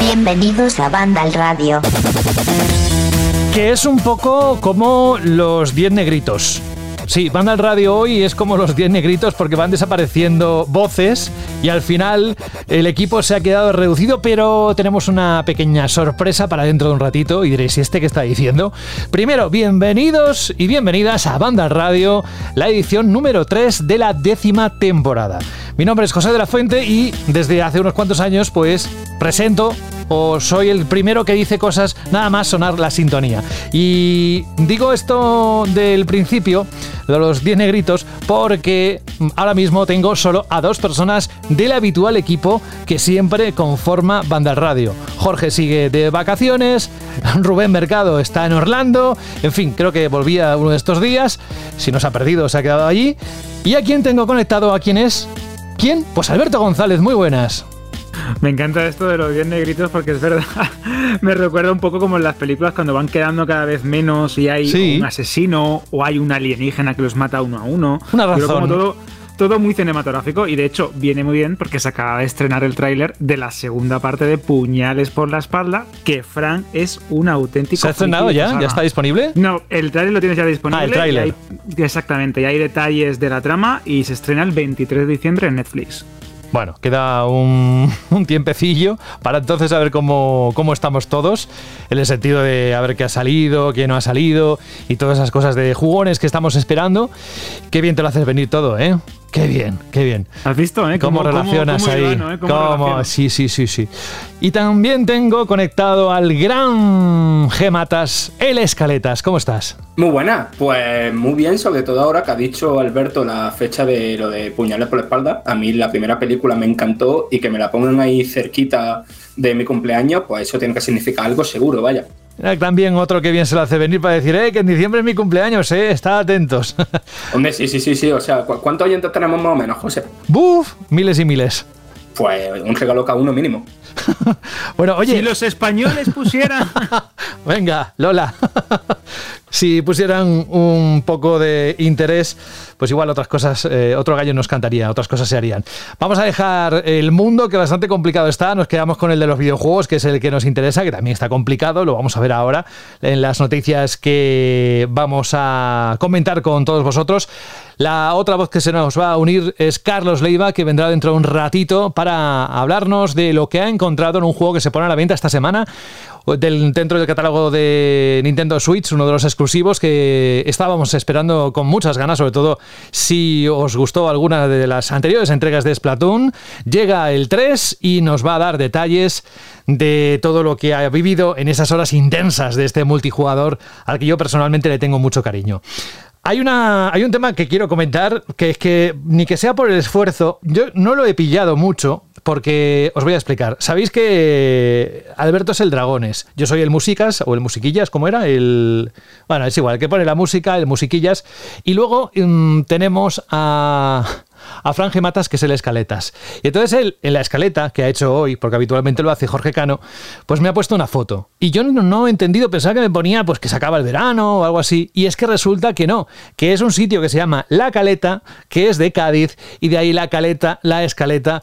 Bienvenidos a Banda al Radio. Que es un poco como los 10 negritos. Sí, Banda al Radio hoy es como los 10 negritos porque van desapareciendo voces y al final el equipo se ha quedado reducido, pero tenemos una pequeña sorpresa para dentro de un ratito y diréis, ¿y este qué está diciendo? Primero, bienvenidos y bienvenidas a Banda Radio, la edición número 3 de la décima temporada. Mi nombre es José de la Fuente y desde hace unos cuantos años pues presento o soy el primero que dice cosas nada más sonar la sintonía. Y digo esto del principio, de los 10 negritos, porque ahora mismo tengo solo a dos personas del habitual equipo que siempre conforma Banda Radio. Jorge sigue de vacaciones, Rubén Mercado está en Orlando, en fin, creo que volvía uno de estos días, si nos ha perdido se ha quedado allí. ¿Y a quién tengo conectado? ¿A quién es? ¿Quién? Pues Alberto González, muy buenas. Me encanta esto de los 10 negritos porque es verdad. Me recuerda un poco como en las películas cuando van quedando cada vez menos y hay un asesino o hay un alienígena que los mata uno a uno. Una razón. como todo, todo muy cinematográfico y de hecho viene muy bien porque se acaba de estrenar el tráiler de la segunda parte de Puñales por la espalda, que Frank es un auténtico. ¿Se ha estrenado ya? ¿Ya está disponible? No, el tráiler lo tienes ya disponible. Ah, el tráiler. Exactamente, y hay detalles de la trama y se estrena el 23 de diciembre en Netflix. Bueno, queda un, tiempecillo para entonces saber cómo, cómo estamos todos, en el sentido de a ver qué ha salido, qué no ha salido y todas esas cosas de jugones que estamos esperando. Qué bien te lo haces venir todo, ¿eh? Qué bien, qué bien. ¿Has visto, eh? ¿Cómo, relacionas ahí? ¿eh? ¿Cómo? Sí, sí, sí, sí. Y también tengo conectado al gran Gematas, el Escaletas. ¿Cómo estás? Muy buena, pues muy bien, sobre todo ahora que ha dicho Alberto la fecha de lo de Puñales por la espalda. A mí la primera película me encantó y que me la pongan ahí cerquita de mi cumpleaños, pues eso tiene que significar algo seguro, vaya. También otro que bien se lo hace venir para decir, eh, que en diciembre es mi cumpleaños, eh, estad atentos. Hombre, sí, sí, sí, sí. O sea, ¿cuántos oyentes tenemos más o menos, José? ¡Buf! Miles y miles. Pues un regalo cada uno mínimo. bueno, oye. Si los españoles pusieran. Venga, Lola. Si pusieran un poco de interés, pues igual otras cosas, eh, otro gallo nos cantaría, otras cosas se harían. Vamos a dejar el mundo, que bastante complicado está. Nos quedamos con el de los videojuegos, que es el que nos interesa, que también está complicado. Lo vamos a ver ahora en las noticias que vamos a comentar con todos vosotros. La otra voz que se nos va a unir es Carlos Leiva, que vendrá dentro de un ratito para hablarnos de lo que ha encontrado en un juego que se pone a la venta esta semana del, dentro del catálogo de Nintendo Switch, uno de los exclusivos que estábamos esperando con muchas ganas, sobre todo si os gustó alguna de las anteriores entregas de Splatoon. Llega el 3 y nos va a dar detalles de todo lo que ha vivido en esas horas intensas de este multijugador al que yo personalmente le tengo mucho cariño. Hay, una, hay un tema que quiero comentar, que es que ni que sea por el esfuerzo, yo no lo he pillado mucho, porque os voy a explicar. Sabéis que Alberto es el Dragones, yo soy el Musicas, o el Musiquillas, ¿cómo era? El... Bueno, es igual, que pone la música, el Musiquillas. Y luego mm, tenemos a a Franje Matas, que es el Escaletas. Y entonces él, en la escaleta que ha hecho hoy, porque habitualmente lo hace Jorge Cano, pues me ha puesto una foto. Y yo no, he entendido, pensaba que me ponía pues que se acaba el verano o algo así. Y es que resulta que no, que es un sitio que se llama La Caleta, que es de Cádiz, y de ahí la caleta, la escaleta.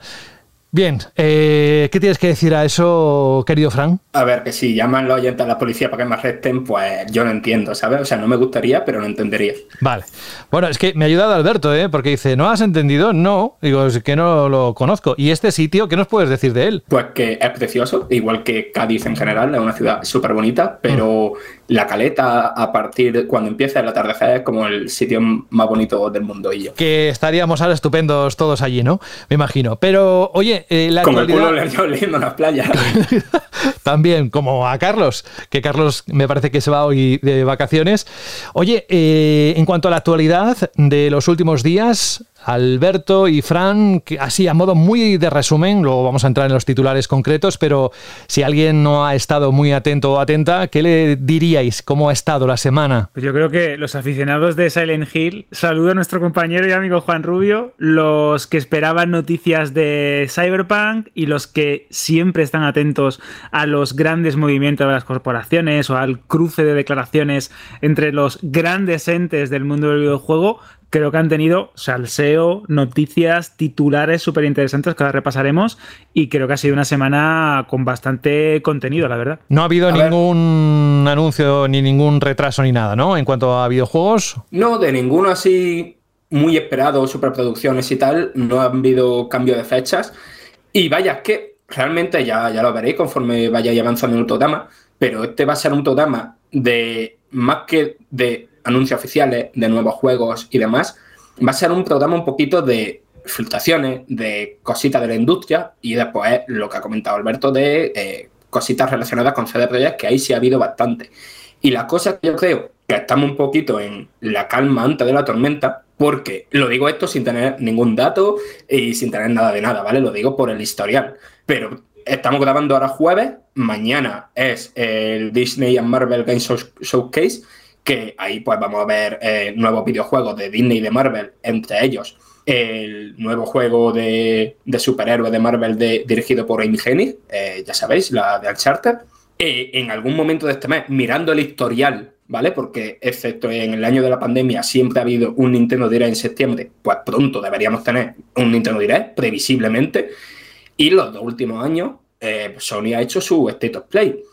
Bien, eh, ¿qué tienes que decir a eso, querido Frank? A ver, que si llaman los oyentes a la policía para que me arresten, pues yo no entiendo, ¿sabes? O sea, no me gustaría, pero no entendería. Vale. Bueno, es que me ha ayudado Alberto, ¿eh? Porque dice, ¿no has entendido? No. Digo, es que no lo conozco. ¿Y este sitio, qué nos puedes decir de él? Pues que es precioso, igual que Cádiz en general, es una ciudad súper bonita, pero mm. La caleta, a partir de cuando empieza el atardecer, es como el sitio más bonito del mundo. Y yo. Que estaríamos ahora estupendos todos allí, ¿no? Me imagino. Pero, oye, eh, la Como el culo leyendo las playas. También, como a Carlos, que Carlos me parece que se va hoy de vacaciones. Oye, eh, en cuanto a la actualidad de los últimos días, Alberto y Fran, así a modo muy de resumen, luego vamos a entrar en los titulares concretos, pero si alguien no ha estado muy atento o atenta, ¿qué le diríais? ¿Cómo ha estado la semana? Pues yo creo que los aficionados de Silent Hill, saludo a nuestro compañero y amigo Juan Rubio, los que esperaban noticias de Cyberpunk y los que siempre están atentos a los grandes movimientos de las corporaciones o al cruce de declaraciones entre los grandes entes del mundo del videojuego, creo que han tenido salseo, noticias, titulares súper interesantes que ahora repasaremos y creo que ha sido una semana con bastante contenido, la verdad. No ha habido ningún anuncio ni ningún retraso ni nada, ¿no? En cuanto a videojuegos. No, de ninguno así muy esperado, superproducciones y tal, no ha habido cambio de fechas. Y vaya, que realmente ya, ya lo veréis conforme vaya avanzando en el Totama, pero este va a ser un Totama de más que de anuncios oficiales, de nuevos juegos y demás, va a ser un programa un poquito de filtraciones, de cositas de la industria y después lo que ha comentado Alberto de eh, cositas relacionadas con CD Projekt, que ahí sí ha habido bastante. Y la cosa que yo creo que estamos un poquito en la calma antes de la tormenta, porque lo digo esto sin tener ningún dato y sin tener nada de nada, ¿vale? Lo digo por el historial. Pero estamos grabando ahora jueves, mañana es el Disney and Marvel Game Showcase, que ahí pues vamos a ver eh, nuevos videojuegos de Disney y de Marvel, entre ellos el nuevo juego de, de superhéroe de Marvel dirigido por Amy Hennig, eh, ya sabéis, la de Uncharted. Eh, en algún momento de este mes, mirando el historial ¿vale? Porque excepto en el año de la pandemia siempre ha habido un Nintendo Direct en septiembre, pues pronto deberíamos tener un Nintendo Direct, previsiblemente. Y los dos últimos años, eh, Sony ha hecho su State of Play.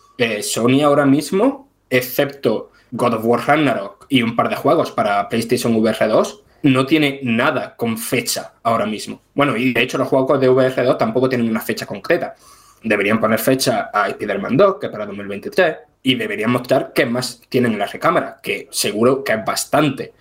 Sony ahora mismo, excepto God of War Ragnarok y un par de juegos para PlayStation VR 2, no tiene nada con fecha ahora mismo. Bueno, y de hecho los juegos de VR 2 tampoco tienen una fecha concreta. Deberían poner fecha a Spider-Man 2, que es para 2023, y deberían mostrar qué más tienen en la recámara, que seguro que es bastante.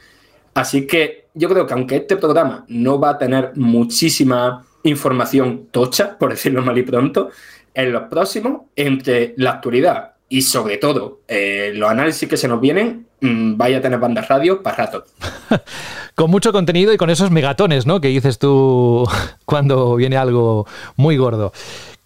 Así que yo creo que aunque este programa no va a tener muchísima información tocha, por decirlo mal y pronto, en los próximos, entre la actualidad y sobre todo eh, los análisis que se nos vienen, mm, vaya a tener bandas radio para rato. con mucho contenido y con esos megatones, ¿no? Que dices tú cuando viene algo muy gordo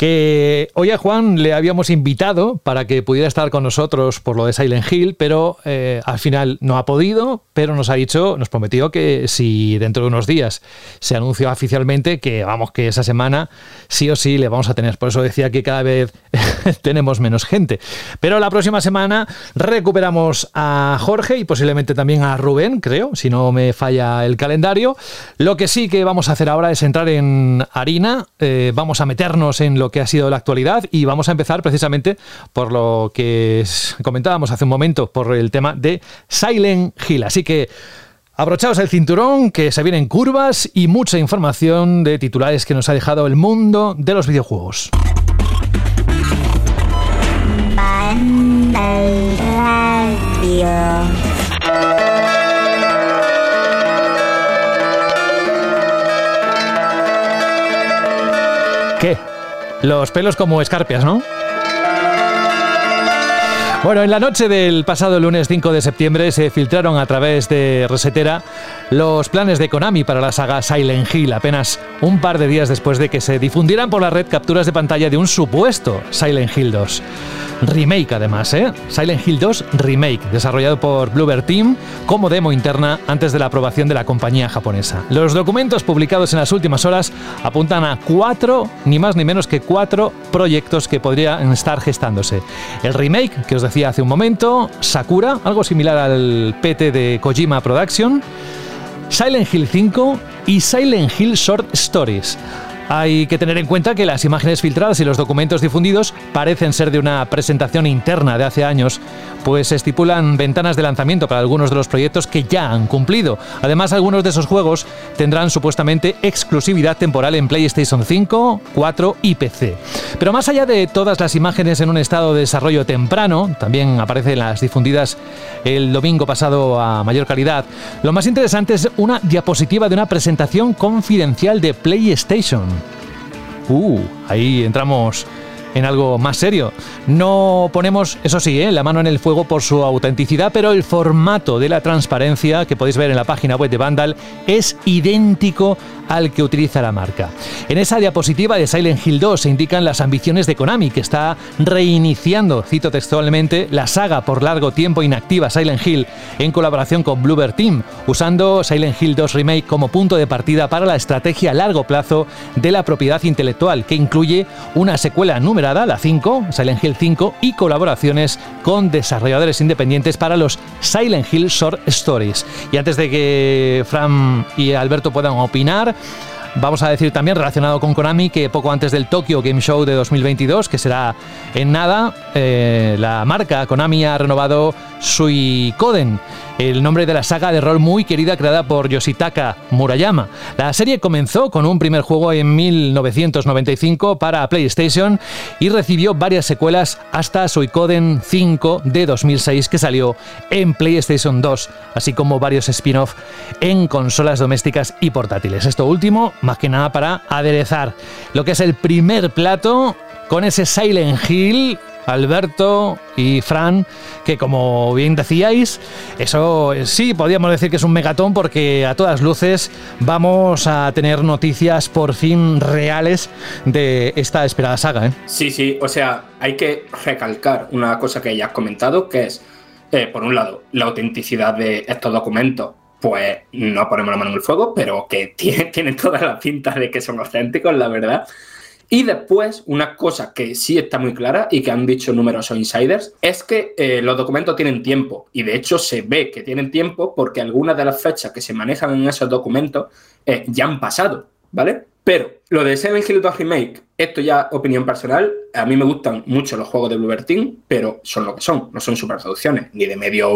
que hoy a Juan le habíamos invitado para que pudiera estar con nosotros por lo de Silent Hill, pero eh, al final no ha podido, pero nos ha dicho, nos prometió que si dentro de unos días se anuncia oficialmente que vamos, que esa semana sí o sí le vamos a tener. Por eso decía que cada vez tenemos menos gente. Pero la próxima semana recuperamos a Jorge y posiblemente también a Rubén, creo, si no me falla el calendario. Lo que sí que vamos a hacer ahora es entrar en harina, eh, vamos a meternos en lo que ha sido la actualidad y vamos a empezar precisamente por lo que comentábamos hace un momento, por el tema de Silent Hill. Así que abrochaos el cinturón, que se vienen curvas y mucha información de titulares que nos ha dejado el mundo de los videojuegos. ¿Qué? Los pelos como escarpias, ¿no? Bueno, en la noche del pasado lunes 5 de septiembre se filtraron a través de Resetera los planes de Konami para la saga Silent Hill, apenas un par de días después de que se difundieran por la red capturas de pantalla de un supuesto Silent Hill 2. Remake además, ¿eh? Silent Hill 2 Remake, desarrollado por Bluebird Team como demo interna antes de la aprobación de la compañía japonesa. Los documentos publicados en las últimas horas apuntan a cuatro, ni más ni menos que cuatro proyectos que podrían estar gestándose. El remake, que os decía hace un momento, Sakura, algo similar al PT de Kojima Production, Silent Hill 5 y Silent Hill Short Stories. Hay que tener en cuenta que las imágenes filtradas y los documentos difundidos parecen ser de una presentación interna de hace años, pues estipulan ventanas de lanzamiento para algunos de los proyectos que ya han cumplido. Además, algunos de esos juegos tendrán supuestamente exclusividad temporal en PlayStation 5, 4 y PC. Pero más allá de todas las imágenes en un estado de desarrollo temprano, también aparecen las difundidas el domingo pasado a mayor calidad, lo más interesante es una diapositiva de una presentación confidencial de PlayStation. Uh, ahí entramos en algo más serio. No ponemos, eso sí, ¿eh? la mano en el fuego por su autenticidad, pero el formato de la transparencia que podéis ver en la página web de Vandal es idéntico al que utiliza la marca. En esa diapositiva de Silent Hill 2 se indican las ambiciones de Konami, que está reiniciando, cito textualmente, la saga por largo tiempo inactiva Silent Hill en colaboración con Bluebird Team, usando Silent Hill 2 Remake como punto de partida para la estrategia a largo plazo de la propiedad intelectual, que incluye una secuela numerada, la 5, Silent Hill 5, y colaboraciones con desarrolladores independientes para los Silent Hill Short Stories. Y antes de que Fran y Alberto puedan opinar, Vamos a decir también relacionado con Konami que poco antes del Tokyo Game Show de 2022, que será en nada, eh, la marca Konami ha renovado Suikoden, el nombre de la saga de rol muy querida creada por Yoshitaka Murayama. La serie comenzó con un primer juego en 1995 para PlayStation y recibió varias secuelas hasta Suikoden 5 de 2006 que salió en PlayStation 2, así como varios spin-off en consolas domésticas y portátiles. Esto último, más que nada para aderezar lo que es el primer plato con ese Silent Hill Alberto y Fran, que como bien decíais, eso sí, podríamos decir que es un megatón porque a todas luces vamos a tener noticias por fin reales de esta esperada saga. ¿eh? Sí, sí, o sea, hay que recalcar una cosa que ya has comentado, que es, eh, por un lado, la autenticidad de estos documentos. Pues no ponemos la mano en el fuego, pero que tienen tiene toda la pinta de que son auténticos, la verdad. Y después, una cosa que sí está muy clara y que han dicho numerosos insiders, es que eh, los documentos tienen tiempo. Y de hecho se ve que tienen tiempo porque algunas de las fechas que se manejan en esos documentos eh, ya han pasado, ¿vale? Pero lo de Seven Hill 2 Remake, esto ya opinión personal, a mí me gustan mucho los juegos de Team, pero son lo que son, no son superproducciones, ni de medio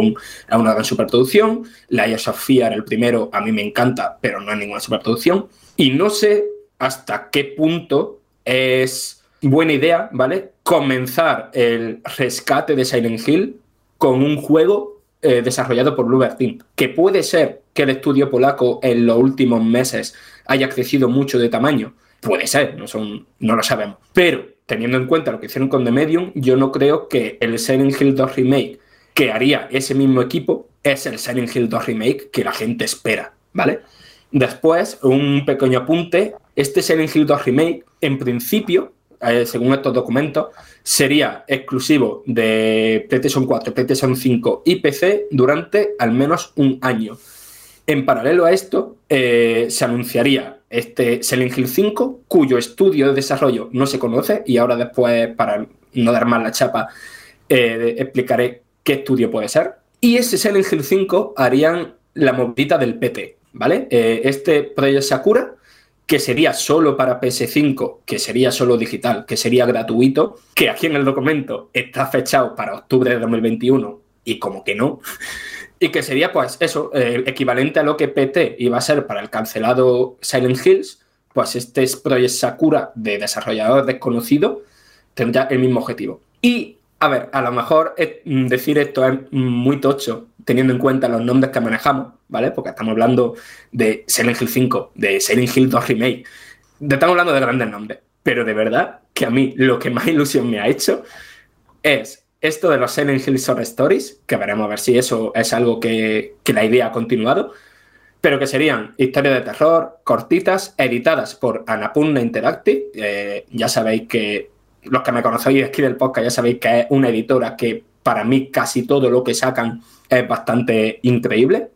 a una gran superproducción. La Aya of Fear, el primero, a mí me encanta, pero no es ninguna superproducción. Y no sé hasta qué punto es buena idea, ¿vale? Comenzar el rescate de Silent Hill con un juego eh, desarrollado por Bluebird Team, que puede ser que el estudio polaco en los últimos meses haya crecido mucho de tamaño. Puede ser, no, son, no lo sabemos. Pero teniendo en cuenta lo que hicieron con The Medium, yo no creo que el Silent Hill 2 Remake que haría ese mismo equipo es el Silent Hill 2 Remake que la gente espera, ¿vale? Después, un pequeño apunte, este Silent Hill 2 Remake, en principio, eh, según estos documentos, sería exclusivo de PlayStation 4, PlayStation 5 y PC durante al menos un año. En paralelo a esto, eh, se anunciaría este Silent Hill 5, cuyo estudio de desarrollo no se conoce, y ahora después, para no dar más la chapa, eh, explicaré qué estudio puede ser. Y ese Silent Hill 5 harían la movilidad del PT, ¿vale? Eh, este Project Sakura, que sería solo para PS5, que sería solo digital, que sería gratuito, que aquí en el documento está fechado para octubre de 2021 y como que no, y que sería pues eso, eh, equivalente a lo que PT iba a ser para el cancelado Silent Hills, pues este es Project Sakura de desarrollador desconocido, tendrá el mismo objetivo. Y, a ver, a lo mejor mm, decir esto es muy tocho, teniendo en cuenta los nombres que manejamos, ¿vale? Porque estamos hablando de Silent Hill 5, de Silent Hill 2 Remake, estamos hablando de grandes nombres, pero de verdad que a mí lo que más ilusión me ha hecho es esto de los Silent Hill Short Stories, que veremos a ver si eso es algo que, que la idea ha continuado, pero que serían historias de terror cortitas, editadas por Anapurna Interactive. Eh, ya sabéis que los que me conocéis aquí del podcast ya sabéis que es una editora que para mí casi todo lo que sacan es bastante increíble.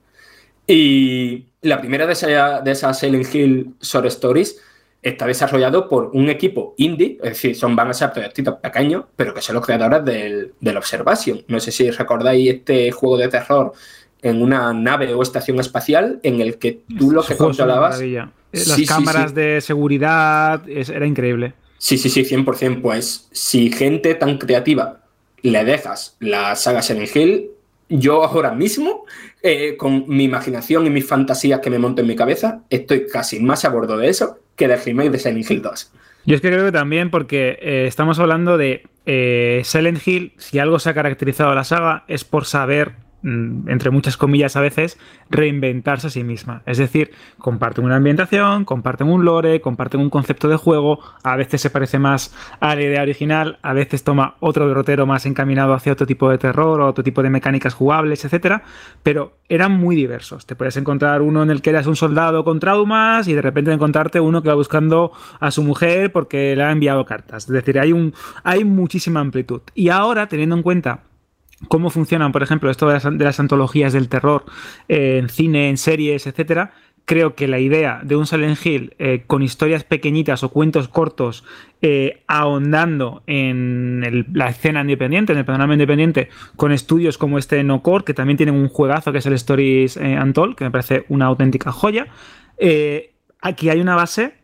Y la primera de esas de esa Silent Hill Short Stories está desarrollado por un equipo indie, es decir, son, van a ser proyectitos pequeños, pero que son los creadores del, del Observation. No sé si recordáis este juego de terror en una nave o estación espacial en el que tú lo que controlabas... Las cámaras de seguridad, era increíble. Sí, sí, sí, 100%. Pues si gente tan creativa le dejas la saga Silent Hill, yo ahora mismo, eh, con mi imaginación y mis fantasías que me monto en mi cabeza, estoy casi más a bordo de eso que del remake de Silent Hill 2. Yo es que creo que también porque eh, estamos hablando de eh, Silent Hill, si algo se ha caracterizado a la saga es por saber entre muchas comillas a veces, reinventarse a sí misma. Es decir, comparten una ambientación, comparten un lore, comparten un concepto de juego, a veces se parece más a la idea original, a veces toma otro derrotero más encaminado hacia otro tipo de terror o otro tipo de mecánicas jugables, etcétera, pero eran muy diversos. Te puedes encontrar uno en el que eras un soldado con traumas y de repente encontrarte uno que va buscando a su mujer porque le ha enviado cartas. Es decir, hay, un, hay muchísima amplitud. Y ahora, teniendo en cuenta cómo funcionan, por ejemplo, esto de las, antologías del terror en cine, en series, etcétera, creo que la idea de un Silent Hill eh, con historias pequeñitas o cuentos cortos eh, ahondando en la escena independiente, en el panorama independiente, con estudios como este No Core, que también tienen un juegazo que es el Stories eh, Untold, que me parece una auténtica joya. aquí hay una base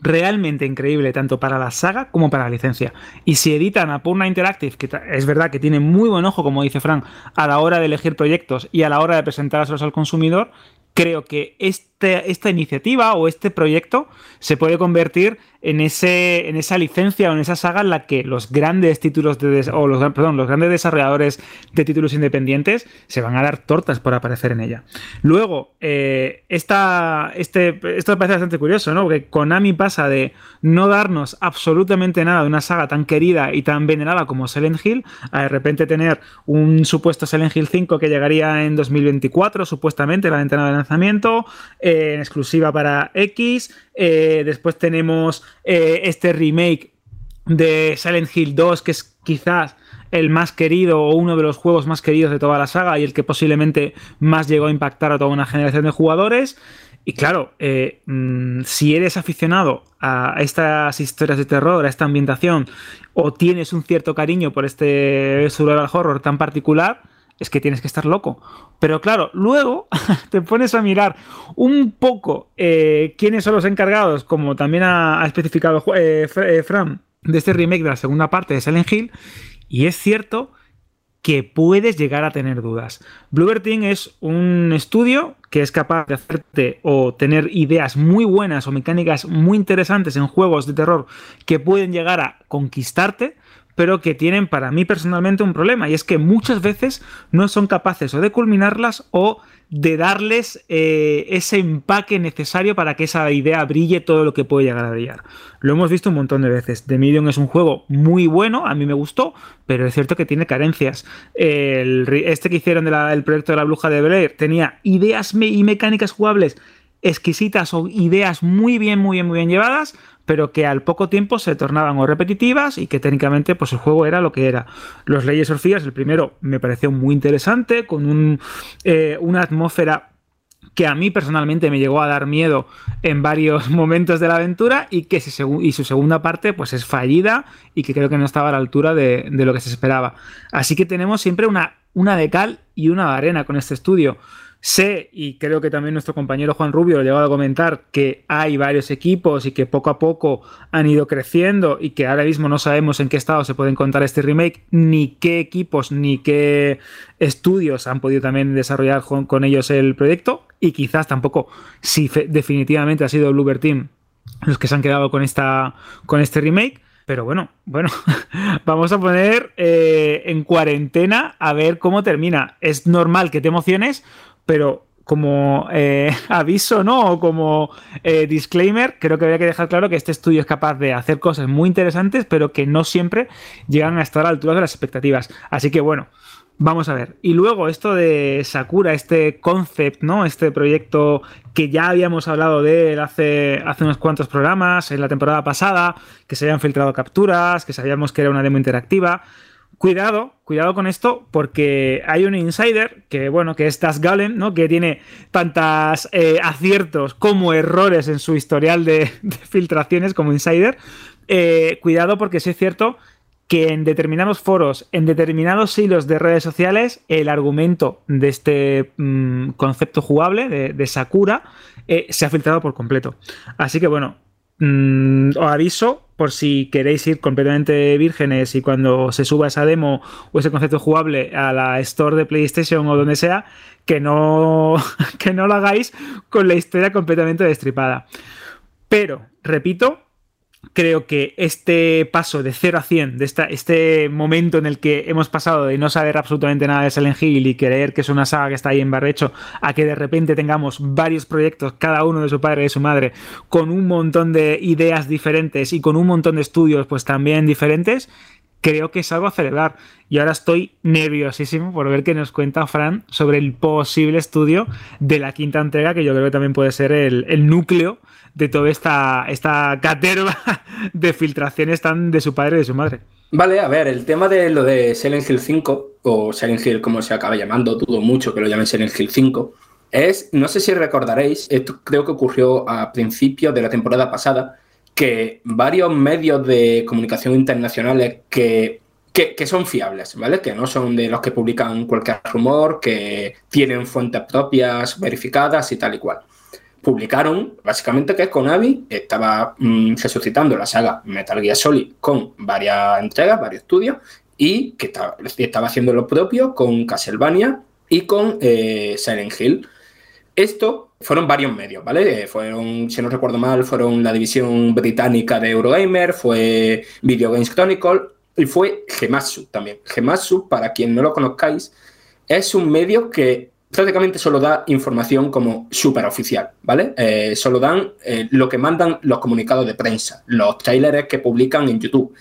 realmente increíble tanto para la saga como para la licencia. Y si editan a Purna Interactive, que es verdad que tiene muy buen ojo, como dice Frank, a la hora de elegir proyectos y a la hora de presentárselos al consumidor, creo que este, esta iniciativa o este proyecto se puede convertir en, ese, en esa licencia o en esa saga en la que los grandes títulos de o los, perdón, los grandes desarrolladores de títulos independientes se van a dar tortas por aparecer en ella. Luego, eh, esta, este, esto me parece bastante curioso, ¿no? Porque Konami pasa de no darnos absolutamente nada de una saga tan querida y tan venerada como Silent Hill a de repente tener un supuesto Silent Hill 5 que llegaría en 2024, supuestamente, la ventana de lanzamiento, eh, en exclusiva para X. Eh, después tenemos eh, este remake de Silent Hill 2, que es quizás el más querido o uno de los juegos más queridos de toda la saga y el que posiblemente más llegó a impactar a toda una generación de jugadores. Y claro, mm, si eres aficionado a estas historias de terror, a esta ambientación, o tienes un cierto cariño por este survival horror tan particular, es que tienes que estar loco. Pero claro, luego te pones a mirar un poco eh, quiénes son los encargados, como también ha, especificado eh, eh, Fran, de este remake de la segunda parte de Silent Hill, y es cierto que puedes llegar a tener dudas. Bluebird Team es un estudio que es capaz de hacerte o tener ideas muy buenas o mecánicas muy interesantes en juegos de terror que pueden llegar a conquistarte, pero que tienen para mí personalmente un problema, y es que muchas veces no son capaces o de culminarlas o de darles eh, ese empaque necesario para que esa idea brille todo lo que puede llegar a brillar. Lo hemos visto un montón de veces. The Medium es un juego muy bueno, a mí me gustó, pero es cierto que tiene carencias. este que hicieron del proyecto de la bruja de Blair tenía ideas y mecánicas jugables exquisitas o ideas muy bien, muy bien, muy bien llevadas, pero que al poco tiempo se tornaban o repetitivas y que técnicamente pues el juego era lo que era. Los Leyes Orfías, el primero me pareció muy interesante, con un, eh, una atmósfera que a mí personalmente me llegó a dar miedo en varios momentos de la aventura y que su, segunda parte pues es fallida y que creo que no estaba a la altura de, de lo que se esperaba. Así que tenemos siempre una, una de cal y una de arena con este estudio. Sé, y creo que también nuestro compañero Juan Rubio lo llegó a comentar, que hay varios equipos y que poco a poco han ido creciendo y que ahora mismo no sabemos en qué estado se puede encontrar este remake, ni qué equipos ni qué estudios han podido también desarrollar con, ellos el proyecto y quizás tampoco si definitivamente ha sido Bluebird Team los que se han quedado con, esta, con este remake. Pero bueno, bueno, vamos a poner eh, en cuarentena a ver cómo termina. Es normal que te emociones pero como eh, aviso, ¿no? O como eh, disclaimer, creo que habría que dejar claro que este estudio es capaz de hacer cosas muy interesantes, pero que no siempre llegan a estar a la altura de las expectativas. Así que bueno, vamos a ver. Y luego esto de Sakura, este concept, ¿no? Este proyecto que ya habíamos hablado de él hace, hace unos cuantos programas, en la temporada pasada, que se habían filtrado capturas, que sabíamos que era una demo interactiva. Cuidado, cuidado con esto, porque hay un insider que, bueno, que es Tas Galen, ¿no? Que tiene tantas eh, aciertos como errores en su historial de, filtraciones como insider. Eh, cuidado, porque sí es cierto que en determinados foros, en determinados hilos de redes sociales, el argumento de este mm, concepto jugable de, Sakura eh, se ha filtrado por completo. Así que bueno, Mm, os aviso por si queréis ir completamente vírgenes y cuando se suba esa demo o ese concepto jugable a la store de PlayStation o donde sea, que no, que no lo hagáis con la historia completamente destripada. Pero, repito, creo que este paso de 0 a 100, de esta, este momento en el que hemos pasado de no saber absolutamente nada de Silent Hill y creer que es una saga que está ahí en barrecho, a que de repente tengamos varios proyectos, cada uno de su padre y de su madre, con un montón de ideas diferentes y con un montón de estudios pues también diferentes, creo que es algo a celebrar. Y ahora estoy nerviosísimo por ver qué nos cuenta Fran sobre el posible estudio de la quinta entrega, que yo creo que también puede ser el, el núcleo de toda esta, esta caterva de filtraciones tan de su padre y de su madre. Vale, a ver, el tema de lo de Silent Hill 5, o Silent Hill como se acaba llamando, dudo mucho que lo llamen Silent Hill 5, Es, no sé si recordaréis, esto creo que ocurrió a principios de la temporada pasada, que varios medios de comunicación internacionales que, que, son fiables, ¿vale? Que no son de los que publican cualquier rumor, que tienen fuentes propias verificadas y tal y cual. Publicaron básicamente que Konami estaba mm, resucitando la saga Metal Gear Solid con varias entregas, varios estudios, y que estaba, estaba haciendo lo propio con Castlevania y con eh, Silent Hill. Esto fueron varios medios, ¿vale? Eh, fueron, si no recuerdo mal, fueron la división británica de Eurogamer, fue Video Games Chronicle y fue Gematsu también. Gematsu, para quien no lo conozcáis, es un medio que prácticamente solo da información como súper oficial, ¿vale? Eh, solo dan eh, lo que mandan los comunicados de prensa, los trailers que publican en YouTube.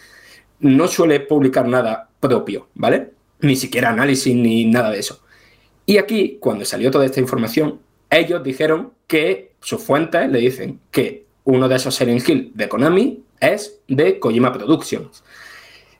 No suele publicar nada propio, ¿vale? Ni siquiera análisis ni nada de eso. Y aquí, cuando salió toda esta información, ellos dijeron que sus fuentes le dicen que uno de esos Silent Hill de Konami es de Kojima Productions.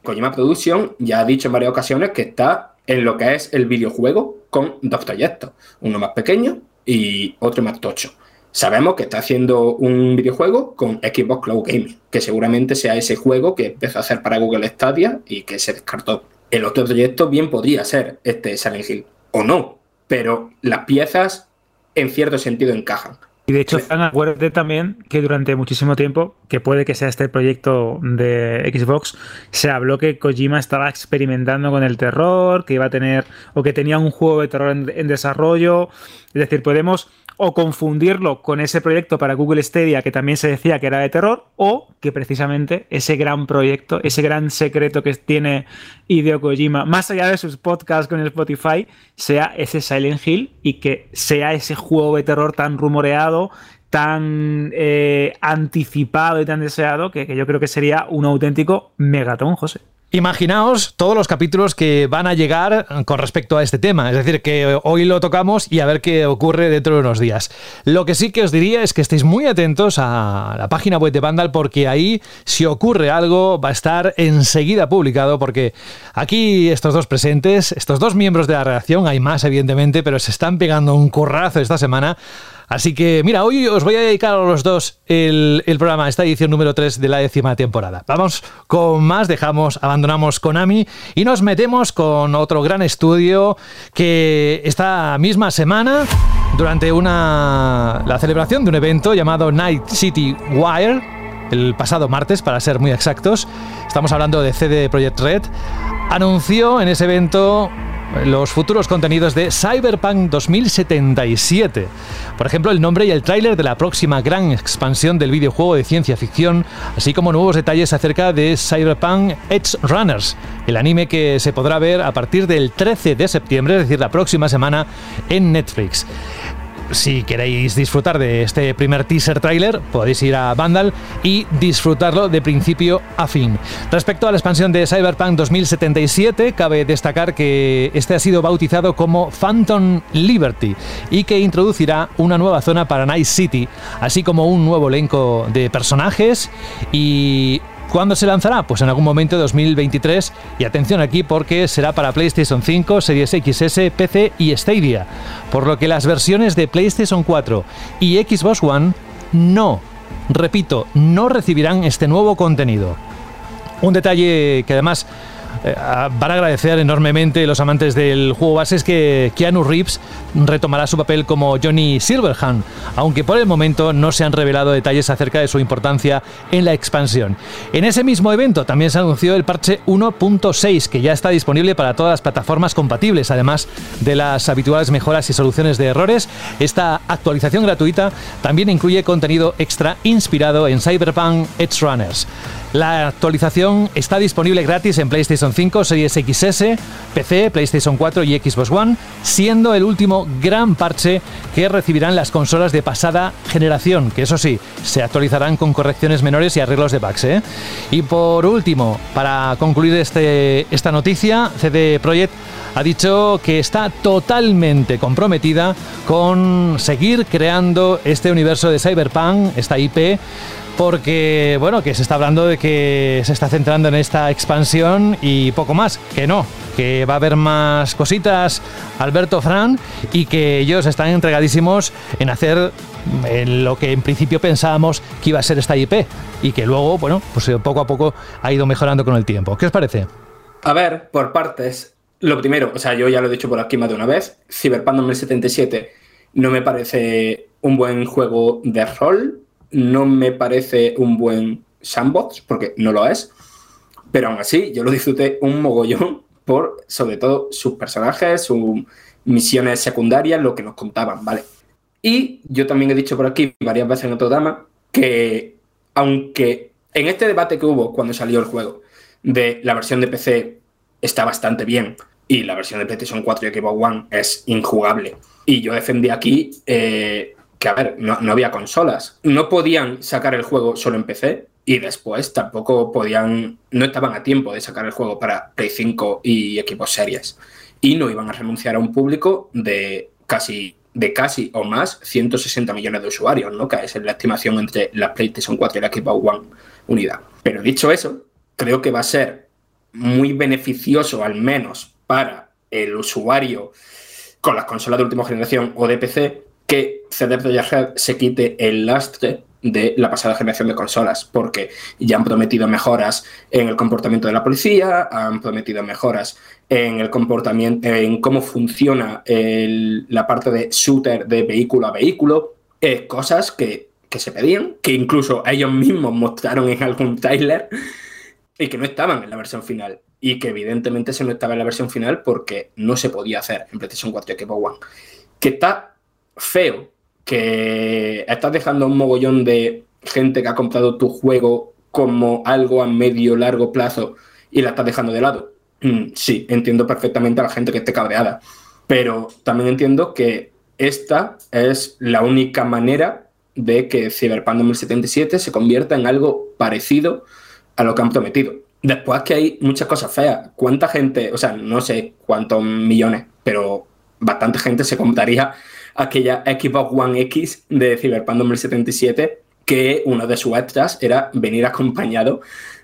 Kojima Productions ya ha dicho en varias ocasiones que está en lo que es el videojuego con dos proyectos, uno más pequeño y otro más tocho. Sabemos que está haciendo un videojuego con Xbox Cloud Gaming, que seguramente sea ese juego que empezó a hacer para Google Stadia y que se descartó. El otro proyecto bien podría ser este Silent Hill, o no, pero las piezas en cierto sentido encajan. Y de hecho, acuérdate también que durante muchísimo tiempo, que puede que sea este proyecto de Xbox, se habló que Kojima estaba experimentando con el terror, que iba a tener, o que tenía un juego de terror en desarrollo. Es decir, podemos o confundirlo con ese proyecto para Google Stadia que también se decía que era de terror, o que precisamente ese gran proyecto, ese gran secreto que tiene Hideo Kojima, más allá de sus podcasts con Spotify, sea ese Silent Hill y que sea ese juego de terror tan rumoreado, tan eh, anticipado y tan deseado, que, que yo creo que sería un auténtico megatón, José. Imaginaos todos los capítulos que van a llegar con respecto a este tema, es decir, que hoy lo tocamos y a ver qué ocurre dentro de unos días. Lo que sí que os diría es que estéis muy atentos a la página web de Vandal porque ahí si ocurre algo va a estar enseguida publicado porque aquí estos dos presentes, estos dos miembros de la redacción, hay más evidentemente, pero se están pegando un currazo esta semana Así que, mira, hoy os voy a dedicar a los dos el, programa, esta edición número 3 de la décima temporada. Vamos con más, dejamos, abandonamos Konami y nos metemos con otro gran estudio que esta misma semana, durante una, la celebración de un evento llamado Night City Wire, el pasado martes, para ser muy exactos, estamos hablando de CD Projekt Red, anunció en ese evento los futuros contenidos de Cyberpunk 2077. Por ejemplo, el nombre y el tráiler de la próxima gran expansión del videojuego de ciencia ficción, así como nuevos detalles acerca de Cyberpunk Edge Runners, el anime que se podrá ver a partir del 13 de septiembre, es decir, la próxima semana, en Netflix si queréis disfrutar de este primer teaser trailer, podéis ir a Vandal y disfrutarlo de principio a fin. Respecto a la expansión de Cyberpunk 2077, cabe destacar que este ha sido bautizado como Phantom Liberty y que introducirá una nueva zona para Night City, así como un nuevo elenco de personajes y ¿Cuándo se lanzará? Pues en algún momento de 2023 y atención aquí porque será para PlayStation 5, Series XS, PC y Stadia, por lo que las versiones de PlayStation 4 y Xbox One no, repito, no recibirán este nuevo contenido. Un detalle que además van a agradecer enormemente los amantes del juego base que Keanu Reeves retomará su papel como Johnny Silverhand, aunque por el momento no se han revelado detalles acerca de su importancia en la expansión. En ese mismo evento también se anunció el parche 1.6 que ya está disponible para todas las plataformas compatibles, además de las habituales mejoras y soluciones de errores. Esta actualización gratuita también incluye contenido extra inspirado en Cyberpunk Edge Runners. La actualización está disponible gratis en PlayStation 5, Series XS, PC, PlayStation 4 y Xbox One, siendo el último gran parche que recibirán las consolas de pasada generación, que eso sí, se actualizarán con correcciones menores y arreglos de bugs. ¿eh? Y por último, para concluir este, esta noticia, CD Projekt ha dicho que está totalmente comprometida con seguir creando este universo de Cyberpunk, esta IP, porque, bueno, que se está hablando de que se está centrando en esta expansión y poco más, que no, que va a haber más cositas, Alberto Fran, y que ellos están entregadísimos en hacer lo que en principio pensábamos que iba a ser esta IP y que luego, bueno, pues eh, poco a poco ha ido mejorando con el tiempo. ¿Qué os parece? A ver, por partes. Lo primero, o sea, yo ya lo he dicho por aquí más de una vez, Cyberpunk 2077 no me parece un buen juego de rol, no me parece un buen sandbox, porque no lo es, pero aún así yo lo disfruté un mogollón por, sobre todo, sus personajes, sus misiones secundarias, lo que nos contaban, ¿vale? Y yo también he dicho por aquí varias veces en otro drama que, aunque en este debate que hubo cuando salió el juego, de la versión de PC está bastante bien y la versión de PlayStation 4 y Xbox One es injugable. Y yo defendí aquí eh, que, a ver, no, no, había consolas. No podían sacar el juego solo en PC y después tampoco podían, no estaban a tiempo de sacar el juego para Play 5 y equipos series. Y no iban a renunciar a un público de casi de casi o más 160 millones de usuarios, ¿no? Que es la estimación entre la PlayStation 4 y la Xbox One unidad. Pero dicho eso, creo que va a ser muy beneficioso, al menos para el usuario con las consolas de última generación o de PC, que CD Projekt se quite el lastre de la pasada generación de consolas, porque ya han prometido mejoras en el comportamiento de la policía, han prometido mejoras en el comportamiento, en cómo funciona la parte de shooter de vehículo a vehículo, eh, cosas que, que, se pedían, que incluso ellos mismos mostraron en algún trailer y que no estaban en la versión final. Y que evidentemente se no estaba en la versión final porque no se podía hacer en PlayStation 4 y Xbox One. Que está feo, que estás dejando un mogollón de gente que ha comprado tu juego como algo a medio largo plazo y la estás dejando de lado. Mm, sí, entiendo perfectamente a la gente que esté cabreada, pero también entiendo que esta es la única manera de que Cyberpunk 2077 se convierta en algo parecido a lo que han prometido. Después que hay muchas cosas feas. ¿Cuánta gente, o sea, no sé cuántos millones, pero bastante gente se compraría aquella Xbox One X de Cyberpunk 2077 que uno de sus extras era venir acompañado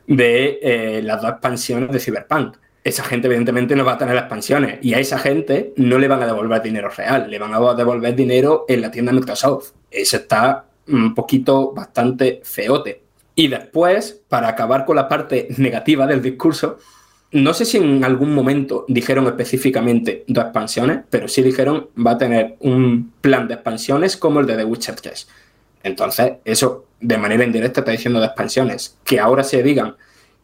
de eh, las dos expansiones de Cyberpunk. Esa gente evidentemente no va a tener las expansiones y a esa gente no le van a devolver dinero real, le van a devolver dinero en la tienda Microsoft. Eso está un poquito bastante feote. Y después, para acabar con la parte negativa del discurso, no sé si en algún momento dijeron específicamente dos expansiones, pero sí dijeron va a tener un plan de expansiones como el de The Witcher 3. Entonces, eso de manera indirecta está diciendo de expansiones. Que ahora se digan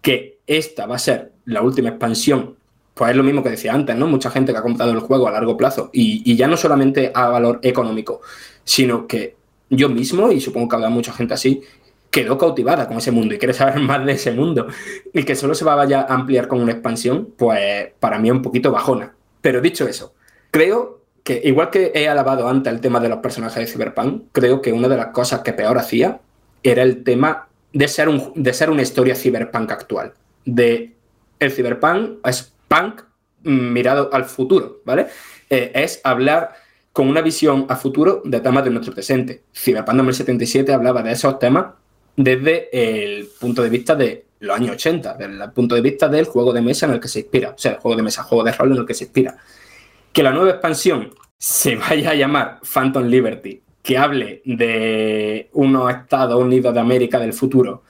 que esta va a ser la última expansión, pues es lo mismo que decía antes, ¿no? Mucha gente que ha comprado el juego a largo plazo y, y ya no solamente a valor económico, sino que yo mismo, y supongo que habrá mucha gente así, quedó cautivada con ese mundo y quiere saber más de ese mundo y que solo se va a ampliar con una expansión, pues para mí es un poquito bajona. Pero dicho eso, creo que igual que he alabado antes el tema de los personajes de Cyberpunk, creo que una de las cosas que peor hacía era el tema de ser, un, de ser una historia cyberpunk actual. De el cyberpunk es punk mirado al futuro, ¿vale? Eh, es hablar con una visión a futuro de temas de nuestro presente. Cyberpunk 2077 hablaba de esos temas desde el punto de vista de los años 80, desde el punto de vista del juego de mesa en el que se inspira, o sea, el juego de mesa, juego de rol en el que se inspira. Que la nueva expansión se vaya a llamar Phantom Liberty, que hable de unos Estados Unidos de América del futuro,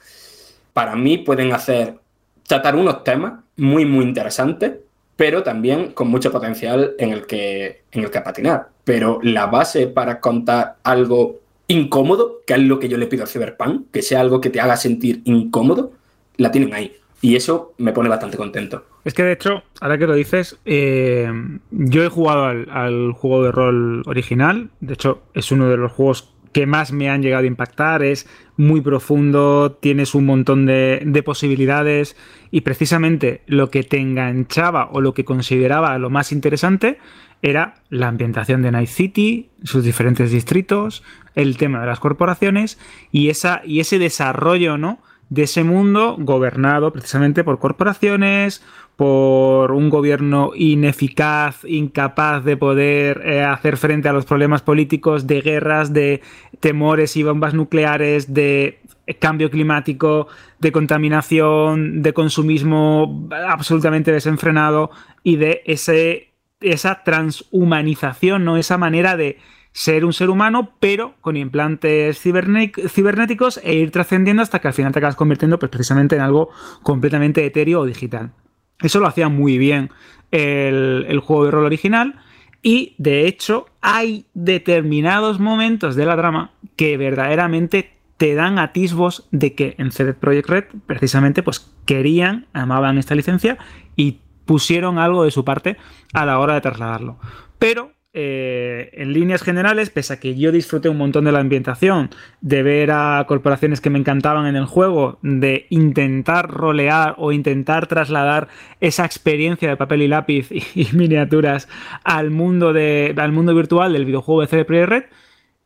para mí pueden hacer, tratar unos temas muy, muy interesantes, pero también con mucho potencial en el que, en el que patinar. Pero la base para contar algo incómodo, que es lo que yo le pido a Cyberpunk, que sea algo que te haga sentir incómodo, la tienen ahí. Y eso me pone bastante contento. Es que de hecho, ahora que lo dices, eh, yo he jugado al, juego de rol original. De hecho, es uno de los juegos que más me han llegado a impactar. Es muy profundo, tienes un montón de, de, posibilidades y precisamente lo que te enganchaba o lo que consideraba lo más interesante era la ambientación de Night City, sus diferentes distritos, el tema de las corporaciones y, esa, y ese desarrollo ¿no? de ese mundo gobernado precisamente por corporaciones, por un gobierno ineficaz, incapaz de poder eh, hacer frente a los problemas políticos, de guerras, de temores y bombas nucleares, de cambio climático, de contaminación, de consumismo absolutamente desenfrenado y de ese, esa transhumanización, ¿no? esa manera de ser un ser humano, pero con implantes cibernéticos e ir trascendiendo hasta que al final te acabas convirtiendo pues, precisamente en algo completamente etéreo o digital. Eso lo hacía muy bien el, juego de rol original. Y de hecho, hay determinados momentos de la trama que verdaderamente te dan atisbos de que en CD Projekt Red, precisamente, pues querían, amaban esta licencia y pusieron algo de su parte a la hora de trasladarlo. Pero eh, en líneas generales, pese a que yo disfruté un montón de la ambientación, de ver a corporaciones que me encantaban en el juego, de intentar rolear o intentar trasladar esa experiencia de papel y lápiz y, miniaturas al mundo, de, al mundo virtual del videojuego de CD Projekt Red,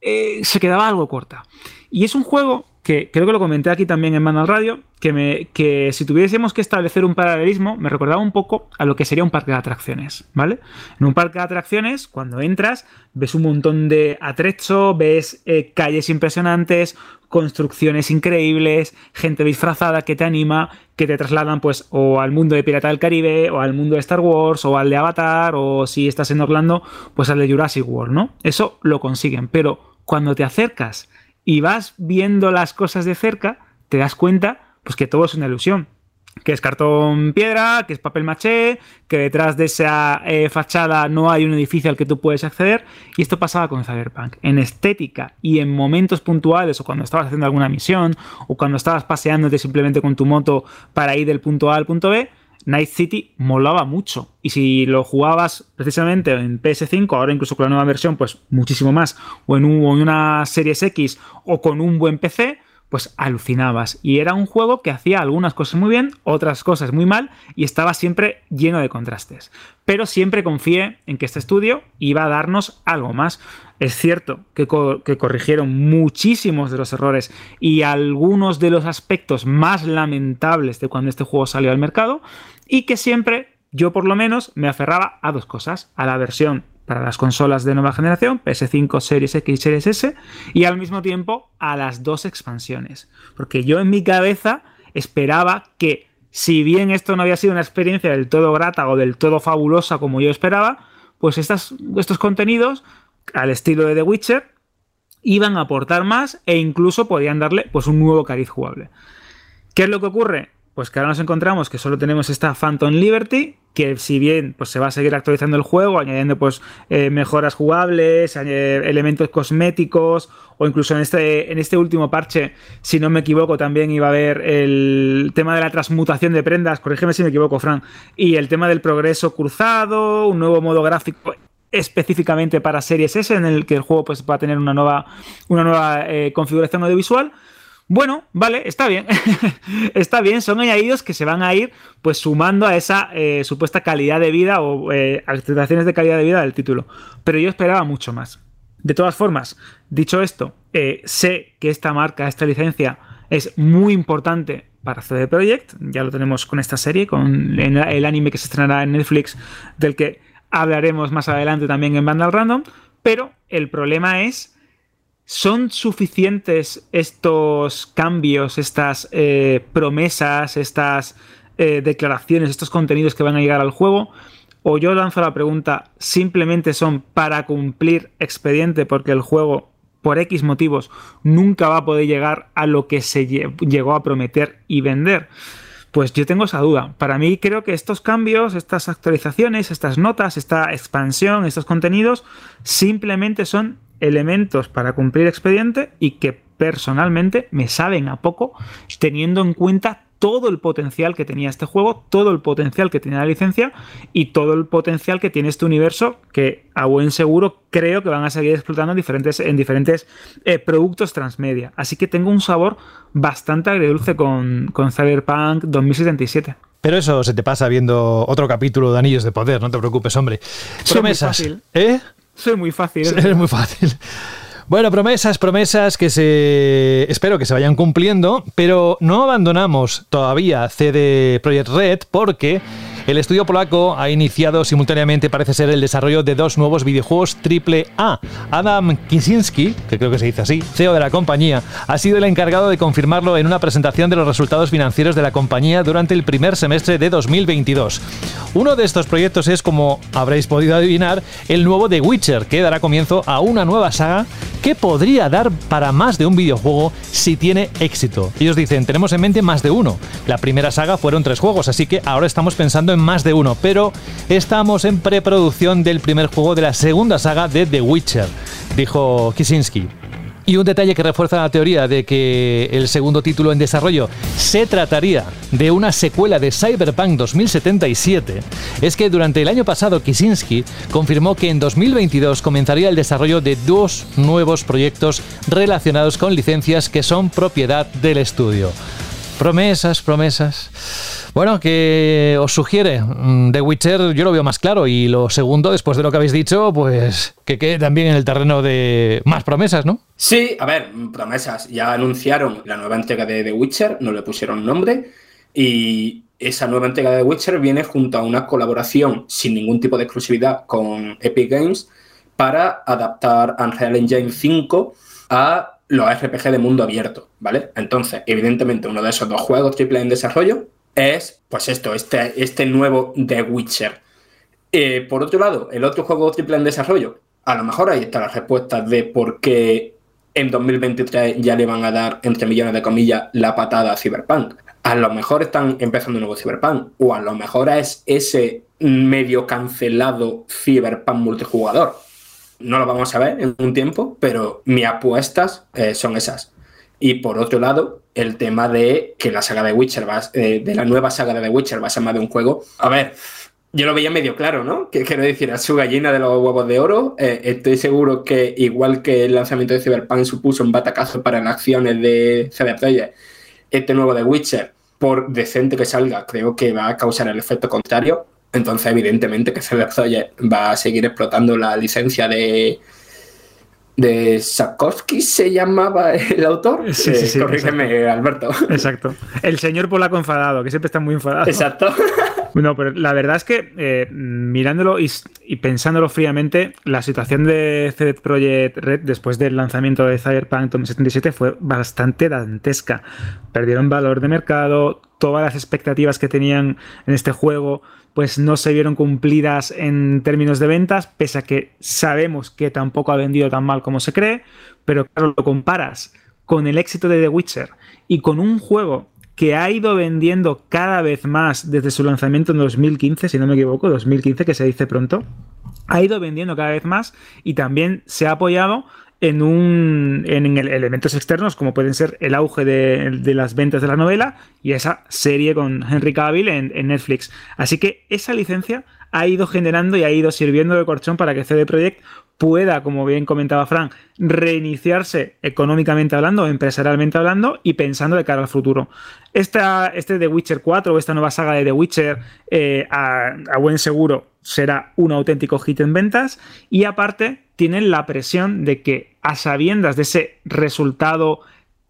eh, se quedaba algo corta. Y es un juego que creo que lo comenté aquí también en Manual Radio, que, me, que si tuviésemos que establecer un paralelismo, me recordaba un poco a lo que sería un parque de atracciones, ¿vale? En un parque de atracciones, cuando entras, ves un montón de atrecho, ves eh, calles impresionantes, construcciones increíbles, gente disfrazada que te anima, que te trasladan pues o al mundo de Pirata del Caribe, o al mundo de Star Wars, o al de Avatar, o si estás en Orlando, pues al de Jurassic World, ¿no? Eso lo consiguen, pero cuando te acercas y vas viendo las cosas de cerca, te das cuenta pues que todo es una ilusión. Que es cartón piedra, que es papel maché, que detrás de esa eh, fachada no hay un edificio al que tú puedes acceder. Y esto pasaba con Cyberpunk. En estética y en momentos puntuales, o cuando estabas haciendo alguna misión, o cuando estabas paseándote simplemente con tu moto para ir del punto A al punto B, Night City molaba mucho. Y si lo jugabas precisamente en PS5, ahora incluso con la nueva versión, pues muchísimo más, o en, una Series X o con un buen PC, pues alucinabas. Y era un juego que hacía algunas cosas muy bien, otras cosas muy mal, y estaba siempre lleno de contrastes. Pero siempre confié en que este estudio iba a darnos algo más. Es cierto que, corrigieron muchísimos de los errores y algunos de los aspectos más lamentables de cuando este juego salió al mercado, y que siempre, yo por lo menos, me aferraba a dos cosas, a la versión para las consolas de nueva generación, PS5, Series X y Series S, y al mismo tiempo a las dos expansiones. Porque yo en mi cabeza esperaba que, si bien esto no había sido una experiencia del todo grata o del todo fabulosa como yo esperaba, pues estas, estos contenidos, al estilo de The Witcher, iban a aportar más e incluso podían darle pues, un nuevo cariz jugable. ¿Qué es lo que ocurre? Pues que ahora nos encontramos que solo tenemos esta Phantom Liberty, que si bien pues, se va a seguir actualizando el juego, añadiendo pues, eh, mejoras jugables, elementos cosméticos, o incluso en este, en este último parche, si no me equivoco, también iba a haber el tema de la transmutación de prendas, corrígeme si me equivoco, Fran, y el tema del progreso cruzado, un nuevo modo gráfico específicamente para Series S, en el que el juego pues, va a tener una nueva, una nueva eh, configuración audiovisual. Bueno, vale, está bien. está bien, son añadidos que se van a ir pues sumando a esa eh, supuesta calidad de vida o eh, actualizaciones de calidad de vida del título. Pero yo esperaba mucho más. De todas formas, dicho esto, eh, sé que esta marca, esta licencia, es muy importante para CD Projekt. Ya lo tenemos con esta serie, con el anime que se estrenará en Netflix, del que hablaremos más adelante también en Vandal Random. Pero el problema es ¿Son suficientes estos cambios, estas eh, promesas, estas eh, declaraciones, estos contenidos que van a llegar al juego? O yo lanzo la pregunta, simplemente son para cumplir expediente porque el juego, por X motivos, nunca va a poder llegar a lo que se llegó a prometer y vender. Pues yo tengo esa duda. Para mí creo que estos cambios, estas actualizaciones, estas notas, esta expansión, estos contenidos, simplemente son elementos para cumplir expediente y que personalmente me saben a poco teniendo en cuenta todo el potencial que tenía este juego, todo el potencial que tenía la licencia y todo el potencial que tiene este universo que a buen seguro creo que van a seguir explotando en diferentes, en diferentes eh, productos transmedia. Así que tengo un sabor bastante agridulce con, con Cyberpunk 2077. Pero eso se te pasa viendo otro capítulo de Anillos de Poder, no te preocupes, hombre. Promesas. ¿Eh? Soy muy fácil. Es muy fácil. Bueno, promesas, promesas que se. Espero que se vayan cumpliendo, pero no abandonamos todavía CD Projekt Red porque el estudio polaco ha iniciado simultáneamente, parece ser, el desarrollo de dos nuevos videojuegos AAA. Adam Kicinski, que creo que se dice así, CEO de la compañía, ha sido el encargado de confirmarlo en una presentación de los resultados financieros de la compañía durante el primer semestre de 2022. Uno de estos proyectos es, como habréis podido adivinar, el nuevo The Witcher, que dará comienzo a una nueva saga que podría dar para más de un videojuego si tiene éxito. Ellos dicen, tenemos en mente más de uno. La primera saga fueron tres juegos, así que ahora estamos pensando en más de uno, pero estamos en preproducción del primer juego de la segunda saga de The Witcher, dijo Kisinski. Y un detalle que refuerza la teoría de que el segundo título en desarrollo se trataría de una secuela de Cyberpunk 2077 es que durante el año pasado Kisinski confirmó que en 2022 comenzaría el desarrollo de dos nuevos proyectos relacionados con licencias que son propiedad del estudio. Promesas, promesas. Bueno, que os sugiere mm, The Witcher, yo lo veo más claro. Y lo segundo, después de lo que habéis dicho, pues que quede también en el terreno de más promesas, ¿no? Sí, a ver, promesas. Ya anunciaron la nueva entrega de The Witcher, no le pusieron nombre. Y esa nueva entrega de The Witcher viene junto a una colaboración sin ningún tipo de exclusividad con Epic Games para adaptar Unreal Engine 5 a los RPG de mundo abierto, ¿vale? Entonces, evidentemente, uno de esos dos juegos triple en desarrollo es, pues esto, este, este nuevo The Witcher. Eh, por otro lado, el otro juego triple en desarrollo, a lo mejor ahí está la respuesta de por qué en 2023 ya le van a dar, entre millones de comillas, la patada a Cyberpunk. A lo mejor están empezando un nuevo Cyberpunk, o a lo mejor es ese medio cancelado Cyberpunk multijugador no lo vamos a ver en un tiempo, pero mis apuestas eh, son esas. Y por otro lado, el tema de que la saga de Witcher va, eh, de la nueva saga de The Witcher va a ser más de un juego. A ver, yo lo veía medio claro, ¿no? ¿Qué quiero decir? A su gallina de los huevos de oro. Eh, estoy seguro que, igual que el lanzamiento de Cyberpunk supuso un batacazo para las acciones de CD Projekt, este nuevo de Witcher, por decente que salga, creo que va a causar el efecto contrario. Entonces, evidentemente, que CD va a seguir explotando la licencia de, de Sapkowski se llamaba el autor. Sí, sí, sí, corrígeme, Alberto. Exacto. El señor polaco enfadado, que siempre está muy enfadado. Exacto. No, pero la verdad es que eh, mirándolo y, y, pensándolo fríamente, la situación de CD Projekt Red después del lanzamiento de Cyberpunk 2077 fue bastante dantesca. Perdieron valor de mercado, todas las expectativas que tenían en este juego pues no se vieron cumplidas en términos de ventas, pese a que sabemos que tampoco ha vendido tan mal como se cree, pero claro, lo comparas con el éxito de The Witcher y con un juego que ha ido vendiendo cada vez más desde su lanzamiento en 2015, si no me equivoco, 2015 que se dice pronto, ha ido vendiendo cada vez más y también se ha apoyado en, un, en elementos externos como pueden ser el auge de, las ventas de la novela y esa serie con Henry Cavill en, en, Netflix. Así que esa licencia ha ido generando y ha ido sirviendo de colchón para que CD Projekt pueda, como bien comentaba Frank, reiniciarse económicamente hablando, empresarialmente hablando y pensando de cara al futuro. Esta, este The Witcher 4 o esta nueva saga de The Witcher, eh, a, buen seguro, será un auténtico hit en ventas y aparte tienen la presión de que a sabiendas de ese resultado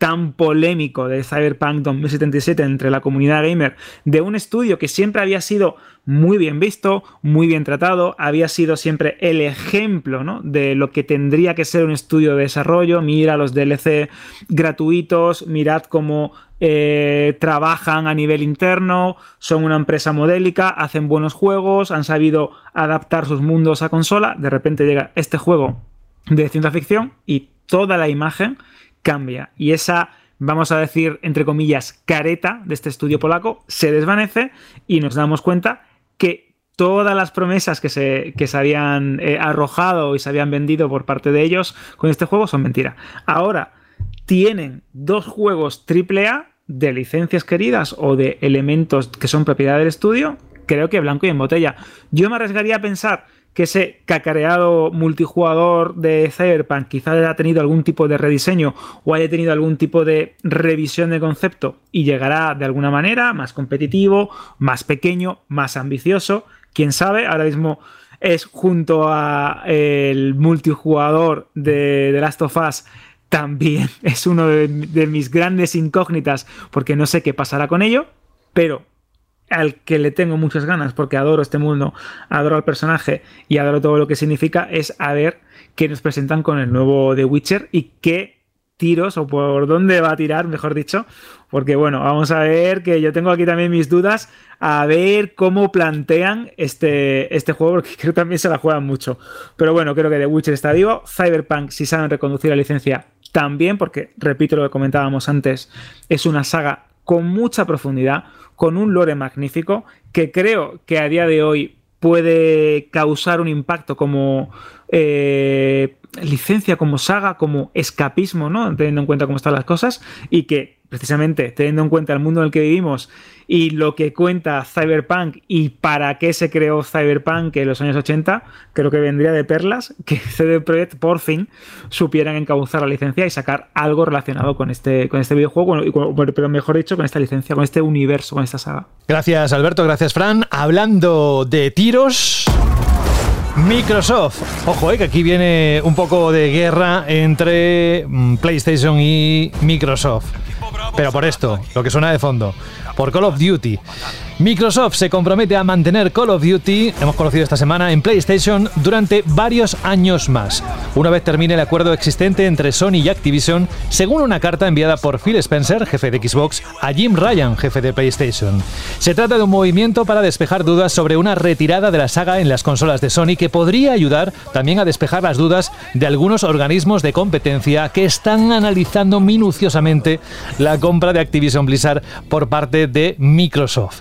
tan polémico de Cyberpunk 2077 entre la comunidad gamer, de un estudio que siempre había sido muy bien visto, muy bien tratado, había sido siempre el ejemplo de lo que tendría que ser un estudio de desarrollo. Mira los DLC gratuitos, mirad cómo eh, trabajan a nivel interno, son una empresa modélica, hacen buenos juegos, han sabido adaptar sus mundos a consola. De repente llega este juego de ciencia ficción y toda la imagen cambia. Y esa, vamos a decir, entre comillas, careta de este estudio polaco se desvanece y nos damos cuenta que todas las promesas que se, que se habían eh, arrojado y se habían vendido por parte de ellos con este juego son mentira. Ahora tienen dos juegos AAA de licencias queridas o de elementos que son propiedad del estudio, creo que blanco y en botella. Yo me arriesgaría a pensar que ese cacareado multijugador de Cyberpunk quizás haya tenido algún tipo de rediseño o haya tenido algún tipo de revisión de concepto y llegará de alguna manera más competitivo, más pequeño, más ambicioso. Quién sabe, ahora mismo es junto a el multijugador de The Last of Us también es uno de, de mis grandes incógnitas porque no sé qué pasará con ello, pero al que le tengo muchas ganas porque adoro este mundo, adoro al personaje y adoro todo lo que significa, es a ver qué nos presentan con el nuevo The Witcher y qué tiros o por dónde va a tirar, mejor dicho, porque bueno, vamos a ver que yo tengo aquí también mis dudas, a ver cómo plantean este, este juego, porque creo que también se la juegan mucho. Pero bueno, creo que The Witcher está vivo, Cyberpunk si saben reconducir la licencia también, porque repito lo que comentábamos antes, es una saga con mucha profundidad, con un lore magnífico, que creo que a día de hoy puede causar un impacto como eh, licencia, como saga, como escapismo, ¿no? Teniendo en cuenta cómo están las cosas y que precisamente teniendo en cuenta el mundo en el que vivimos y lo que cuenta Cyberpunk y para qué se creó Cyberpunk en los años 80, creo que vendría de perlas que CD Projekt por fin supieran encauzar la licencia y sacar algo relacionado con este, con este videojuego, pero mejor dicho, con esta licencia, con este universo, con esta saga. Gracias Alberto, gracias Fran. Hablando de tiros... Microsoft. Ojo, eh, que aquí viene un poco de guerra entre mm, PlayStation y Microsoft. Pero por esto, lo que suena de fondo, por Call of Duty. Microsoft se compromete a mantener Call of Duty, hemos conocido esta semana, en PlayStation durante varios años más, una vez termine el acuerdo existente entre Sony y Activision, según una carta enviada por Phil Spencer, jefe de Xbox, a Jim Ryan, jefe de PlayStation. Se trata de un movimiento para despejar dudas sobre una retirada de la saga en las consolas de Sony que podría ayudar también a despejar las dudas de algunos organismos de competencia que están analizando minuciosamente la compra de Activision Blizzard por parte de Microsoft.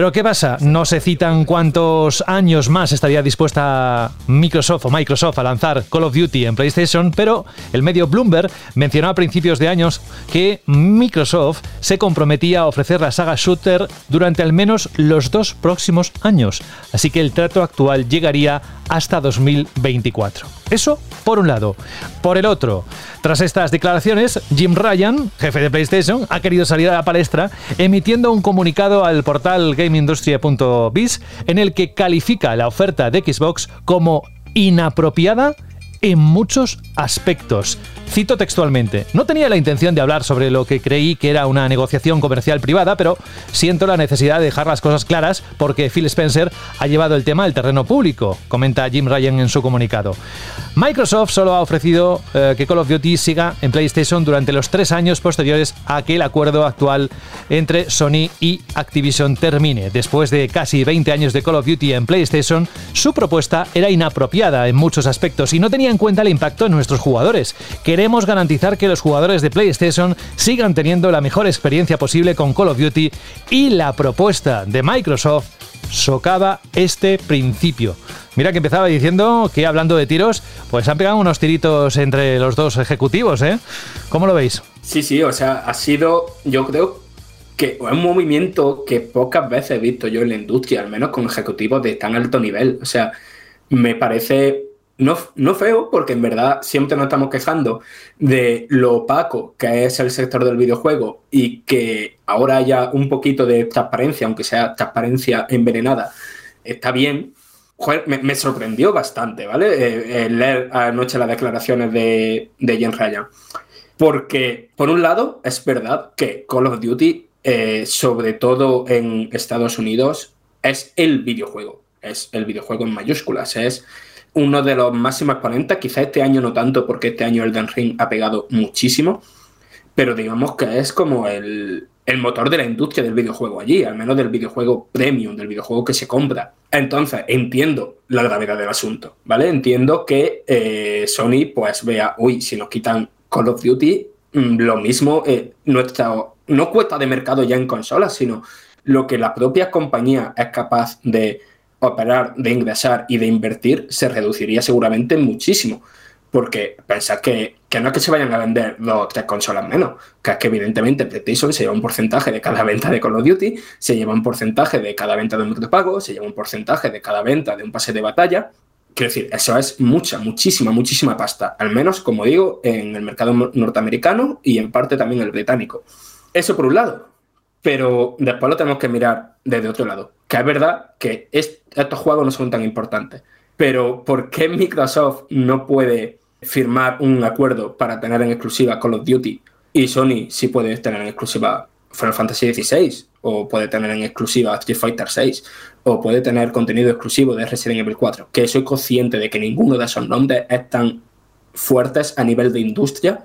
Pero ¿qué pasa? No se citan cuántos años más estaría dispuesta Microsoft o Microsoft a lanzar Call of Duty en PlayStation, pero el medio Bloomberg mencionó a principios de años que Microsoft se comprometía a ofrecer la saga Shooter durante al menos los dos próximos años, así que el trato actual llegaría hasta 2024. Eso por un lado. Por el otro, tras estas declaraciones, Jim Ryan, jefe de PlayStation, ha querido salir a la palestra emitiendo un comunicado al portal GameIndustria.biz en el que califica la oferta de Xbox como inapropiada en muchos aspectos. Cito textualmente, no tenía la intención de hablar sobre lo que creí que era una negociación comercial privada, pero siento la necesidad de dejar las cosas claras porque Phil Spencer ha llevado el tema al terreno público, comenta Jim Ryan en su comunicado. Microsoft solo ha ofrecido eh, que Call of Duty siga en PlayStation durante los tres años posteriores a que el acuerdo actual entre Sony y Activision termine. Después de casi 20 años de Call of Duty en PlayStation, su propuesta era inapropiada en muchos aspectos y no tenía en cuenta el impacto en nuestros jugadores. Queremos garantizar que los jugadores de PlayStation sigan teniendo la mejor experiencia posible con Call of Duty y la propuesta de Microsoft socava este principio. Mira que empezaba diciendo que hablando de tiros, pues han pegado unos tiritos entre los dos ejecutivos, ¿eh? ¿Cómo lo veis? Sí, sí, o sea, ha sido, yo creo que un movimiento que pocas veces he visto yo en la industria, al menos con ejecutivos de tan alto nivel. O sea, me parece no, feo, porque en verdad siempre nos estamos quejando de lo opaco que es el sector del videojuego y que ahora haya un poquito de transparencia, aunque sea transparencia envenenada, está bien. me, sorprendió bastante, ¿vale? Eh, eh, leer anoche las declaraciones de, de Jen Ryan. Porque, por un lado, es verdad que Call of Duty, eh, sobre todo en Estados Unidos, es el videojuego. Es el videojuego en mayúsculas. Es uno de los máximos exponentes, quizá este año no tanto, porque este año Elden Ring ha pegado muchísimo, pero digamos que es como el, motor de la industria del videojuego allí, al menos del videojuego premium, del videojuego que se compra. Entonces, entiendo la gravedad del asunto, ¿vale? Entiendo que eh, Sony pues vea, uy, si nos quitan Call of Duty, mm, lo mismo, eh, no cuesta de mercado ya en consolas, sino lo que la propia compañía es capaz de operar, de ingresar y de invertir se reduciría seguramente muchísimo. Porque pensad que, no es que se vayan a vender dos o tres consolas menos, que es que evidentemente PlayStation se lleva un porcentaje de cada venta de Call of Duty, se lleva un porcentaje de cada venta de un pago, se lleva un porcentaje de cada venta de un pase de batalla. Quiero decir, eso es mucha, muchísima, muchísima pasta. Al menos, como digo, en el mercado norteamericano y en parte también el británico. Eso por un lado. Pero después lo tenemos que mirar desde otro lado. Que es verdad que estos juegos no son tan importantes. Pero ¿por qué Microsoft no puede firmar un acuerdo para tener en exclusiva Call of Duty y Sony sí puede tener en exclusiva Final Fantasy XVI, o puede tener en exclusiva Street Fighter VI, o puede tener contenido exclusivo de Resident Evil 4. Que soy consciente de que ninguno de esos nombres es tan fuertes a nivel de industria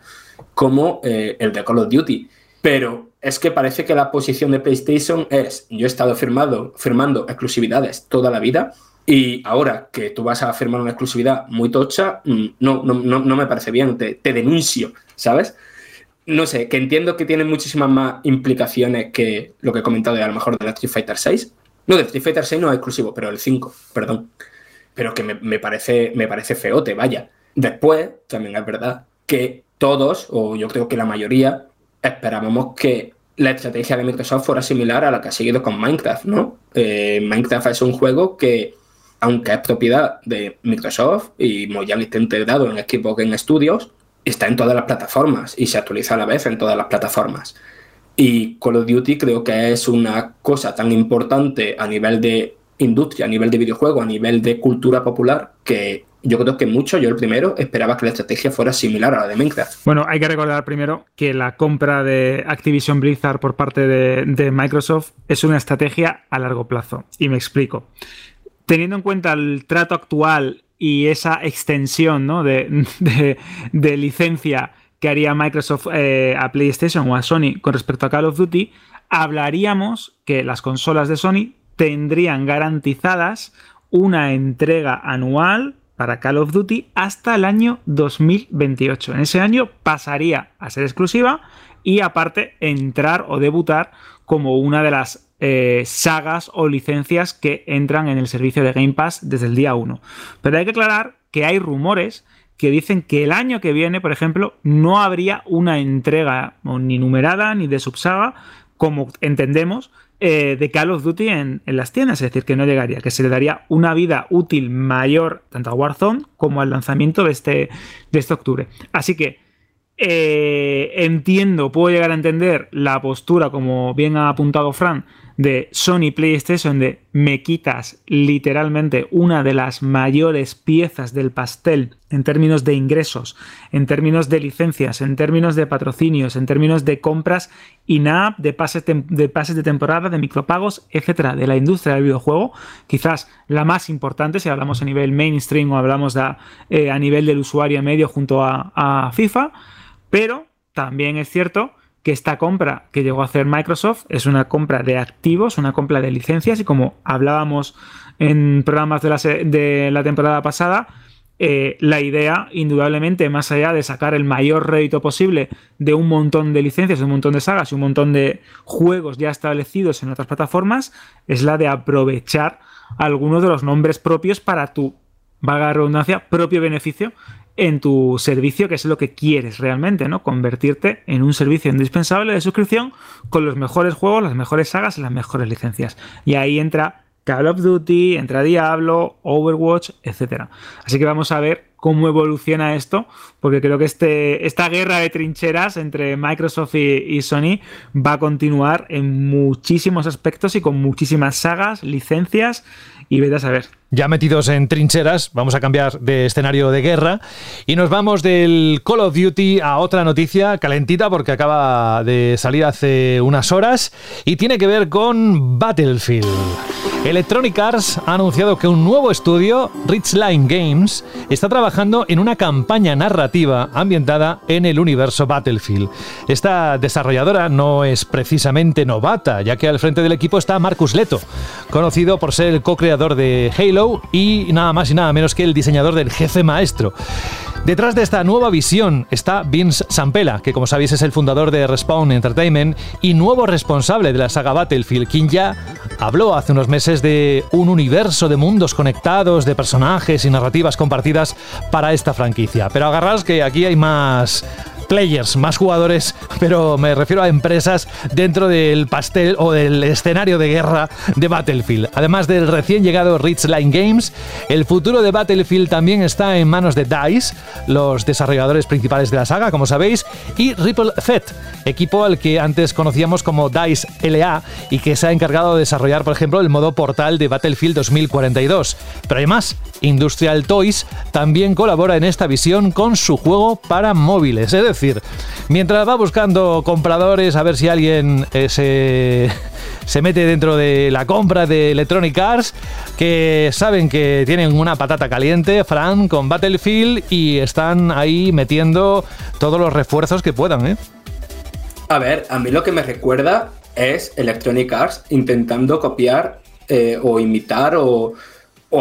como eh, el de Call of Duty. Pero es que parece que la posición de PlayStation es, yo he estado firmado, firmando exclusividades toda la vida y ahora que tú vas a firmar una exclusividad muy tocha, mm, no, no, no, me parece bien, te, te, denuncio, ¿sabes? No sé, que entiendo que tiene muchísimas más implicaciones que lo que he comentado de a lo mejor de la Street Fighter 6. No, de Street Fighter 6 no es exclusivo, pero el 5, perdón. Pero que me, me, parece, me parece feote, vaya. Después, también es verdad que todos, o yo creo que la mayoría, esperábamos que la estrategia de Microsoft fuera similar a la que ha seguido con Minecraft, ¿no? Eh, Minecraft es un juego que, aunque es propiedad de Microsoft y Mojang está integrado en Xbox Game Studios, está en todas las plataformas y se actualiza a la vez en todas las plataformas. Y Call of Duty creo que es una cosa tan importante a nivel de industria, a nivel de videojuego, a nivel de cultura popular, que yo creo que mucho, yo el primero, esperaba que la estrategia fuera similar a la de Minecraft. Bueno, hay que recordar primero que la compra de Activision Blizzard por parte de, Microsoft es una estrategia a largo plazo. Y me explico. Teniendo en cuenta el trato actual y esa extensión de, licencia que haría Microsoft eh, a PlayStation o a Sony con respecto a Call of Duty, hablaríamos que las consolas de Sony tendrían garantizadas una entrega anual para Call of Duty hasta el año 2028. En ese año pasaría a ser exclusiva y aparte entrar o debutar como una de las eh, sagas o licencias que entran en el servicio de Game Pass desde el día 1. Pero hay que aclarar que hay rumores que dicen que el año que viene, por ejemplo, no habría una entrega ni numerada ni de subsaga, como entendemos, eh, de Call of Duty en, las tiendas, es decir, que no llegaría, que se le daría una vida útil mayor tanto a Warzone como al lanzamiento de este, de este octubre. Así que eh, entiendo, puedo llegar a entender la postura, como bien ha apuntado Fran, de Sony PlayStation de me quitas literalmente una de las mayores piezas del pastel en términos de ingresos, en términos de licencias, en términos de patrocinios, en términos de compras in-app, de pases, de pases de temporada, de micropagos, etcétera, de la industria del videojuego, quizás la más importante si hablamos a nivel mainstream o hablamos eh, a nivel del usuario medio junto a, a FIFA, pero también es cierto que esta compra que llegó a hacer Microsoft es una compra de activos, una compra de licencias y como hablábamos en programas de la, temporada pasada, eh, la idea, indudablemente, más allá de sacar el mayor rédito posible de un montón de licencias, un montón de sagas y un montón de juegos ya establecidos en otras plataformas, es la de aprovechar algunos de los nombres propios para tu, valga la redundancia, propio beneficio en tu servicio, que es lo que quieres realmente, ¿no? Convertirte en un servicio indispensable de suscripción con los mejores juegos, las mejores sagas y las mejores licencias. Y ahí entra Call of Duty, entra Diablo, Overwatch, etc. Así que vamos a ver cómo evoluciona esto, porque creo que este, esta guerra de trincheras entre Microsoft y, y, Sony va a continuar en muchísimos aspectos y con muchísimas sagas, licencias y vete a saber. Ya metidos en trincheras, vamos a cambiar de escenario de guerra y nos vamos del Call of Duty a otra noticia calentita porque acaba de salir hace unas horas y tiene que ver con Battlefield. Electronic Arts ha anunciado que un nuevo estudio, Richline Games, está trabajando en una campaña narrativa ambientada en el universo Battlefield. Esta desarrolladora no es precisamente novata, ya que al frente del equipo está Marcus Leto, conocido por ser el co-creador de Halo y nada más y nada menos que el diseñador del jefe maestro. Detrás de esta nueva visión está Vince Sampella, que como sabéis es el fundador de Respawn Entertainment y nuevo responsable de la saga Battlefield, quien ya habló hace unos meses de un universo de mundos conectados, de personajes y narrativas compartidas para esta franquicia. Pero agarraos que aquí hay más players, más jugadores, pero me refiero a empresas dentro del pastel o del escenario de guerra de Battlefield. Además del recién llegado Line Games, el futuro de Battlefield también está en manos de DICE, los desarrolladores principales de la saga, como sabéis, y Ripple Fed, equipo al que antes conocíamos como DICE LA y que se ha encargado de desarrollar, por ejemplo, el modo portal de Battlefield 2042. Pero hay más, Industrial Toys también colabora en esta visión con su juego para móviles. Es decir, mientras va buscando compradores a ver si alguien eh, se, se mete dentro de la compra de Electronic Arts, que saben que tienen una patata caliente, Fran, con Battlefield y están ahí metiendo todos los refuerzos que puedan. ¿eh? A ver, a mí lo que me recuerda es Electronic Arts intentando copiar eh, o imitar o,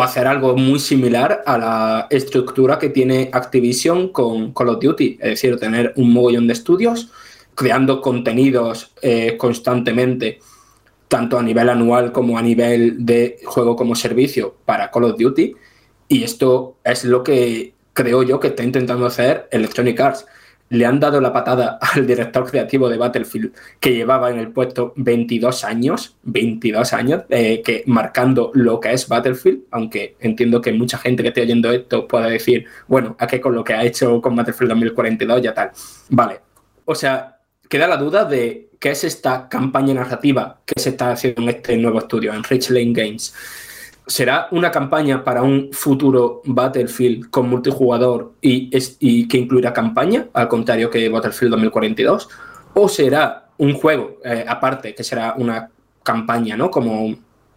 hacer algo muy similar a la estructura que tiene Activision con Call of Duty, es decir, tener un mogollón de estudios creando contenidos eh, constantemente, tanto a nivel anual como a nivel de juego como servicio para Call of Duty. Y esto es lo que creo yo que está intentando hacer Electronic Arts le han dado la patada al director creativo de Battlefield, que llevaba en el puesto 22 años, 22 años, eh, que marcando lo que es Battlefield, aunque entiendo que mucha gente que esté oyendo esto pueda decir, bueno, a qué con lo que ha hecho con Battlefield 2042 ya tal. Vale, o sea, queda la duda de qué es esta campaña narrativa que se está haciendo en este nuevo estudio, en Rich Lane Games ¿Será una campaña para un futuro Battlefield con multijugador y, y, que incluirá campaña, al contrario que Battlefield 2042? ¿O será un juego eh, aparte, que será una campaña, ¿no? Como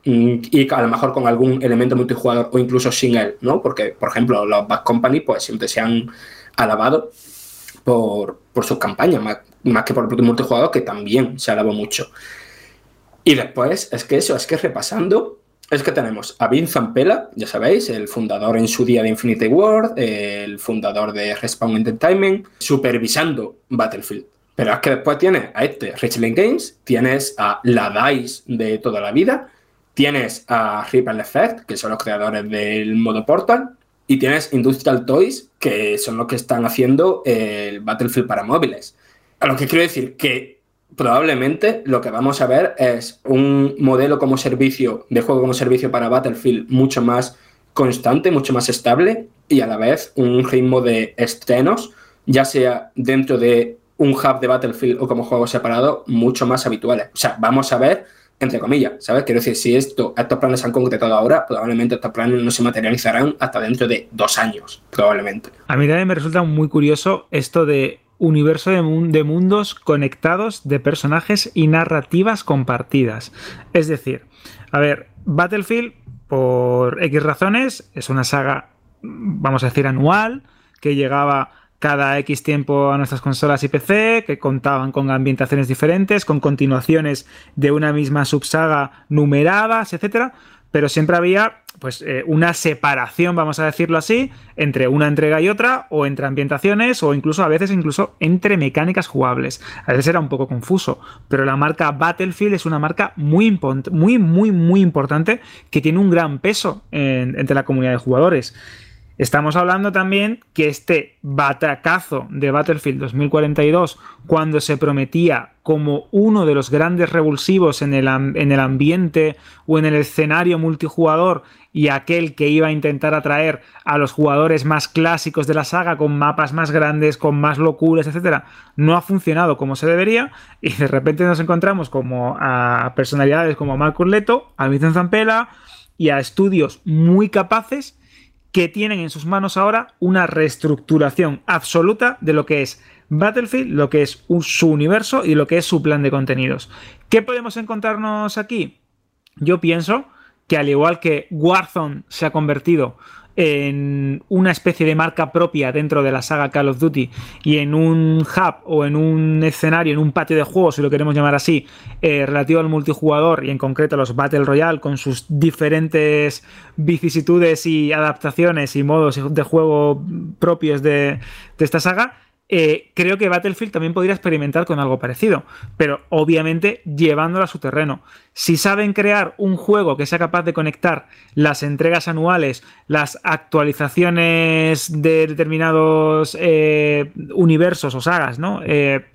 y a lo mejor con algún elemento multijugador o incluso sin él, ¿no? Porque, por ejemplo, los Bad Company pues siempre se han alabado por, por sus campañas, más, más, que por el propio multijugador, que también se alabó mucho. Y después, es que eso, es que repasando, es que tenemos a Vince Zampella, ya sabéis, el fundador en su día de Infinity World, el fundador de Respawn Entertainment, supervisando Battlefield. Pero es que después tienes a este Richland Games, tienes a la DICE de toda la vida, tienes a Ripple Effect, que son los creadores del modo Portal, y tienes Industrial Toys, que son los que están haciendo el Battlefield para móviles. A lo que quiero decir que probablemente lo que vamos a ver es un modelo como servicio, de juego como servicio para Battlefield mucho más constante, mucho más estable y a la vez un ritmo de estrenos, ya sea dentro de un hub de Battlefield o como juego separado, mucho más habituales. O sea, vamos a ver, entre comillas, ¿sabes? Quiero decir, si esto, estos planes se han concretado ahora, probablemente estos planes no se materializarán hasta dentro de dos años, probablemente. A mí también me resulta muy curioso esto de universo de, mundos conectados de personajes y narrativas compartidas. Es decir, a ver, Battlefield, por X razones, es una saga, vamos a decir, anual, que llegaba cada X tiempo a nuestras consolas y PC, que contaban con ambientaciones diferentes, con continuaciones de una misma subsaga numeradas, etcétera pero siempre había pues eh, una separación, vamos a decirlo así, entre una entrega y otra, o entre ambientaciones, o incluso a veces incluso entre mecánicas jugables. A veces era un poco confuso, pero la marca Battlefield es una marca muy, muy, muy, muy importante que tiene un gran peso entre la comunidad de jugadores. Estamos hablando también que este batacazo de Battlefield 2042, cuando se prometía como uno de los grandes revulsivos en el, en el, ambiente o en el escenario multijugador y aquel que iba a intentar atraer a los jugadores más clásicos de la saga con mapas más grandes, con más locuras, etc., no ha funcionado como se debería y de repente nos encontramos como a personalidades como Marcus Leto, a Vincent Zampella y a estudios muy capaces que tienen en sus manos ahora una reestructuración absoluta de lo que es Battlefield, lo que es su universo y lo que es su plan de contenidos. ¿Qué podemos encontrarnos aquí? Yo pienso que al igual que Warzone se ha convertido en una especie de marca propia dentro de la saga Call of Duty y en un hub o en un escenario, en un patio de juegos, si lo queremos llamar así, eh, relativo al multijugador y en concreto a los Battle Royale con sus diferentes vicisitudes y adaptaciones y modos de juego propios de, de esta saga, eh, creo que Battlefield también podría experimentar con algo parecido, pero obviamente llevándolo a su terreno. Si saben crear un juego que sea capaz de conectar las entregas anuales, las actualizaciones de determinados eh, universos o sagas, ¿no? Eh,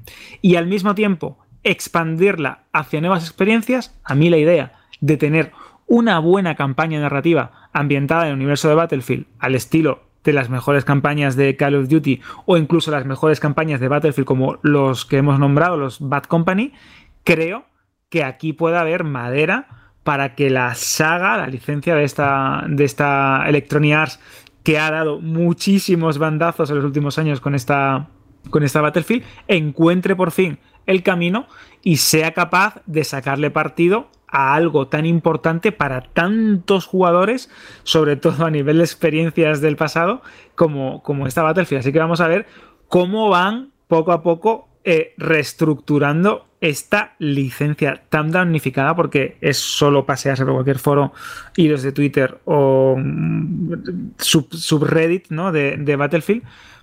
y al mismo tiempo expandirla hacia nuevas experiencias, a mí la idea de tener una buena campaña narrativa ambientada en el universo de Battlefield al estilo de las mejores campañas de Call of Duty o incluso las mejores campañas de Battlefield como los que hemos nombrado, los Bad Company, creo que aquí puede haber madera para que la saga, la licencia de esta, de esta Electronic Arts, que ha dado muchísimos bandazos en los últimos años con esta, con esta Battlefield, encuentre por fin el camino y sea capaz de sacarle partido a algo tan importante para tantos jugadores, sobre todo a nivel de experiencias del pasado, como, como esta Battlefield. Así que vamos a ver cómo van poco a poco eh, reestructurando esta licencia tan damnificada porque es solo pasearse por cualquier foro, hilos de Twitter o mm, subreddit ¿no? de, de Battlefield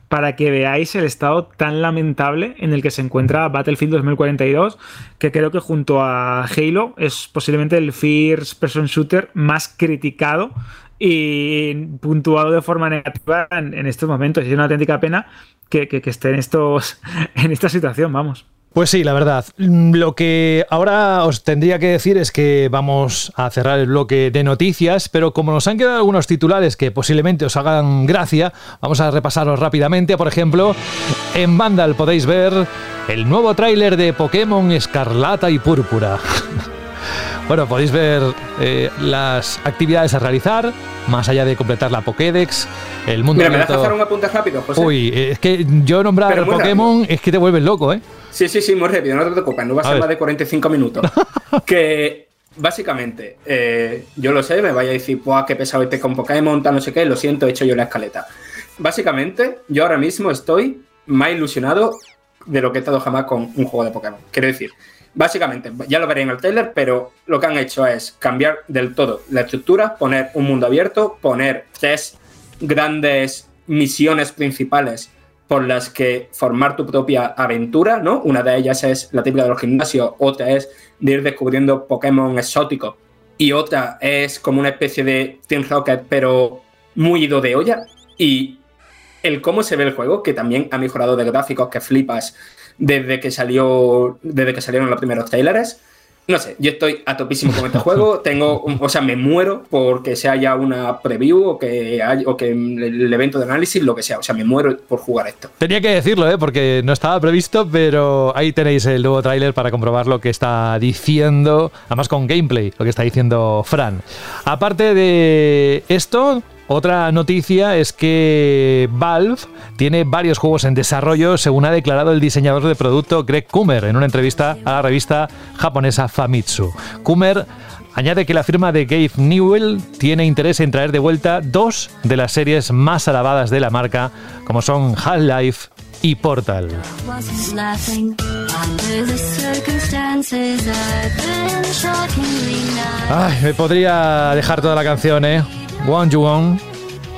para que veáis el estado tan lamentable en el que se encuentra Battlefield 2042, que creo que junto a Halo es posiblemente el first person shooter más criticado y puntuado de forma negativa en, estos momentos. Y es una auténtica pena que, que esté en, estos, en esta situación, vamos. Pues sí, la verdad. Lo que ahora os tendría que decir es que vamos a cerrar el bloque de noticias, pero como nos han quedado algunos titulares que posiblemente os hagan gracia, vamos a repasarlos rápidamente. Por ejemplo, en Vandal podéis ver el nuevo tráiler de Pokémon Escarlata y Púrpura. Bueno, podéis ver eh, las actividades a realizar, más allá de completar la Pokédex, el mundo Mira, ¿me das hacer un apunte rápido, José? Uy, es que yo nombrar Pokémon es que te vuelves loco, ¿eh? Sí, sí, sí, muy rápido, no te preocupes, no va a, ser más de 45 minutos. que básicamente, eh, yo lo sé, me vaya a decir, ¡buah, qué pesado este con Pokémon, tal, no sé qué! Lo siento, he hecho yo la escaleta. Básicamente, yo ahora mismo estoy más ilusionado de lo que he estado jamás con un juego de Pokémon. Quiero decir, básicamente, ya lo veré en el trailer, pero lo que han hecho es cambiar del todo la estructura, poner un mundo abierto, poner tres grandes misiones principales por las que formar tu propia aventura, ¿no? Una de ellas es la típica de los gimnasios, otra es de ir descubriendo Pokémon exóticos y otra es como una especie de Team Rocket, pero muy ido de olla. Y el cómo se ve el juego, que también ha mejorado de gráficos que flipas desde que salió, desde que salieron los primeros trailers, no sé, yo estoy a topísimo con este juego. Tengo, o sea, me muero porque se haya una preview o que, o que el evento de análisis, lo que sea. O sea, me muero por jugar esto. Tenía que decirlo, ¿eh? porque no estaba previsto, pero ahí tenéis el nuevo tráiler para comprobar lo que está diciendo, además con gameplay, lo que está diciendo Fran. Aparte de esto, otra noticia es que Valve tiene varios juegos en desarrollo, según ha declarado el diseñador de producto Greg Kummer en una entrevista a la revista japonesa Famitsu. Kummer añade que la firma de Gabe Newell tiene interés en traer de vuelta dos de las series más alabadas de la marca, como son Half-Life y Portal. Ay, me podría dejar toda la canción, ¿eh? Wang Zhuang.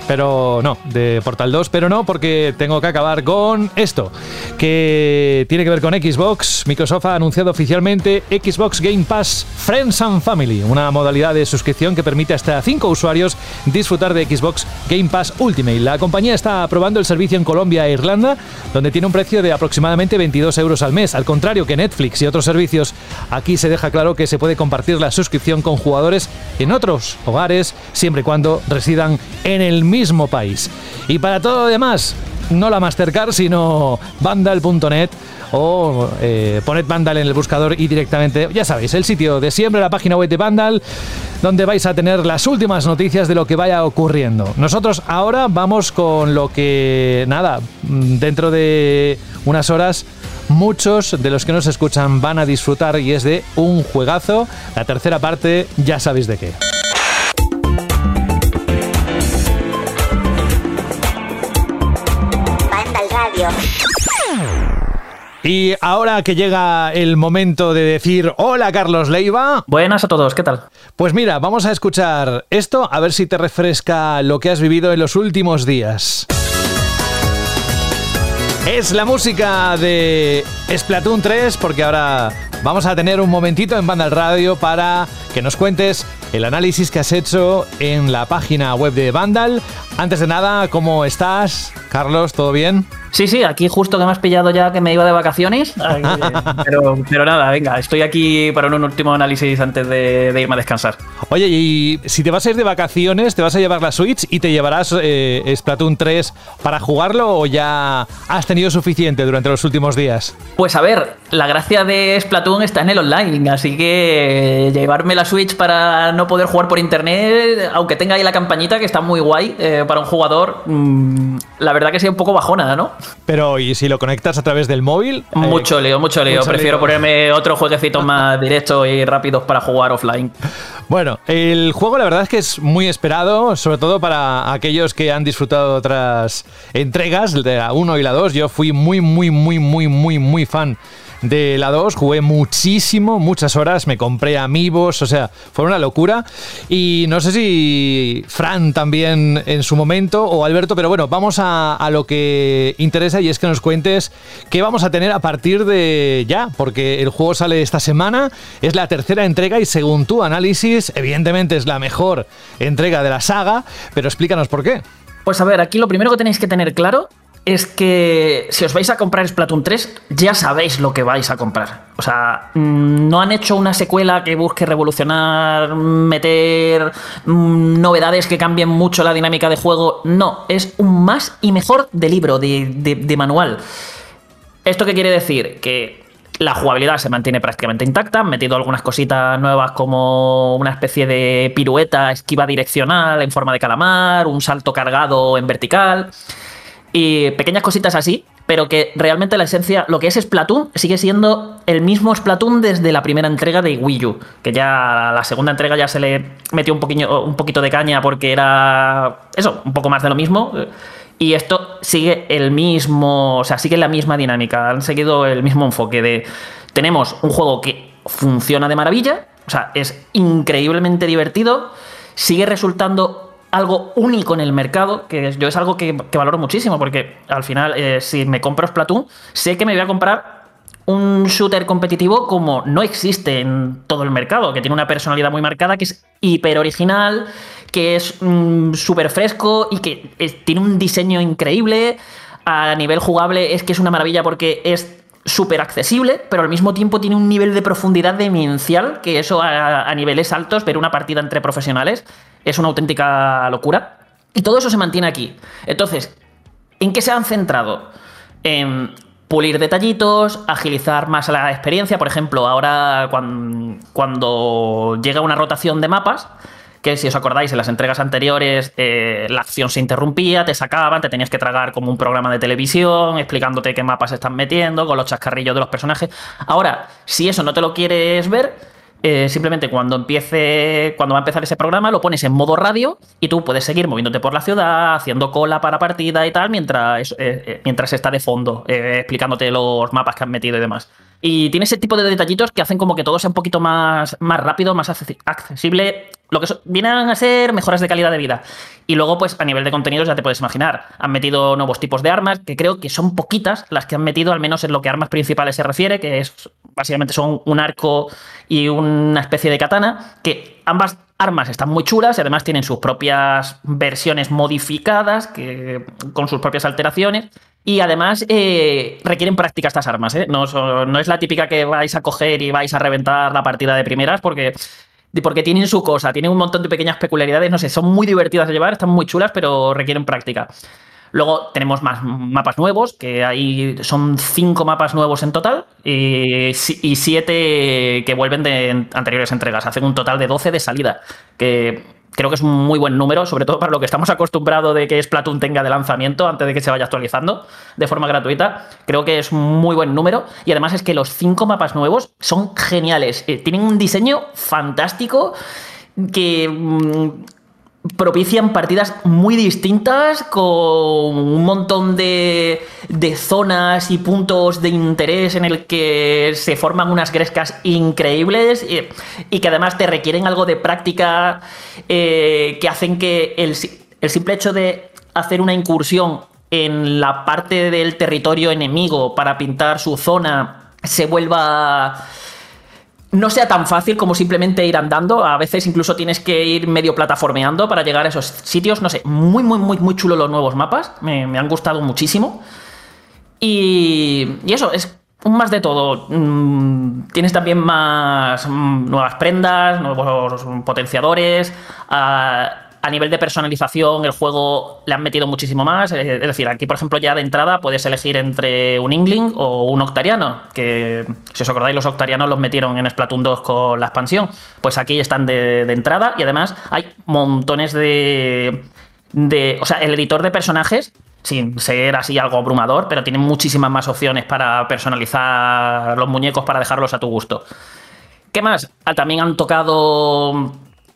Pero no, de Portal 2, pero no porque tengo que acabar con esto, que tiene que ver con Xbox. Microsoft ha anunciado oficialmente Xbox Game Pass Friends and Family, una modalidad de suscripción que permite hasta 5 usuarios disfrutar de Xbox Game Pass Ultimate. La compañía está probando el servicio en Colombia e Irlanda, donde tiene un precio de aproximadamente 22 euros al mes. Al contrario que Netflix y otros servicios, aquí se deja claro que se puede compartir la suscripción con jugadores en otros hogares, siempre y cuando residan en el mismo país. Y para todo lo demás, no la Mastercard, sino vandal.net o eh, poned Vandal en el buscador y directamente, ya sabéis, el sitio de siempre, la página web de Vandal, donde vais a tener las últimas noticias de lo que vaya ocurriendo. Nosotros ahora vamos con lo que, nada, dentro de unas horas muchos de los que nos escuchan van a disfrutar y es de un juegazo. La tercera parte, ya sabéis de qué. Y ahora que llega el momento de decir hola Carlos Leiva. Buenas a todos, ¿qué tal? Pues mira, vamos a escuchar esto a ver si te refresca lo que has vivido en los últimos días. Es la música de Splatoon 3 porque ahora vamos a tener un momentito en Banda Radio para que nos cuentes el análisis que has hecho en la página web de Vandal. Antes de nada, ¿cómo estás? Carlos, ¿todo bien? Sí, sí, aquí justo que me has pillado ya que me iba de vacaciones. Pero, pero nada, venga, estoy aquí para un último análisis antes de, irme a descansar. Oye, y si te vas a ir de vacaciones, ¿te vas a llevar la Switch y te llevarás eh, Splatoon 3 para jugarlo o ya has tenido suficiente durante los últimos días? Pues a ver, la gracia de Splatoon está en el online, así que llevarme la Switch para no poder jugar por internet, aunque tenga ahí la campañita que está muy guay eh, para un jugador, mm, la verdad que sea un poco bajona, ¿no? Pero, ¿y si lo conectas a través del móvil? Mucho lío, mucho lío. Prefiero ponerme otro jueguecito más directo y rápidos para jugar offline. Bueno, el juego la verdad es que es muy esperado, sobre todo para aquellos que han disfrutado otras entregas, de la 1 y la 2. Yo fui muy, muy, muy, muy, muy, muy fan de la 2, jugué muchísimo, muchas horas, me compré amigos, o sea, fue una locura. Y no sé si Fran también en su momento o Alberto, pero bueno, vamos a, a lo que interesa y es que nos cuentes qué vamos a tener a partir de ya, porque el juego sale esta semana, es la tercera entrega y según tu análisis, evidentemente es la mejor entrega de la saga, pero explícanos por qué. Pues a ver, aquí lo primero que tenéis que tener claro es que si os vais a comprar Splatoon 3, ya sabéis lo que vais a comprar. O sea, mm, no han hecho una secuela que busque revolucionar, meter mm, novedades que cambien mucho la dinámica de juego. No, es un más y mejor de libro, de, manual. ¿Esto qué quiere decir? Que la jugabilidad se mantiene prácticamente intacta, han metido algunas cositas nuevas como una especie de pirueta, esquiva direccional en forma de calamar, un salto cargado en vertical. Y pequeñas cositas así, pero que realmente la esencia, lo que es Splatoon, sigue siendo el mismo Splatoon desde la primera entrega de Wii U. Que ya la segunda entrega ya se le metió un, poquito, un poquito de caña porque era eso, un poco más de lo mismo. Y esto sigue el mismo, o sea, sigue la misma dinámica. Han seguido el mismo enfoque de. Tenemos un juego que funciona de maravilla, o sea, es increíblemente divertido, sigue resultando algo único en el mercado, que yo es algo que, valoro muchísimo, porque al final, eh, si me compro Splatoon, sé que me voy a comprar un shooter competitivo como no existe en todo el mercado, que tiene una personalidad muy marcada, que es hiper original, que es mm, súper fresco y que tiene un diseño increíble. A nivel jugable es que es una maravilla porque es súper accesible, pero al mismo tiempo tiene un nivel de profundidad demencial, que eso a, niveles altos, ver una partida entre profesionales, es una auténtica locura. Y todo eso se mantiene aquí. Entonces, ¿en qué se han centrado? En pulir detallitos, agilizar más la experiencia. Por ejemplo, ahora cuando llega una rotación de mapas, que si os acordáis, en las entregas anteriores eh, la acción se interrumpía, te sacaban, te tenías que tragar como un programa de televisión, explicándote qué mapas están metiendo, con los chascarrillos de los personajes. Ahora, si eso no te lo quieres ver, eh, simplemente cuando empiece, cuando va a empezar ese programa, lo pones en modo radio y tú puedes seguir moviéndote por la ciudad, haciendo cola para partida y tal, mientras, eh, mientras está de fondo, explicándote los mapas que han metido y demás. Y tiene ese tipo de detallitos que hacen como que todo sea un poquito más, más rápido, más accesible. Lo que vienen a ser mejoras de calidad de vida. Y luego, pues a nivel de contenidos, ya te puedes imaginar. Han metido nuevos tipos de armas, que creo que son poquitas las que han metido, al menos en lo que armas principales se refiere, que es básicamente son un arco y una especie de katana, que ambas armas están muy chulas y además tienen sus propias versiones modificadas, que, con sus propias alteraciones. Y además eh, requieren práctica estas armas, ¿eh? no, no, es la típica que vais a coger y vais a reventar la partida de primeras porque, porque tienen su cosa, tienen un montón de pequeñas peculiaridades, no sé, son muy divertidas de llevar, están muy chulas, pero requieren práctica. Luego tenemos más mapas nuevos, que ahí son cinco mapas nuevos en total y, siete que vuelven de anteriores entregas. Hacen un total de 12 de salida, que creo que es un muy buen número, sobre todo para lo que estamos acostumbrados de que Splatoon tenga de lanzamiento antes de que se vaya actualizando de forma gratuita. Creo que es un muy buen número y además es que los cinco mapas nuevos son geniales. Eh, tienen un diseño fantástico que mm, propician partidas muy distintas con un montón de, zonas y puntos de interés en el que se forman unas grescas increíbles y, que además te requieren algo de práctica eh, que hacen que el, el simple hecho de hacer una incursión en la parte del territorio enemigo para pintar su zona se vuelva no sea tan fácil como simplemente ir andando. A veces incluso tienes que ir medio plataformeando para llegar a esos sitios. No sé, muy, muy, muy, muy chulo los nuevos mapas. Me, han gustado muchísimo. Y, y eso, es más de todo. Mm, tienes también más mm, nuevas prendas, nuevos potenciadores. A, a nivel de personalización, el juego le han metido muchísimo más. Es decir, aquí, por ejemplo, ya de entrada puedes elegir entre un Ingling o un Octariano. Que, si os acordáis, los Octarianos los metieron en Splatoon 2 con la expansión. Pues aquí están de, de entrada y además hay montones de, de. O sea, el editor de personajes sin ser así algo abrumador, pero tiene muchísimas más opciones para personalizar los muñecos para dejarlos a tu gusto. ¿Qué más? Ah, también han tocado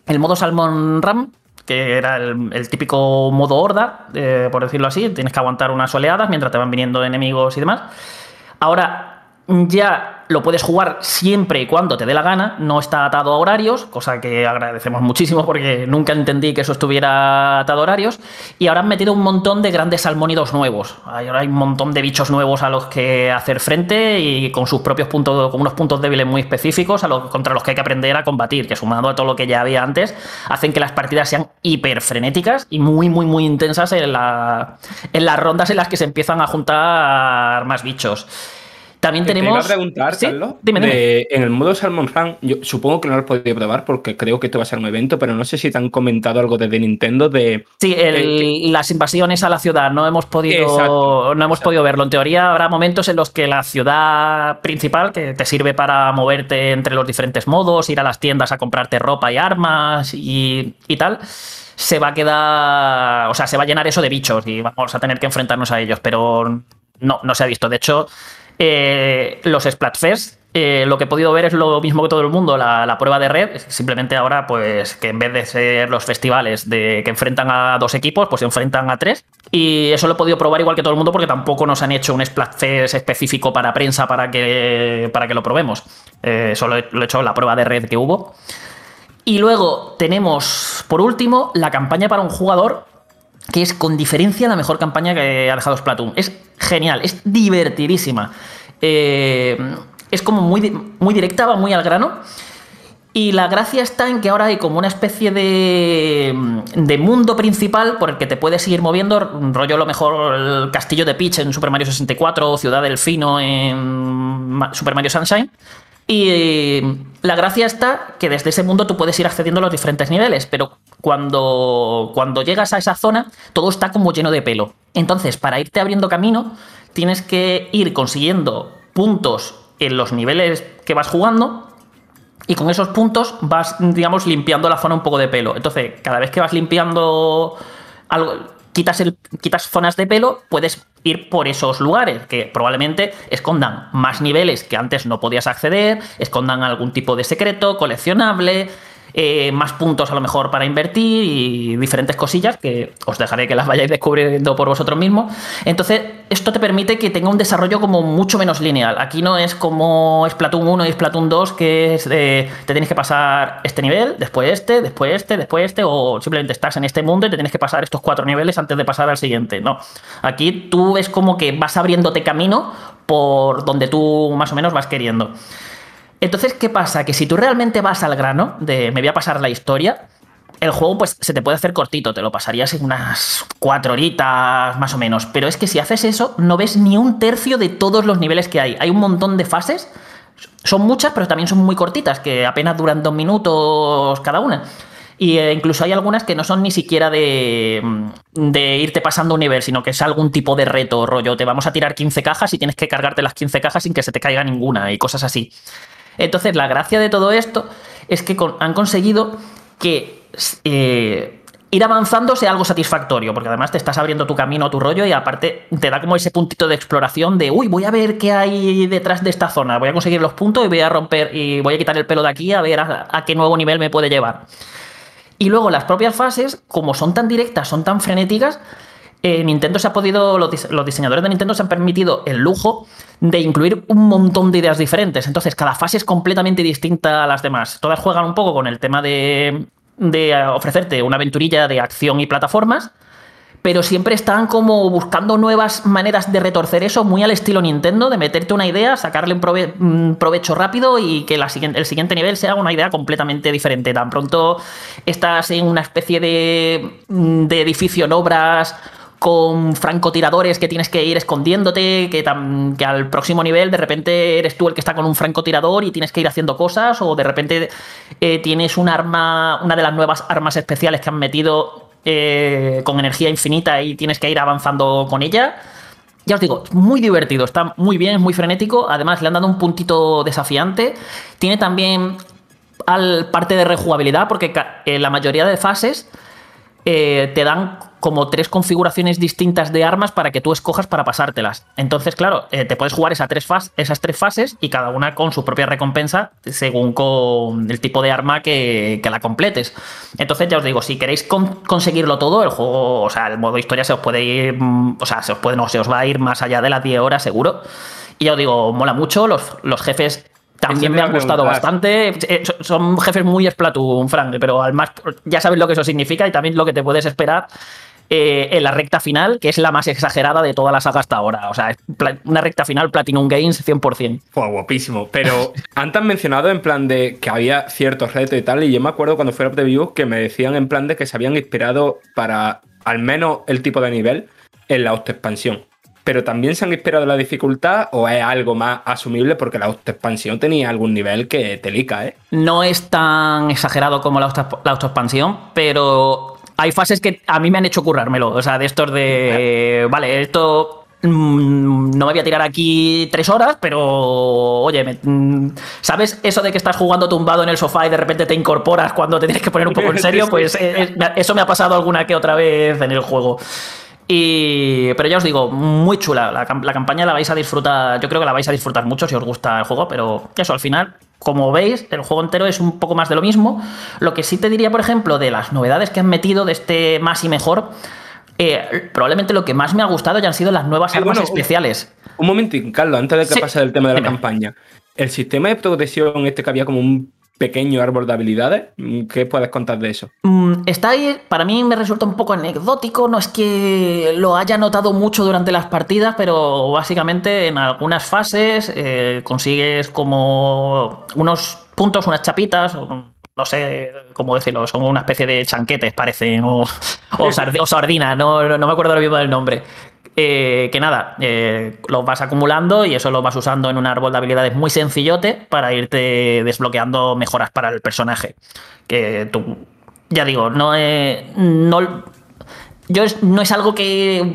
el modo Salmon Ram, que era el, típico modo horda, eh, por decirlo así. Tienes que aguantar unas oleadas mientras te van viniendo enemigos y demás. Ahora ya lo puedes jugar siempre y cuando te dé la gana, no está atado a horarios, cosa que agradecemos muchísimo porque nunca entendí que eso estuviera atado a horarios. Y ahora han metido un montón de grandes salmónidos nuevos. Ahora hay un montón de bichos nuevos a los que hacer frente y con sus propios puntos, con unos puntos débiles muy específicos contra los que hay que aprender a combatir, que sumado a todo lo que ya había antes, hacen que las partidas sean hiper frenéticas y muy, muy, muy intensas en, en las rondas en las que se empiezan a juntar más bichos. También tenemos. Te iba a preguntar, ¿Sí? Carlos, Dime, dime. de- en el modo Salmon Run, yo supongo que no lo has podido probar porque creo que esto va a ser un evento, pero no sé si te han comentado algo desde Nintendo de. Sí, el- Eh, las invasiones a la ciudad no hemos podido Exacto, no hemos podido verlo. En teoría habrá momentos en los que la ciudad principal que te sirve para moverte entre los diferentes modos, ir a las tiendas a comprarte ropa y armas y, y tal, se va a quedar, o sea, se va a llenar eso de bichos y vamos a tener que enfrentarnos a ellos, pero no, no se ha visto. De hecho, eh, los Splatfest eh, lo que he podido ver es lo mismo que todo el mundo, la, prueba de red, simplemente ahora pues que en vez de ser los festivales de que enfrentan a dos equipos, pues se enfrentan a tres. Y eso lo he podido probar igual que todo el mundo porque tampoco nos han hecho un Splatfest específico para prensa para que, para que lo probemos. Eh, solo lo he hecho la prueba de red que hubo. Y luego tenemos, por último, la campaña para un jugador que es con diferencia la mejor campaña que ha dejado Splatoon. Es genial, es divertidísima. Eh, es como muy, muy directa, va muy al grano. Y la gracia está en que ahora hay como una especie de, de mundo principal por el que te puedes ir moviendo, rollo lo mejor el castillo de Peach en Super Mario 64 o Ciudad Delfino en Ma- Super Mario Sunshine. Y eh, la gracia está que desde ese mundo tú puedes ir accediendo a los diferentes niveles, pero cuando, cuando llegas a esa zona todo está como lleno de pelo. Entonces, para irte abriendo camino, tienes que ir consiguiendo puntos en los niveles que vas jugando y con esos puntos vas, digamos, limpiando la zona un poco de pelo. Entonces, cada vez que vas limpiando algo, quitas, el, quitas zonas de pelo, puedes ir por esos lugares que probablemente escondan más niveles que antes no podías acceder, escondan algún tipo de secreto, coleccionable. Eh, más puntos a lo mejor para invertir y diferentes cosillas que os dejaré que las vayáis descubriendo por vosotros mismos. Entonces, esto te permite que tenga un desarrollo como mucho menos lineal. Aquí no es como Splatoon 1 y Splatoon 2, que es de, te tienes que pasar este nivel, después este, después este, después este, o simplemente estás en este mundo y te tienes que pasar estos cuatro niveles antes de pasar al siguiente. No. Aquí tú es como que vas abriéndote camino por donde tú más o menos vas queriendo. Entonces, ¿qué pasa? Que si tú realmente vas al grano de me voy a pasar la historia, el juego pues se te puede hacer cortito, te lo pasarías en unas cuatro horitas más o menos. Pero es que si haces eso, no ves ni un tercio de todos los niveles que hay. Hay un montón de fases, son muchas, pero también son muy cortitas, que apenas duran dos minutos cada una. Y eh, incluso hay algunas que no son ni siquiera de, de irte pasando un nivel, sino que es algún tipo de reto, rollo. Te vamos a tirar 15 cajas y tienes que cargarte las 15 cajas sin que se te caiga ninguna y cosas así. Entonces, la gracia de todo esto es que han conseguido que eh, ir avanzando sea algo satisfactorio, porque además te estás abriendo tu camino, tu rollo, y aparte te da como ese puntito de exploración de, uy, voy a ver qué hay detrás de esta zona, voy a conseguir los puntos y voy a romper y voy a quitar el pelo de aquí a ver a, a qué nuevo nivel me puede llevar. Y luego las propias fases, como son tan directas, son tan frenéticas, eh, Nintendo se ha podido, los, dise- los diseñadores de Nintendo se han permitido el lujo de incluir un montón de ideas diferentes. Entonces, cada fase es completamente distinta a las demás. Todas juegan un poco con el tema de, de eh, ofrecerte una aventurilla de acción y plataformas, pero siempre están como buscando nuevas maneras de retorcer eso, muy al estilo Nintendo, de meterte una idea, sacarle un prove- un provecho rápido y que el siguiente nivel sea una idea completamente diferente. Tan pronto estás en una especie de, de edificio en obras con francotiradores que tienes que ir escondiéndote, que, al próximo nivel de repente eres tú el que está con un francotirador y tienes que ir haciendo cosas, o de repente eh, tienes un arma, una de las nuevas armas especiales que han metido eh, con energía infinita y tienes que ir avanzando con ella. Ya os digo, muy divertido, está muy bien, es muy frenético. Además, le han dado un puntito desafiante. Tiene también al parte de rejugabilidad, porque la mayoría de fases eh, te dan como tres configuraciones distintas de armas para que tú escojas para pasártelas. Entonces, claro, eh, te puedes jugar esas tres, esas tres fases y cada una con su propia recompensa según con el tipo de arma que, la completes. Entonces, ya os digo, si queréis conseguirlo todo, el juego, o sea, el modo historia se os puede ir, mm, o sea, se os puede, no, se os va a ir más allá de las 10 horas seguro. Y ya os digo, mola mucho, los, los jefes también me han gustado bastante. Eh, son jefes muy Splatoon, Frank, pero al más ya sabes lo que eso significa y también lo que te puedes esperar eh, en la recta final, que es la más exagerada de toda la saga hasta ahora. O sea, una recta final Platinum Games 100%. Fue guapísimo. Pero antes han mencionado en plan de que había ciertos retos y tal, y yo me acuerdo cuando fue a View que me decían en plan de que se habían inspirado para al menos el tipo de nivel en la autoexpansión. Pero también se han inspirado la dificultad o es algo más asumible porque la autoexpansión tenía algún nivel que te lica, ¿eh? No es tan exagerado como la, la autoexpansión, pero hay fases que a mí me han hecho currármelo. O sea, de estos de. Vale, esto mm, no me voy a tirar aquí tres horas, pero oye, mm, ¿sabes eso de que estás jugando tumbado en el sofá y de repente te incorporas cuando te tienes que poner un poco en serio? Pues eh, eso me ha pasado alguna que otra vez en el juego. Y, pero ya os digo, muy chula. La, la, campaña la vais a disfrutar. Yo creo que la vais a disfrutar mucho si os gusta el juego, pero eso al final como veis, el juego entero es un poco más de lo mismo. Lo que sí te diría, por ejemplo, de las novedades que han metido de este más y mejor, eh, probablemente lo que más me ha gustado ya han sido las nuevas armas especiales. Un, momentín, Carlos, antes de que pase el tema de la campaña. El sistema de protección este que había como un pequeño árbol de habilidades. ¿Qué puedes contar de eso? Mm, está ahí, para mí me resulta un poco anecdótico, no es que lo haya notado mucho durante las partidas, pero básicamente en algunas fases eh, consigues como unos puntos, unas chapitas, no sé cómo decirlo, son una especie de chanquetes, parecen, o, o, sardina, no, no me acuerdo ahora mismo del nombre, eh, que nada, eh, los vas acumulando y eso lo vas usando en un árbol de habilidades muy sencillote para irte desbloqueando mejoras para el personaje. Que tú, ya digo, no, no yo no es algo que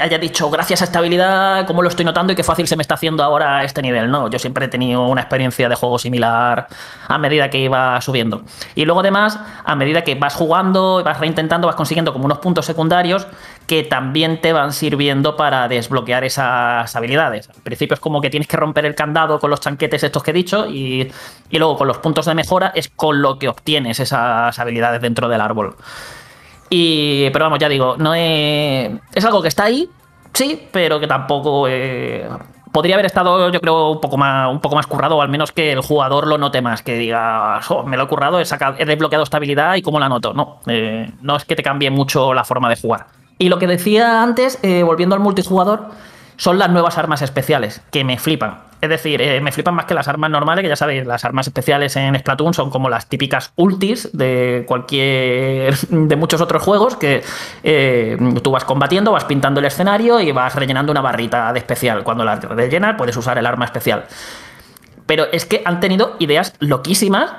haya dicho gracias a esta habilidad, como lo estoy notando y qué fácil se me está haciendo ahora a este nivel. No, yo siempre he tenido una experiencia de juego similar a medida que iba subiendo. Y luego además, a medida que vas jugando, vas reintentando, vas consiguiendo como unos puntos secundarios que también te van sirviendo para desbloquear esas habilidades. Al principio es como que tienes que romper el candado con los chanquetes estos que he dicho y luego con los puntos de mejora es con lo que obtienes esas habilidades dentro del árbol. Y, pero vamos, ya digo, no es, es algo que está ahí, sí, pero que tampoco eh, podría haber estado, yo creo, un poco más, un poco más currado, o al menos que el jugador lo note más, que diga, me lo he currado, he desbloqueado esta habilidad y cómo la noto. No, eh, no es que te cambie mucho la forma de jugar. Y lo que decía antes, eh, volviendo al multijugador, son las nuevas armas especiales, que me flipan. Es decir, eh, me flipan más que las armas normales, que ya sabéis, las armas especiales en Splatoon son como las típicas ultis de cualquier. de muchos otros juegos que eh, tú vas combatiendo, vas pintando el escenario y vas rellenando una barrita de especial. Cuando la rellenas, puedes usar el arma especial. Pero es que han tenido ideas loquísimas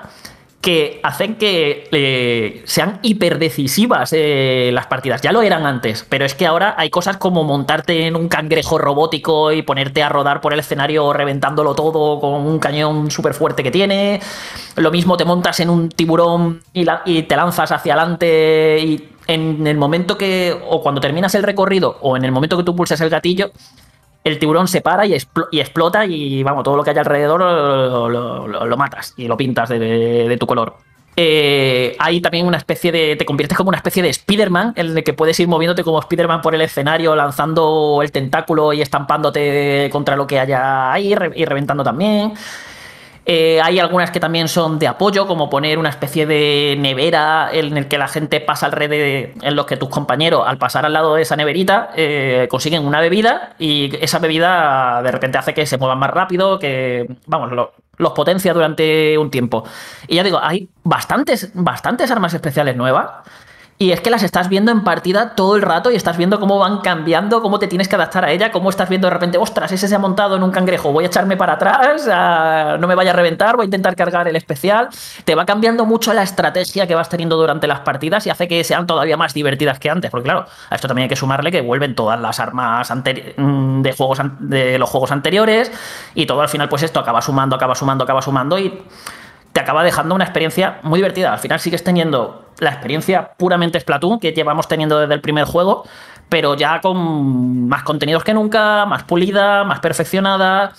que hacen que eh, sean hiperdecisivas eh, las partidas. Ya lo eran antes, pero es que ahora hay cosas como montarte en un cangrejo robótico y ponerte a rodar por el escenario reventándolo todo con un cañón súper fuerte que tiene. Lo mismo te montas en un tiburón y, y te lanzas hacia adelante y en el momento que, o cuando terminas el recorrido, o en el momento que tú pulsas el gatillo, el tiburón se para y, explota y vamos, todo lo que hay alrededor lo, matas y lo pintas de, tu color. Eh, hay también una especie de. Te conviertes como una especie de Spider-Man, en el que puedes ir moviéndote como Spider-Man por el escenario, lanzando el tentáculo y estampándote contra lo que haya ahí y reventando también. Eh, hay algunas que también son de apoyo, como poner una especie de nevera en el que la gente pasa alrededor, en los que tus compañeros, al pasar al lado de esa neverita, eh, consiguen una bebida y esa bebida de repente hace que se muevan más rápido, que, vamos, los potencia durante un tiempo. Y ya digo, hay bastantes, bastantes armas especiales nuevas y es que las estás viendo en partida todo el rato y estás viendo cómo van cambiando, cómo te tienes que adaptar a ella, cómo estás viendo de repente, ostras, ese se ha montado en un cangrejo, voy a echarme para atrás, no me vaya a reventar, voy a intentar cargar el especial. Te va cambiando mucho la estrategia que vas teniendo durante las partidas y hace que sean todavía más divertidas que antes, porque claro, a esto también hay que sumarle que vuelven todas las armas mm, de, juegos de los juegos anteriores y todo al final pues esto acaba sumando, acaba sumando, acaba sumando y te acaba dejando una experiencia muy divertida. Al final sigues teniendo la experiencia puramente Splatoon que llevamos teniendo desde el primer juego, pero ya con más contenidos que nunca, más pulida, más perfeccionada.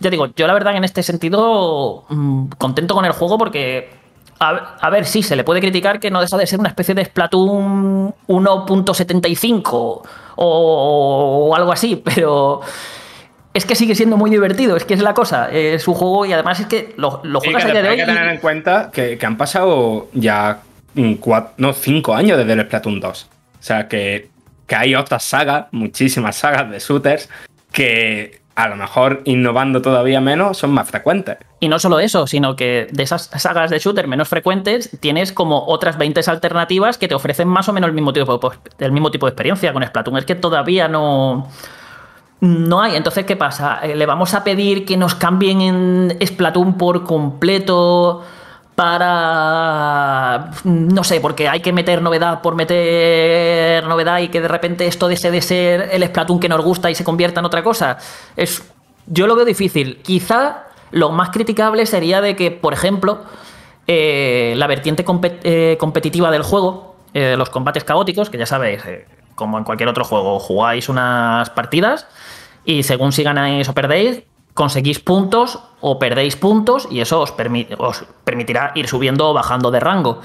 Ya digo, yo la verdad en este sentido mm, contento con el juego porque a, ver, sí, se le puede criticar que no deja de ser una especie de Splatoon 1.75 o, o, algo así, pero es que sigue siendo muy divertido, es que es la cosa, es un juego y además es que lo, lo juegas a día de hoy. Hay que tener en cuenta que, que han pasado ya cuatro, no, cinco años desde el Splatoon 2. O sea que, que hay otras sagas, muchísimas sagas de shooters, que a lo mejor innovando todavía menos son más frecuentes. Y no solo eso, sino que de esas sagas de shooter menos frecuentes tienes como otras 20 alternativas que te ofrecen más o menos el mismo tipo de, el mismo tipo de experiencia con Splatoon. Es que todavía no... No hay. Entonces, ¿qué pasa? Eh, ¿Le vamos a pedir que nos cambien en Splatoon por completo? para, no sé, porque hay que meter novedad por meter novedad y que de repente esto deje de ser el Splatoon que nos gusta y se convierta en otra cosa. Es, yo lo veo difícil. Quizá lo más criticable sería de que, por ejemplo, eh, la vertiente eh, competitiva del juego, los combates caóticos, que ya sabéis, como en cualquier otro juego, jugáis unas partidas y según si ganáis o perdéis, conseguís puntos o perdéis puntos y eso os, permitirá ir subiendo o bajando de rango.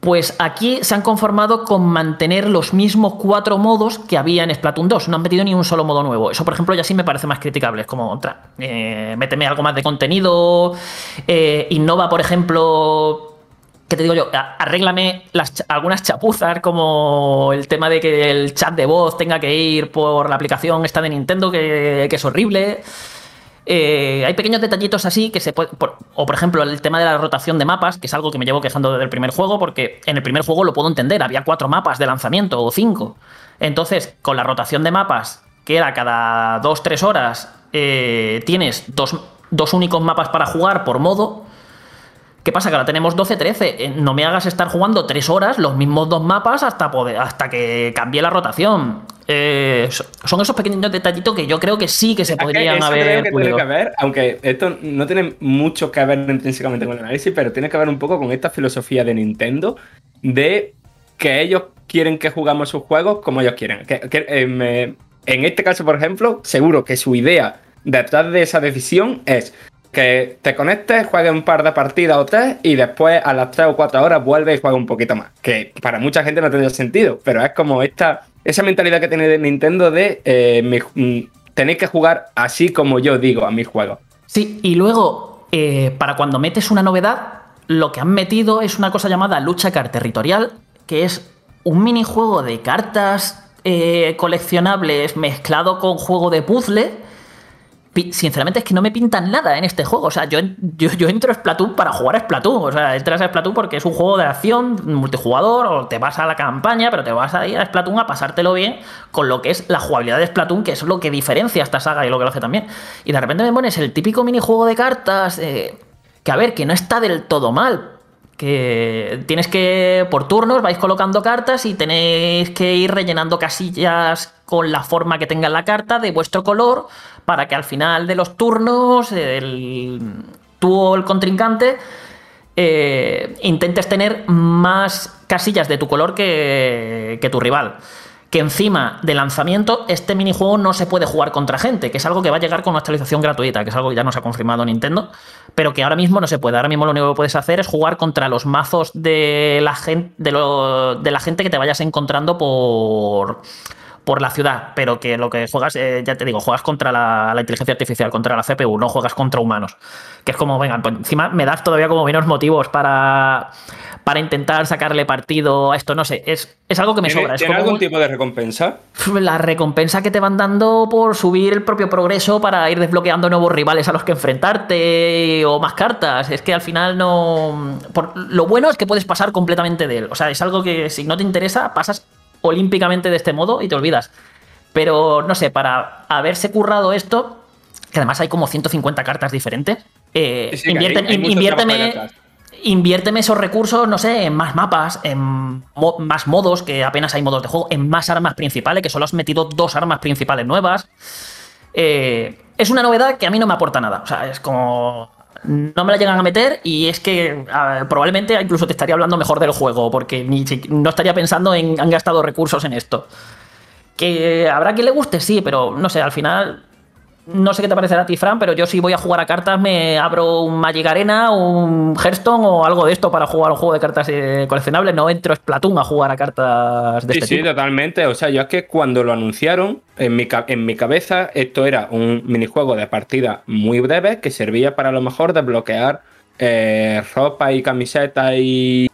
Pues aquí se han conformado con mantener los mismos cuatro modos que había en Splatoon 2. No han metido ni un solo modo nuevo. Eso, por ejemplo, ya sí me parece más criticable. Es como, otra, eh, méteme algo más de contenido. Eh, innova, por ejemplo, ¿qué te digo yo? Arréglame las, algunas chapuzas, como el tema de que el chat de voz tenga que ir por la aplicación esta de Nintendo, que, es horrible. Eh, hay pequeños detallitos así que se puede. o por ejemplo, el tema de la rotación de mapas, que es algo que me llevo quejando desde el primer juego, porque en el primer juego lo puedo entender, había cuatro mapas de lanzamiento o cinco. Entonces, con la rotación de mapas, que era cada dos, tres horas, eh, tienes dos, dos únicos mapas para jugar por modo ¿Qué pasa? Que ahora tenemos 12-13. Eh, no me hagas estar jugando 3 horas los mismos dos mapas hasta, poder, hasta que cambie la rotación. Eh, son esos pequeños detallitos que yo creo que sí que se podrían haber. que tiene que ver, aunque esto no tiene mucho que ver intrínsecamente con el análisis, pero tiene que ver un poco con esta filosofía de Nintendo de que ellos quieren que jugamos sus juegos como ellos quieren. Eh, en este caso, por ejemplo, seguro que su idea detrás de esa decisión es que te conectes, juegues un par de partidas o tres y después a las tres o cuatro horas vuelves y juegas un poquito más. Que para mucha gente no tendría sentido, pero es como esta, esa mentalidad que tiene Nintendo de eh, mm, tenéis que jugar así como yo digo a mis juegos. Sí, y luego, eh, para cuando metes una novedad, lo que han metido es una cosa llamada lucha car territorial, que es un minijuego de cartas eh, coleccionables mezclado con juego de puzzle sinceramente es que no me pintan nada en este juego. O sea, yo, yo, entro a Splatoon para jugar a Splatoon. O sea, entras a Splatoon porque es un juego de acción multijugador o te vas a la campaña, pero te vas a ir a Splatoon a pasártelo bien con lo que es la jugabilidad de Splatoon, que es lo que diferencia esta saga y lo que lo hace también. Y de repente me pones el típico minijuego de cartas, eh, que a ver, que no está del todo mal, que tienes que, por turnos, vais colocando cartas y tenéis que ir rellenando casillas con la forma que tenga la carta de vuestro color para que al final de los turnos el, tú o el contrincante eh, intentes tener más casillas de tu color que, que tu rival que encima de lanzamiento este minijuego no se puede jugar contra gente, que es algo que va a llegar con una actualización gratuita, que es algo que ya nos ha confirmado Nintendo, pero que ahora mismo no se puede. Ahora mismo lo único que puedes hacer es jugar contra los mazos de la gente, de, la gente que te vayas encontrando por, por la ciudad, pero que lo que juegas, eh, ya te digo, juegas contra la, la, inteligencia artificial, contra la CPU, no juegas contra humanos. Que es como, venga, pues encima me das todavía como menos motivos para, para intentar sacarle partido a esto, no sé, es, es algo que me sobra. ¿Tiene algún tipo de recompensa? La recompensa que te van dando por subir el propio progreso para ir desbloqueando nuevos rivales a los que enfrentarte o más cartas. Es que al final no... Por... Lo bueno es que puedes pasar completamente de él. O sea, es algo que si no te interesa, pasas olímpicamente de este modo y te olvidas. Pero no sé, para haberse currado esto, que además hay como 150 cartas diferentes, eh, sí, inviérteme, inviérteme esos recursos, no sé, en más mapas, en mo más modos, que apenas hay modos de juego, en más armas principales, que solo has metido dos armas principales nuevas. Eh, es una novedad que a mí no me aporta nada. O sea, es como. No me la llegan a meter y es que probablemente incluso te estaría hablando mejor del juego, porque ni, no estaría pensando en han gastado recursos en esto. Que habrá quien le guste, sí, pero no sé, al final no sé qué te parecerá a ti, Fran, pero yo si voy a jugar a cartas me abro un Magic Arena, un Hearthstone o algo de esto para jugar un juego de cartas eh, coleccionables. No entro a Splatoon a jugar a cartas de sí, este sí, tipo. Sí, totalmente. O sea, yo es que cuando lo anunciaron, en mi, en mi cabeza esto era un minijuego de partida muy breve que servía para a lo mejor desbloquear eh, ropa y camiseta y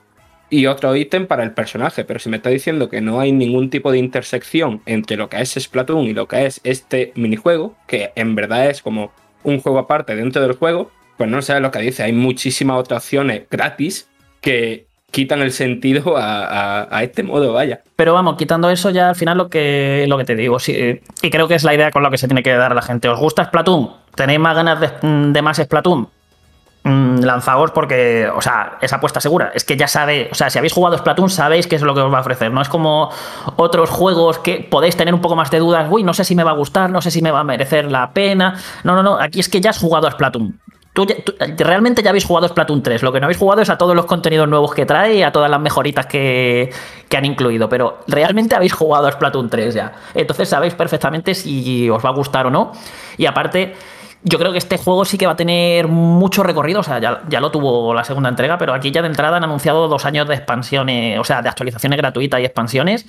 y otro ítem para el personaje. Pero si me está diciendo que no hay ningún tipo de intersección entre lo que es Splatoon y lo que es este minijuego, que en verdad es como un juego aparte dentro del juego, pues no sé lo que dice. Hay muchísimas otras opciones gratis que quitan el sentido a, a, a, este modo, vaya. Pero vamos, quitando eso ya al final lo que, lo que te digo, sí, y creo que es la idea con la que se tiene que dar a la gente. ¿Os gusta Splatoon? ¿Tenéis más ganas de, de más Splatoon? Lanzaos porque, o sea, es apuesta segura. Es que ya sabe, o sea, si habéis jugado Splatoon sabéis qué es lo que os va a ofrecer. No es como otros juegos que podéis tener un poco más de dudas. Uy, no sé si me va a gustar, no sé si me va a merecer la pena. No, no, no. Aquí es que ya has jugado a Splatoon. Tú, realmente ya habéis jugado Splatoon 3. Lo que no habéis jugado es a todos los contenidos nuevos que trae y a todas las mejoritas que, que han incluido. Pero realmente habéis jugado a Splatoon 3 ya. Entonces sabéis perfectamente si os va a gustar o no. Y aparte yo creo que este juego sí que va a tener mucho recorrido, o sea, ya, ya, lo tuvo la segunda entrega, pero aquí ya de entrada han anunciado dos años de expansiones, o sea, de actualizaciones gratuitas y expansiones.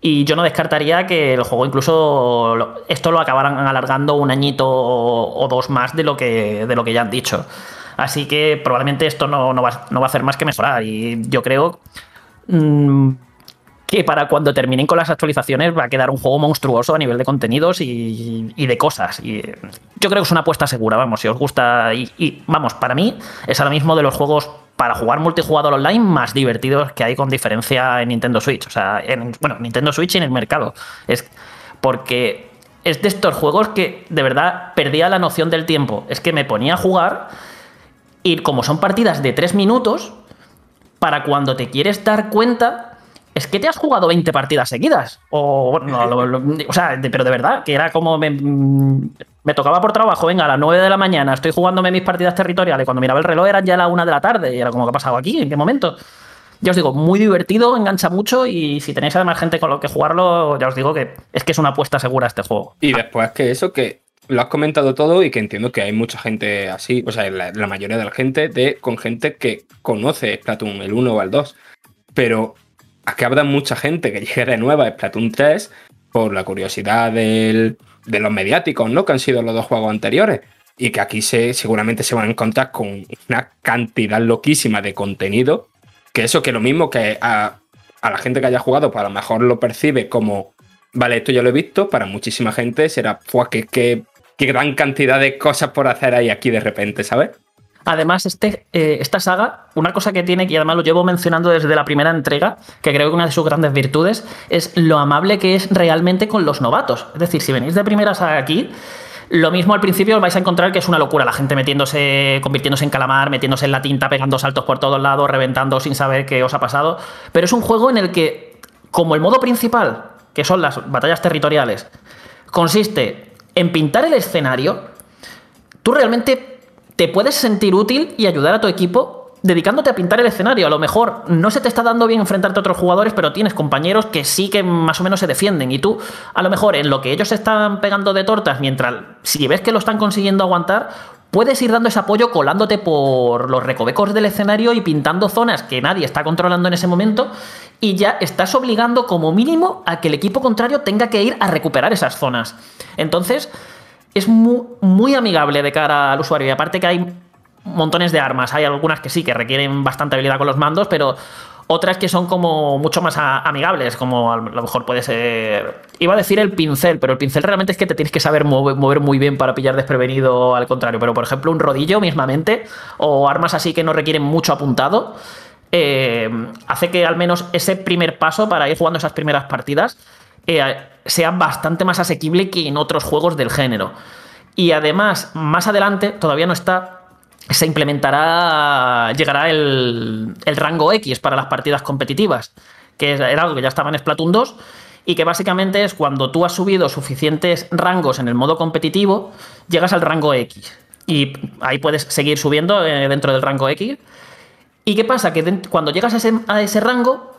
Y yo no descartaría que el juego incluso esto lo acabaran alargando un añito o, dos más de lo que, de lo que ya han dicho. Así que probablemente esto no, no, va, no va a hacer más que mejorar. Y yo creo. Mmm, que para cuando terminen con las actualizaciones va a quedar un juego monstruoso a nivel de contenidos y, de cosas. Y yo creo que es una apuesta segura, vamos, si os gusta. Y, vamos, para mí es ahora mismo de los juegos para jugar multijugador online más divertidos que hay con diferencia en Nintendo Switch. O sea, en, bueno, Nintendo Switch y en el mercado. Es porque es de estos juegos que de verdad perdía la noción del tiempo. Es que me ponía a jugar y como son partidas de tres minutos, para cuando te quieres dar cuenta es que te has jugado 20 partidas seguidas. O, no, lo, o sea, pero de verdad, que era como me, me, tocaba por trabajo, venga, a las 9 de la mañana estoy jugándome mis partidas territoriales. Cuando miraba el reloj eran ya las 1 de la tarde. Y era como, ¿qué ha pasado aquí? ¿En qué momento? Ya os digo, muy divertido, engancha mucho y si tenéis además gente con lo que jugarlo, ya os digo que es que es una apuesta segura este juego. Y después que eso, que lo has comentado todo y que entiendo que hay mucha gente así, o sea, la, la mayoría de la gente, de, con gente que conoce Splatoon, el 1 o el 2. Pero a que habrá mucha gente que llegue de nueva a Splatoon 3 por la curiosidad del, de los mediáticos, ¿no? Que han sido los dos juegos anteriores. Y que aquí se, seguramente se van a encontrar con una cantidad loquísima de contenido. Que eso que lo mismo que a, la gente que haya jugado, pues a lo mejor lo percibe como, vale, esto ya lo he visto, para muchísima gente será, pues que gran cantidad de cosas por hacer ahí aquí de repente, ¿sabes? Además, este, eh, esta saga, una cosa que tiene, y además lo llevo mencionando desde la primera entrega, que creo que una de sus grandes virtudes, es lo amable que es realmente con los novatos. Es decir, si venís de primera saga aquí, lo mismo al principio vais a encontrar que es una locura, la gente metiéndose, convirtiéndose en calamar, metiéndose en la tinta, pegando saltos por todos lados, reventando sin saber qué os ha pasado. Pero es un juego en el que, como el modo principal, que son las batallas territoriales, consiste en pintar el escenario, tú realmente te puedes sentir útil y ayudar a tu equipo dedicándote a pintar el escenario. A lo mejor no se te está dando bien enfrentarte a otros jugadores, pero tienes compañeros que sí que más o menos se defienden. Y tú, a lo mejor en lo que ellos están pegando de tortas, mientras si ves que lo están consiguiendo aguantar, puedes ir dando ese apoyo colándote por los recovecos del escenario y pintando zonas que nadie está controlando en ese momento y ya estás obligando como mínimo a que el equipo contrario tenga que ir a recuperar esas zonas. Entonces, es muy, amigable de cara al usuario y aparte que hay montones de armas, hay algunas que sí, que requieren bastante habilidad con los mandos, pero otras que son como mucho más amigables, como a lo mejor puede ser. Iba a decir el pincel, pero el pincel realmente es que te tienes que saber mover, muy bien para pillar desprevenido al contrario. Pero por ejemplo, un rodillo mismamente, o armas así que no requieren mucho apuntado, eh, hace que al menos ese primer paso para ir jugando esas primeras partidas eh, sea bastante más asequible que en otros juegos del género. Y además, más adelante, todavía no está se implementará, llegará el, rango X para las partidas competitivas, que era algo que ya estaba en Splatoon 2 y que básicamente es cuando tú has subido suficientes rangos en el modo competitivo, llegas al rango X. Y ahí puedes seguir subiendo eh, dentro del rango X. ¿Y qué pasa? Que cuando llegas a ese, a ese rango,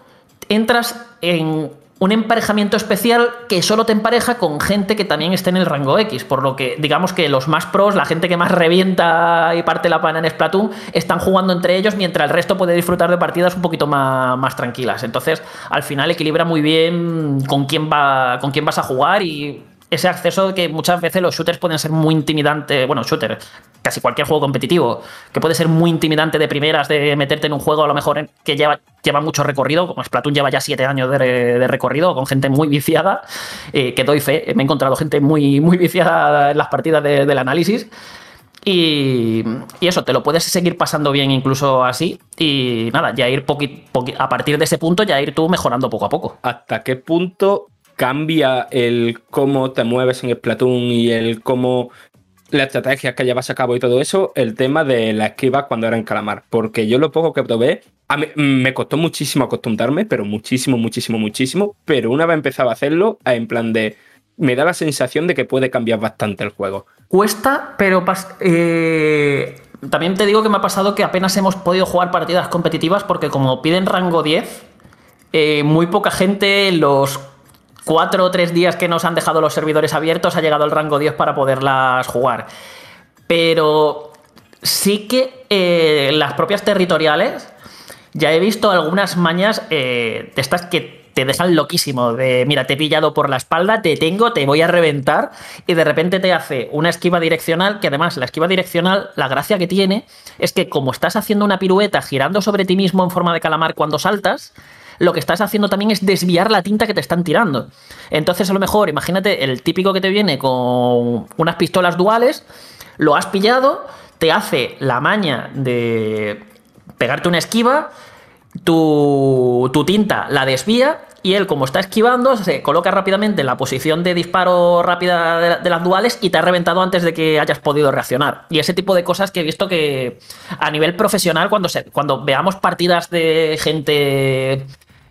entras en un emparejamiento especial que solo te empareja con gente que también esté en el rango X, por lo que digamos que los más pros, la gente que más revienta y parte la pana en Splatoon, están jugando entre ellos mientras el resto puede disfrutar de partidas un poquito más, más tranquilas. Entonces, al final equilibra muy bien con quién, va, con quién vas a jugar y ese acceso que muchas veces los shooters pueden ser muy intimidantes, bueno, shooter, casi cualquier juego competitivo, que puede ser muy intimidante de primeras, de meterte en un juego a lo mejor que lleva, lleva mucho recorrido, como Splatoon lleva ya siete años de, recorrido, con gente muy viciada, eh, que doy fe, me he encontrado gente muy, muy viciada en las partidas del análisis. Y, eso, te lo puedes seguir pasando bien incluso así. Y nada, ya ir a partir de ese punto, ya ir tú mejorando poco a poco. ¿Hasta qué punto cambia el cómo te mueves en el Splatoon y el cómo la estrategia que llevas a cabo y todo eso, el tema de la esquiva cuando era en calamar. Porque yo lo poco que probé, a mí, me costó muchísimo acostumbrarme, pero muchísimo, muchísimo, muchísimo. Pero una vez empezaba a hacerlo, en plan de. Me da la sensación de que puede cambiar bastante el juego. Cuesta, pero eh, también te digo que me ha pasado que apenas hemos podido jugar partidas competitivas porque como piden rango 10, eh, muy poca gente los cuatro o tres días que nos han dejado los servidores abiertos ha llegado el rango 10 para poderlas jugar. Pero sí que eh, las propias territoriales ya he visto algunas mañas eh, de estas que te dejan loquísimo. De mira, te he pillado por la espalda, te tengo, te voy a reventar. Y de repente te hace una esquiva direccional. Que además, la esquiva direccional, la gracia que tiene es que, como estás haciendo una pirueta girando sobre ti mismo en forma de calamar cuando saltas, lo que estás haciendo también es desviar la tinta que te están tirando. Entonces, a lo mejor, imagínate el típico que te viene con unas pistolas duales, lo has pillado, te hace la maña de pegarte una esquiva, tu, tinta la desvía y él, como está esquivando, se coloca rápidamente en la posición de disparo rápida de, las duales y te ha reventado antes de que hayas podido reaccionar. Y ese tipo de cosas que he visto que a nivel profesional, cuando, cuando veamos partidas de gente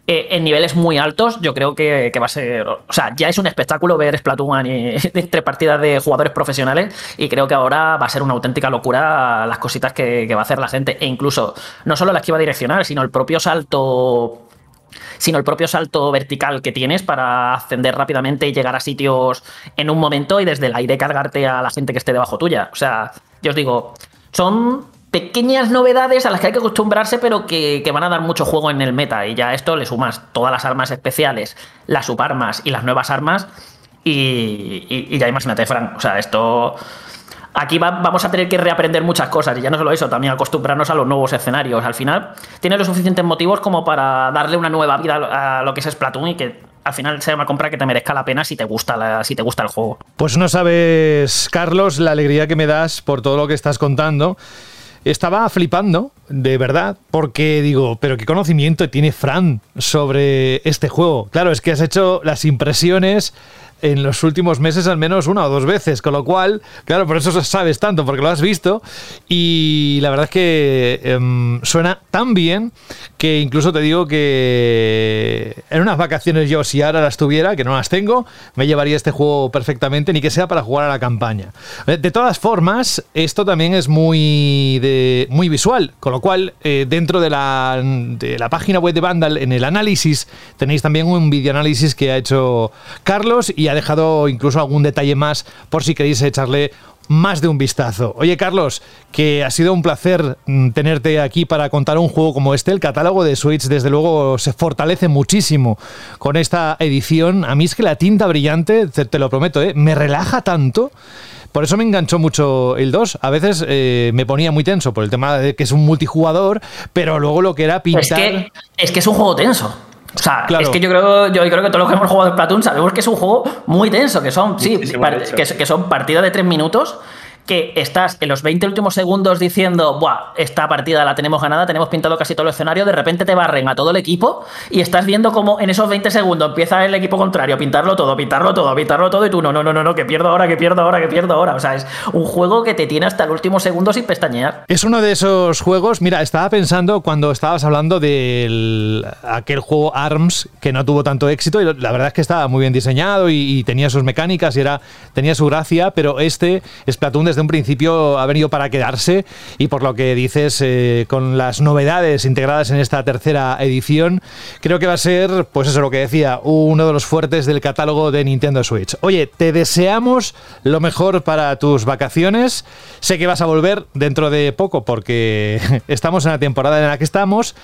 eh, en niveles muy altos, yo creo que, va a ser. O sea, ya es un espectáculo ver Splatoon entre partidas de jugadores profesionales y creo que ahora va a ser una auténtica locura las cositas que, va a hacer la gente. E incluso, no solo la esquiva direccional, sino el propio salto sino el propio salto vertical que tienes para ascender rápidamente y llegar a sitios en un momento y desde el aire cargarte a la gente que esté debajo tuya. O sea, yo os digo, son pequeñas novedades a las que hay que acostumbrarse, pero que, van a dar mucho juego en el meta. Y ya a esto le sumas todas las armas especiales, las subarmas y las nuevas armas. Y, ya imagínate, Frank. O sea, esto. Aquí vamos a tener que reaprender muchas cosas. Y ya no solo eso, también acostumbrarnos a los nuevos escenarios. Al final, tiene los suficientes motivos como para darle una nueva vida a lo que es Splatoon y que al final sea una compra que te merezca la pena si te gusta si te gusta el juego. Pues no sabes, Carlos, la alegría que me das por todo lo que estás contando estaba flipando, de verdad, porque digo, pero qué conocimiento tiene Fran sobre este juego. Claro, es que has hecho las impresiones en los últimos meses al menos una o dos veces, con lo cual, claro, por eso sabes tanto, porque lo has visto y la verdad es que em, suena tan bien que incluso te digo que en unas vacaciones yo, si ahora las tuviera, que no las tengo, me llevaría este juego perfectamente, ni que sea para jugar a la campaña. Eh, de todas formas, esto también es muy, de, muy visual, con lo cual eh, dentro de la, de la página web de Vandal, en el análisis, tenéis también un videoanálisis que ha hecho Carlos y ha dejado incluso algún detalle más por si queréis echarle más de un vistazo. Oye, Carlos, que ha sido un placer mm, tenerte aquí para contar un juego como este. El catálogo de Switch, desde luego, se fortalece muchísimo con esta edición. A mí es que la tinta brillante, te, lo prometo, ¿eh? me relaja tanto. Por eso me enganchó mucho el 2. A veces eh, me ponía muy tenso por el tema de que es un multijugador, pero luego lo que era pintar. Es que es, que es un juego tenso. O sea, es que yo creo, yo creo que todos los que hemos jugado de Platoon sabemos que es un juego muy tenso, que son, sí, que, que, son partidas de tres minutos que estás en los 20 últimos segundos diciendo, Buah, esta partida la tenemos ganada, tenemos pintado casi todo el escenario, de repente te barren a todo el equipo y estás viendo cómo en esos 20 segundos empieza el equipo contrario a pintarlo todo, pintarlo todo, pintarlo todo y tú no, no, no, no, no, que pierdo ahora, que pierdo ahora, que pierdo ahora. O sea, es un juego que te tiene hasta el último segundo sin pestañear. Es uno de esos juegos, mira, estaba pensando cuando estabas hablando de aquel juego ARMS que no tuvo tanto éxito y la verdad es que estaba muy bien diseñado y, tenía sus mecánicas y era, tenía su gracia, pero este Splatoon desde un principio ha venido para quedarse y por lo que dices, eh, con las novedades integradas en esta tercera edición, creo que va a ser, pues eso lo que decía, uno de los fuertes del catálogo de Nintendo Switch. Oye, te deseamos lo mejor para tus vacaciones. Sé que vas a volver dentro de poco porque estamos en la temporada en la que estamos,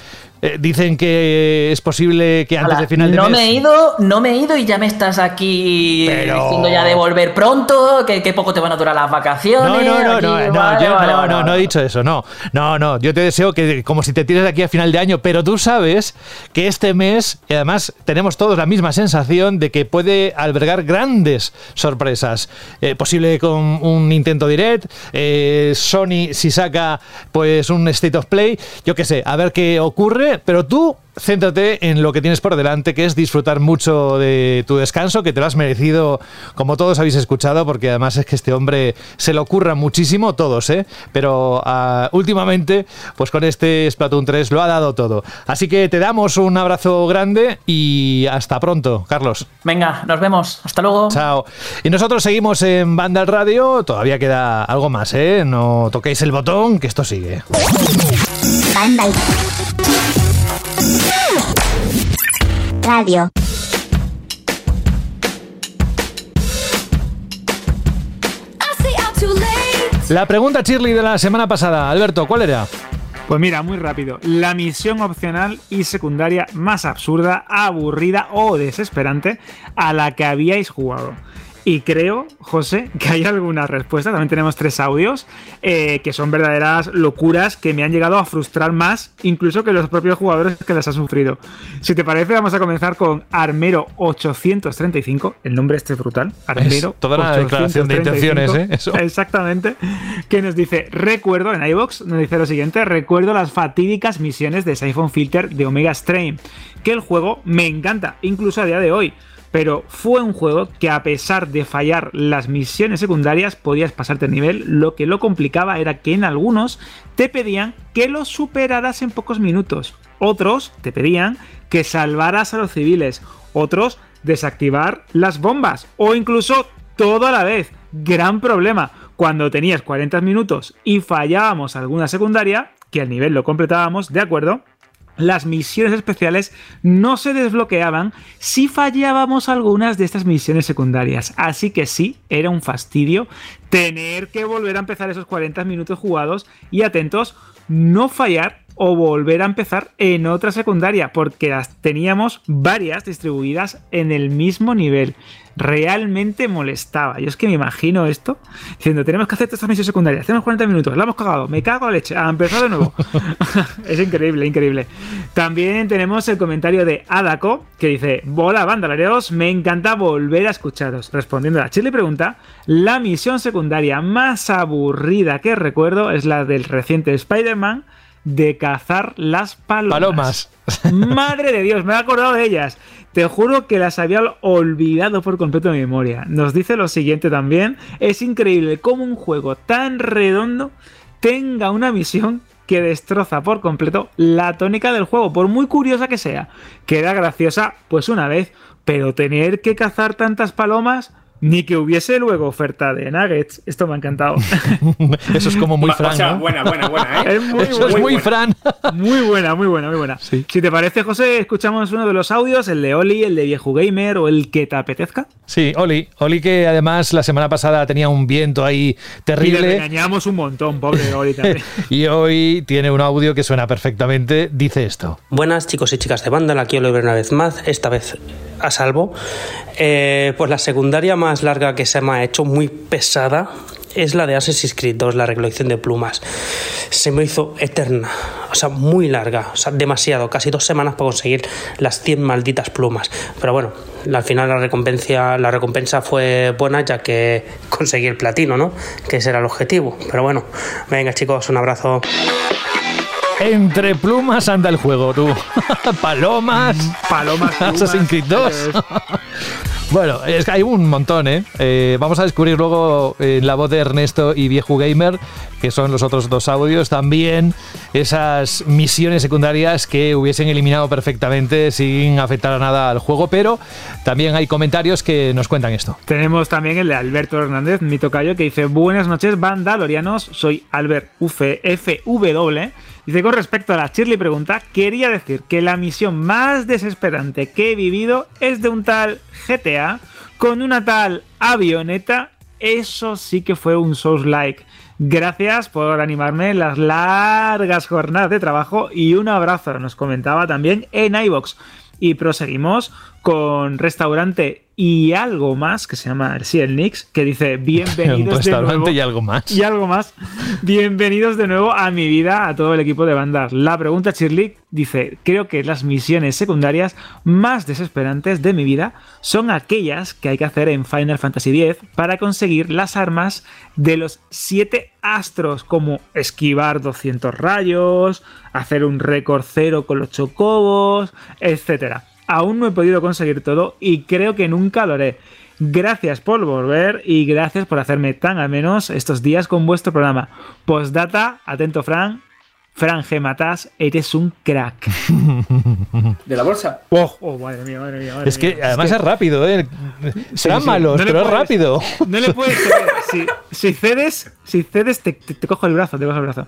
eh, dicen que es posible que antes de final de no mes. me he ido, no me he ido y ya me estás aquí diciendo ya de volver pronto, que, poco te van a durar las vacaciones. No, no, no, no, no, yo no, no, no he dicho eso, no. No, no, yo te deseo que como si te tienes aquí a final de año, pero tú sabes que este mes, y además tenemos todos la misma sensación de que puede albergar grandes sorpresas. Eh, posible con un Nintendo Direct, eh, Sony si saca pues un State of Play, yo qué sé, a ver qué ocurre pero tú céntrate en lo que tienes por delante, que es disfrutar mucho de tu descanso, que te lo has merecido, como todos habéis escuchado, porque además es que este hombre se lo ocurra muchísimo, todos, ¿eh? Pero ah, últimamente, pues con este Splatoon 3 lo ha dado todo. Así que te damos un abrazo grande y hasta pronto, Carlos. Venga, nos vemos. Hasta luego. Chao. Y nosotros seguimos en Banda Radio. Todavía queda algo más, ¿eh? No toquéis el botón, que esto sigue. Radio. La pregunta Shirley de la semana pasada, Alberto, ¿cuál era? Pues mira, muy rápido. La misión opcional y secundaria más absurda, aburrida o desesperante a la que habíais jugado. Y creo, José, que hay alguna respuesta. También tenemos tres audios eh, que son verdaderas locuras que me han llegado a frustrar más, incluso que los propios jugadores que las han sufrido. Si te parece, vamos a comenzar con Armero835. El nombre este es brutal. Armero. toda la declaración de intenciones, ¿eh? Exactamente. Que nos dice: Recuerdo en iBox, nos dice lo siguiente: Recuerdo las fatídicas misiones de Siphon Filter de Omega Stream. Que el juego me encanta, incluso a día de hoy pero fue un juego que a pesar de fallar las misiones secundarias podías pasarte el nivel, lo que lo complicaba era que en algunos te pedían que los superaras en pocos minutos, otros te pedían que salvaras a los civiles, otros desactivar las bombas. O incluso todo a la vez. Gran problema, cuando tenías 40 minutos y fallábamos alguna secundaria, que al nivel lo completábamos, ¿de acuerdo? Las misiones especiales no se desbloqueaban si fallábamos algunas de estas misiones secundarias. Así que sí, era un fastidio tener que volver a empezar esos 40 minutos jugados y atentos, no fallar o volver a empezar en otra secundaria, porque las teníamos varias distribuidas en el mismo nivel. Realmente molestaba. Yo es que me imagino esto diciendo: Tenemos que hacer estas misiones secundarias, hacemos 40 minutos, la hemos cagado, me cago a leche, a empezar de nuevo. es increíble, increíble. También tenemos el comentario de Adako que dice: Hola, bandalareos, me encanta volver a escucharos. Respondiendo a la Chile pregunta: La misión secundaria más aburrida que recuerdo es la del reciente Spider-Man de cazar las palomas. Madre de Dios, me he acordado de ellas. Te juro que las había olvidado por completo de mi memoria. Nos dice lo siguiente también. Es increíble cómo un juego tan redondo tenga una misión que destroza por completo la tónica del juego, por muy curiosa que sea. Queda graciosa, pues una vez, pero tener que cazar tantas palomas Ni que hubiese luego oferta de nuggets. Esto me ha encantado. Eso es como muy Fran. O sea, buena, buena, buena, ¿eh? Es muy Eso buena. es muy buena. Fran. Muy buena, muy buena, muy buena. Sí. Si te parece, José, escuchamos uno de los audios, el de Oli, el de Viejo Gamer o el que te apetezca. Sí, Oli. Oli que además la semana pasada tenía un viento ahí Y le terrible. regañamos un montón, pobre Oli también. Y hoy tiene un audio que suena perfectamente. Dice esto. Buenas chicos y chicas de banda, aquí Oliver una vez más, esta vez a salvo. Eh, pues la secundaria más larga que se me ha hecho, muy pesada, es la de Assassin's Creed 2, la recolección de plumas. Se me hizo eterna, o sea, muy larga, o sea, demasiado, casi dos semanas para conseguir las 100 malditas plumas. Pero bueno, al final la recompensa, la recompensa fue buena ya que conseguí el platino, ¿no? Que ese era el objetivo. Pero bueno, venga chicos, un abrazo. Entre plumas anda el juego, tú. Palomas. Palomas. plumas. Assassin's Creed 2. Bueno, es que hay un montón, ¿eh? Eh, Vamos a descubrir luego en la voz de Ernesto y Viejo Gamer, que son los otros dos audios, también esas misiones secundarias que hubiesen eliminado perfectamente sin afectar a nada al juego, pero también hay comentarios que nos cuentan esto. Tenemos también el de Alberto Hernández, mi tocayo, que dice: Buenas noches, bandalorianos. Soy Albert UFFW. Dice: Con respecto a la Shirley pregunta, quería decir que la misión más desesperante que he vivido es de un tal GTA con una tal avioneta. Eso sí que fue un Souls like. Gracias por animarme en las largas jornadas de trabajo y un abrazo. Nos comentaba también en iBox. Y proseguimos con restaurante y algo más que se llama sí, el Nix, que dice Un bienvenidos de restaurante nuevo. y algo más. Y algo más. Bienvenidos de nuevo a mi vida, a todo el equipo de bandas. La pregunta Shirley dice, creo que las misiones secundarias más desesperantes de mi vida son aquellas que hay que hacer en Final Fantasy X para conseguir las armas de los siete astros, como esquivar 200 rayos, hacer un récord cero con los chocobos, etcétera. Aún no he podido conseguir todo y creo que nunca lo haré. Gracias por volver y gracias por hacerme tan a menos estos días con vuestro programa. Postdata, atento Fran, Fran G. Matas, eres un crack. De la bolsa. Oh, oh, madre mía, madre mía. madre Es que mía. además es rápido, ¿eh? Serán sí. malos, No le pero es puedes- rápido. No le puedes ceder. Si, si cedes, si cedes te, te- te cojo el brazo, te cojo el brazo.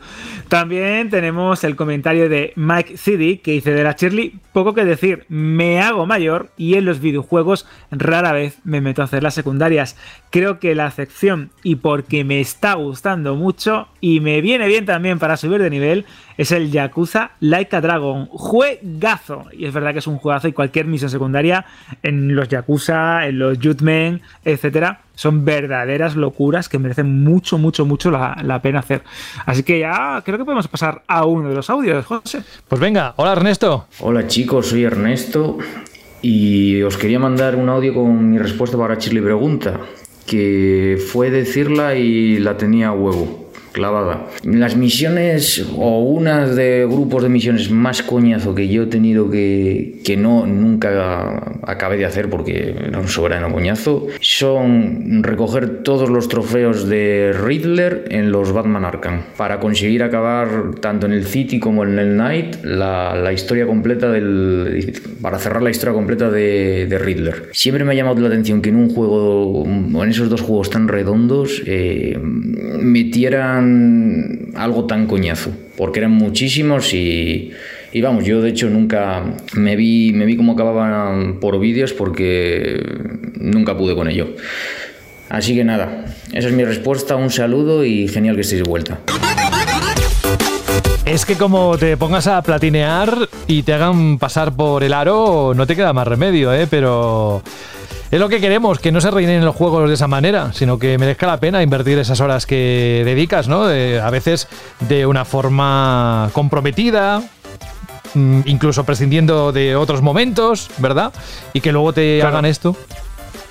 También tenemos el comentario de Mike City que dice de la Shirley, poco que decir, me hago mayor y en los videojuegos rara vez me meto a hacer las secundarias. Creo que la sección y porque me está gustando mucho y me viene bien también para subir de nivel es el Yakuza Like a Dragon. Juegazo. Y es verdad que es un juegazo y cualquier misión secundaria en los Yakuza, en los Jutmen, etcétera, son verdaderas locuras que merecen mucho, mucho, mucho la, la pena hacer. Así que ya creo que podemos pasar a uno de los audios, José. Pues venga, hola Ernesto. Hola chicos, soy Ernesto y os quería mandar un audio con mi respuesta para Chile Pregunta, que fue decirla y la tenía a huevo, clavada. Las misiones o unas de grupos de misiones más coñazo que yo he tenido que, que no nunca acabé de hacer porque era un soberano coñazo, son recoger todos los trofeos de Riddler en los Batman Arkham para conseguir acabar tanto en el City como en el Night la, historia completa del para cerrar la historia completa de, Riddler. Siempre me ha llamado la atención que en un juego en esos dos juegos tan redondos eh, metieran algo tan coñazo porque eran muchísimos y y vamos, yo de hecho nunca me vi, me vi cómo acababan por vídeos porque nunca pude con ello. Así que nada, esa es mi respuesta, un saludo y genial que estéis de vuelta. Es que como te pongas a platinear y te hagan pasar por el aro, no te queda más remedio, ¿eh? Pero es lo que queremos, que no se reinen los juegos de esa manera, sino que merezca la pena invertir esas horas que dedicas, ¿no? De- a veces de una forma comprometida, mm, incluso prescindiendo de otros momentos, ¿verdad? Y que luego te Claro. hagan esto.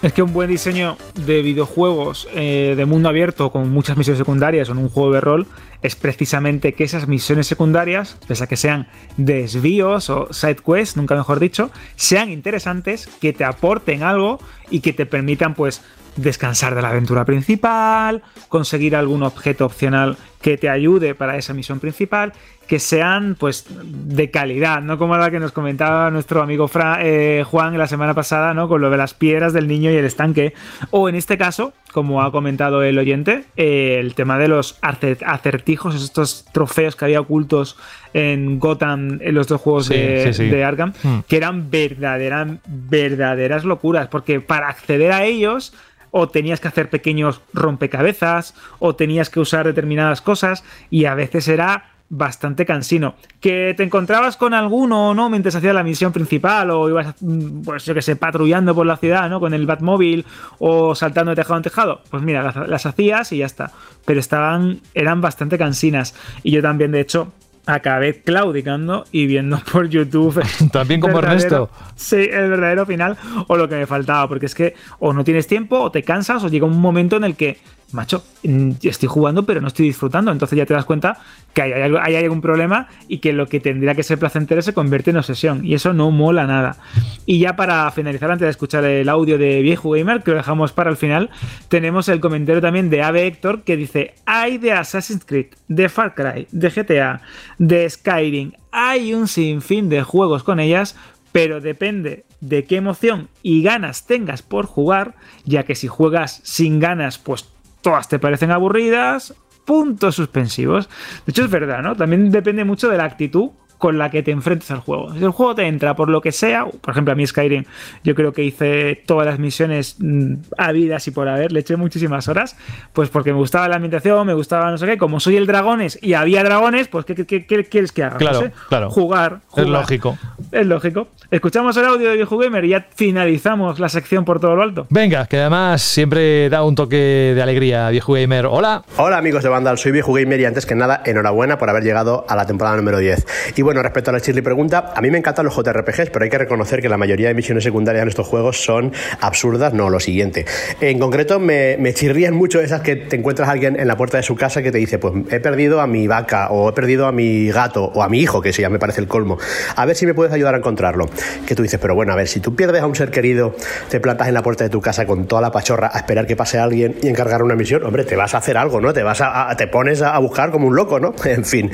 Es que un buen diseño de videojuegos eh, de mundo abierto con muchas misiones secundarias o en un juego de rol es precisamente que esas misiones secundarias, pese a que sean desvíos o side quests, nunca mejor dicho, sean interesantes, que te aporten algo y que te permitan pues descansar de la aventura principal, conseguir algún objeto opcional que te ayude para esa misión principal, que sean pues de calidad, no como la que nos comentaba nuestro amigo eh, Juan la semana pasada, ¿no? Con lo de las piedras del niño y el estanque. O en este caso, como ha comentado el oyente, eh, el tema de los acertijos, estos trofeos que había ocultos en Gotham, en los dos juegos de, Arkham, hmm. que eran verdaderas, verdaderas locuras, porque para acceder a ellos o tenías que hacer pequeños rompecabezas, o tenías que usar determinadas cosas, y a veces era bastante cansino. Que te encontrabas con alguno no mientras hacías la misión principal, o ibas, mm, pues yo que sé, patrullando por la ciudad, ¿no? Con el Batmóvil o saltando de tejado en tejado. Pues mira, las hacías y ya está. Pero estaban, eran bastante cansinas. Y yo también, de hecho, acabé claudicando y viendo por YouTube. También como Ernesto. Sí, el verdadero final o lo que me faltaba, porque es que o no tienes tiempo o te cansas o llega un momento en el que macho, mm, estoy jugando pero no estoy disfrutando. Entonces ya te das cuenta que hay, hay, algún problema y que lo que tendría que ser placentero se convierte en obsesión. Y eso no mola nada. Y ya para finalizar, antes de escuchar el audio de Viejo Gamer, que lo dejamos para el final, tenemos el comentario también de Ave Héctor que dice, hay de Assassin's Creed, de Far Cry, de GTA, de Skyrim, hay un sinfín de juegos con ellas, pero depende de qué emoción y ganas tengas por jugar, ya que si juegas sin ganas, pues todas te parecen aburridas, puntos suspensivos. De hecho, es verdad, ¿no? También depende mucho de la actitud con la que te enfrentes al juego. Si el juego te entra por lo que sea, por ejemplo, a mí Skyrim, yo creo que hice todas las misiones mm, habidas y por haber, le eché muchísimas horas, pues porque me gustaba la ambientación, me gustaba no sé qué, como soy el dragones y había dragones, pues ¿qué, quieres que haga? Claro, claro. Jugar, Es lógico. Es lógico. Escuchamos el audio de Viejo Gamer y ya finalizamos la sección por todo lo alto. Venga, que además siempre da un toque de alegría, Viejo Gamer. Hola. Hola amigos de Vandal, soy Viejo Gamer y antes que nada, enhorabuena por haber llegado a la temporada número 10. Y bueno, respecto a la Shirley pregunta, a mí me encantan los JRPGs, pero hay que reconocer que la mayoría de misiones secundarias en estos juegos son absurdas, no lo siguiente. En concreto, me, me mucho esas que te encuentras a alguien en la puerta de su casa que te dice, pues he perdido a mi vaca, o he perdido a mi gato, o a mi hijo, que sí, ya me parece el colmo. A ver si me puedes ayudar a encontrarlo. Que tú dices, pero bueno, a ver, si tú pierdes a un ser querido, te plantas en la puerta de tu casa con toda la pachorra a esperar que pase alguien y encargar una misión, hombre, te vas a hacer algo, ¿no? Te vas a, te pones a buscar como un loco, ¿no? En fin,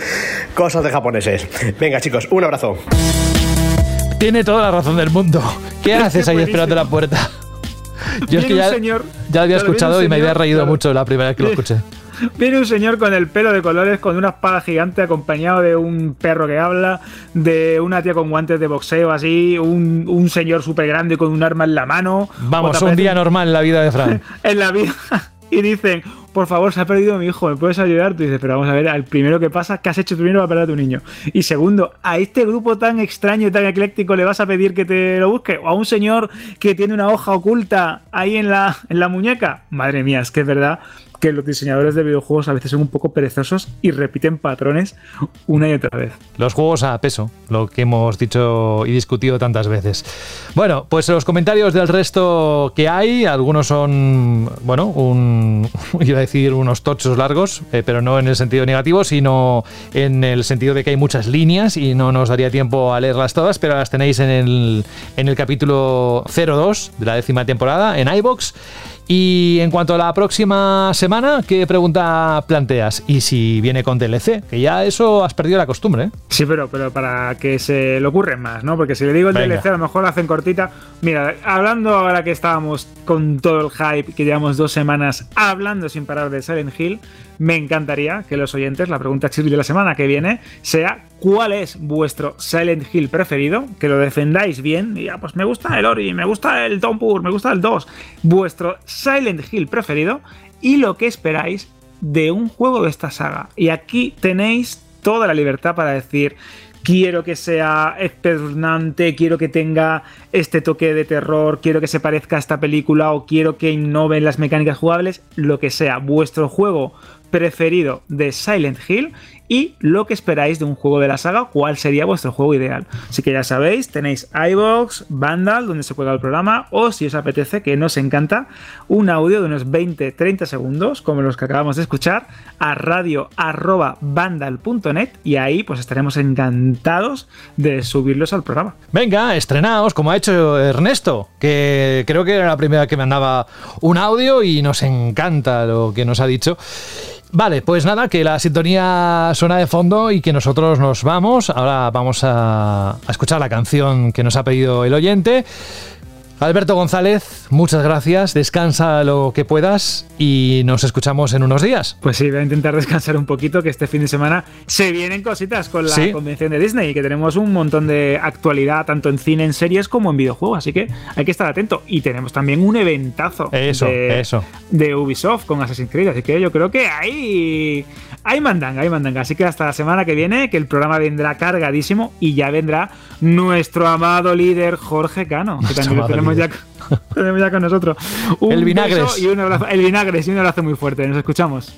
cosas de japoneses. Venga, chicos, un abrazo. Tiene toda la razón del mundo. ¿Qué haces ahí esperando la puerta? Yo es que ya, ya lo había escuchado y me había reído mucho la primera vez que lo escuché. Viene un señor con el pelo de colores, con una espada gigante, acompañado de un perro que habla, de una tía con guantes de boxeo así, un, un señor súper grande con un arma en la mano. Vamos, un día normal en la vida de Fran. en la vida. Y dicen, por favor, se ha perdido mi hijo, ¿me puedes ayudar? Tú dices, pero vamos a ver, al primero que pasa, ¿qué has hecho primero para perder a tu niño? Y segundo, a este grupo tan extraño y tan ecléctico le vas a pedir que te lo busque, o a un señor que tiene una hoja oculta ahí en la, en la muñeca. Madre mía, es que es verdad que los diseñadores de videojuegos a veces son un poco perezosos y repiten patrones una y otra vez. Los juegos a peso, lo que hemos dicho y discutido tantas veces. Bueno, pues los comentarios del resto que hay, algunos son, bueno, un, iba a decir unos tochos largos, eh, pero no en el sentido negativo, sino en el sentido de que hay muchas líneas y no nos daría tiempo a leerlas todas, pero las tenéis en el, en el capítulo 02 de la décima temporada en iBox. Y en cuanto a la próxima semana, ¿qué pregunta planteas? Y si viene con DLC, que ya eso has perdido la costumbre. ¿eh? Sí, pero, pero para que se le ocurren más, ¿no? Porque si le digo el DLC, a lo mejor lo hacen cortita. Mira, hablando ahora que estábamos con todo el hype, que llevamos dos semanas hablando sin parar de Silent Hill, me encantaría que los oyentes, la pregunta de la semana que viene, sea cuál es vuestro Silent Hill preferido, que lo defendáis bien, ya, pues me gusta el Ori, me gusta el Tompur, me gusta el 2, vuestro Silent Hill preferido y lo que esperáis de un juego de esta saga. Y aquí tenéis toda la libertad para decir quiero que sea espeluznante, quiero que tenga este toque de terror, quiero que se parezca a esta película o quiero que innove las mecánicas jugables, lo que sea, vuestro juego preferido de Silent Hill y lo que esperáis de un juego de la saga, cuál sería vuestro juego ideal. Así que ya sabéis, tenéis iBox, Vandal, donde se juega el programa, o si os apetece, que nos encanta, un audio de unos 20-30 segundos, como los que acabamos de escuchar, a radio.vandal.net y ahí pues estaremos encantados de subirlos al programa. Venga, estrenaos, como ha hecho Ernesto, que creo que era la primera que mandaba un audio y nos encanta lo que nos ha dicho. Vale, pues nada, que la sintonía suena de fondo y que nosotros nos vamos. Ahora vamos a, a escuchar la canción que nos ha pedido el oyente. Alberto González, muchas gracias, descansa lo que puedas y nos escuchamos en unos días. Pues sí, voy a intentar descansar un poquito, que este fin de semana se vienen cositas con la Sí. convención de Disney, que tenemos un montón de actualidad, tanto en cine, en series, como en videojuegos, así que hay que estar atento. Y tenemos también un eventazo Eso, de, eso. de Ubisoft con Assassin's Creed, así que yo creo que ahí hay mandanga, hay mandanga. Así que hasta la semana que viene, que el programa vendrá cargadísimo y ya vendrá nuestro amado líder Jorge Cano, que también lo tenemos ya, líder. tenemos ya con nosotros. Un El vinagres. y un abrazo, el vinagres y un abrazo muy fuerte. Nos escuchamos.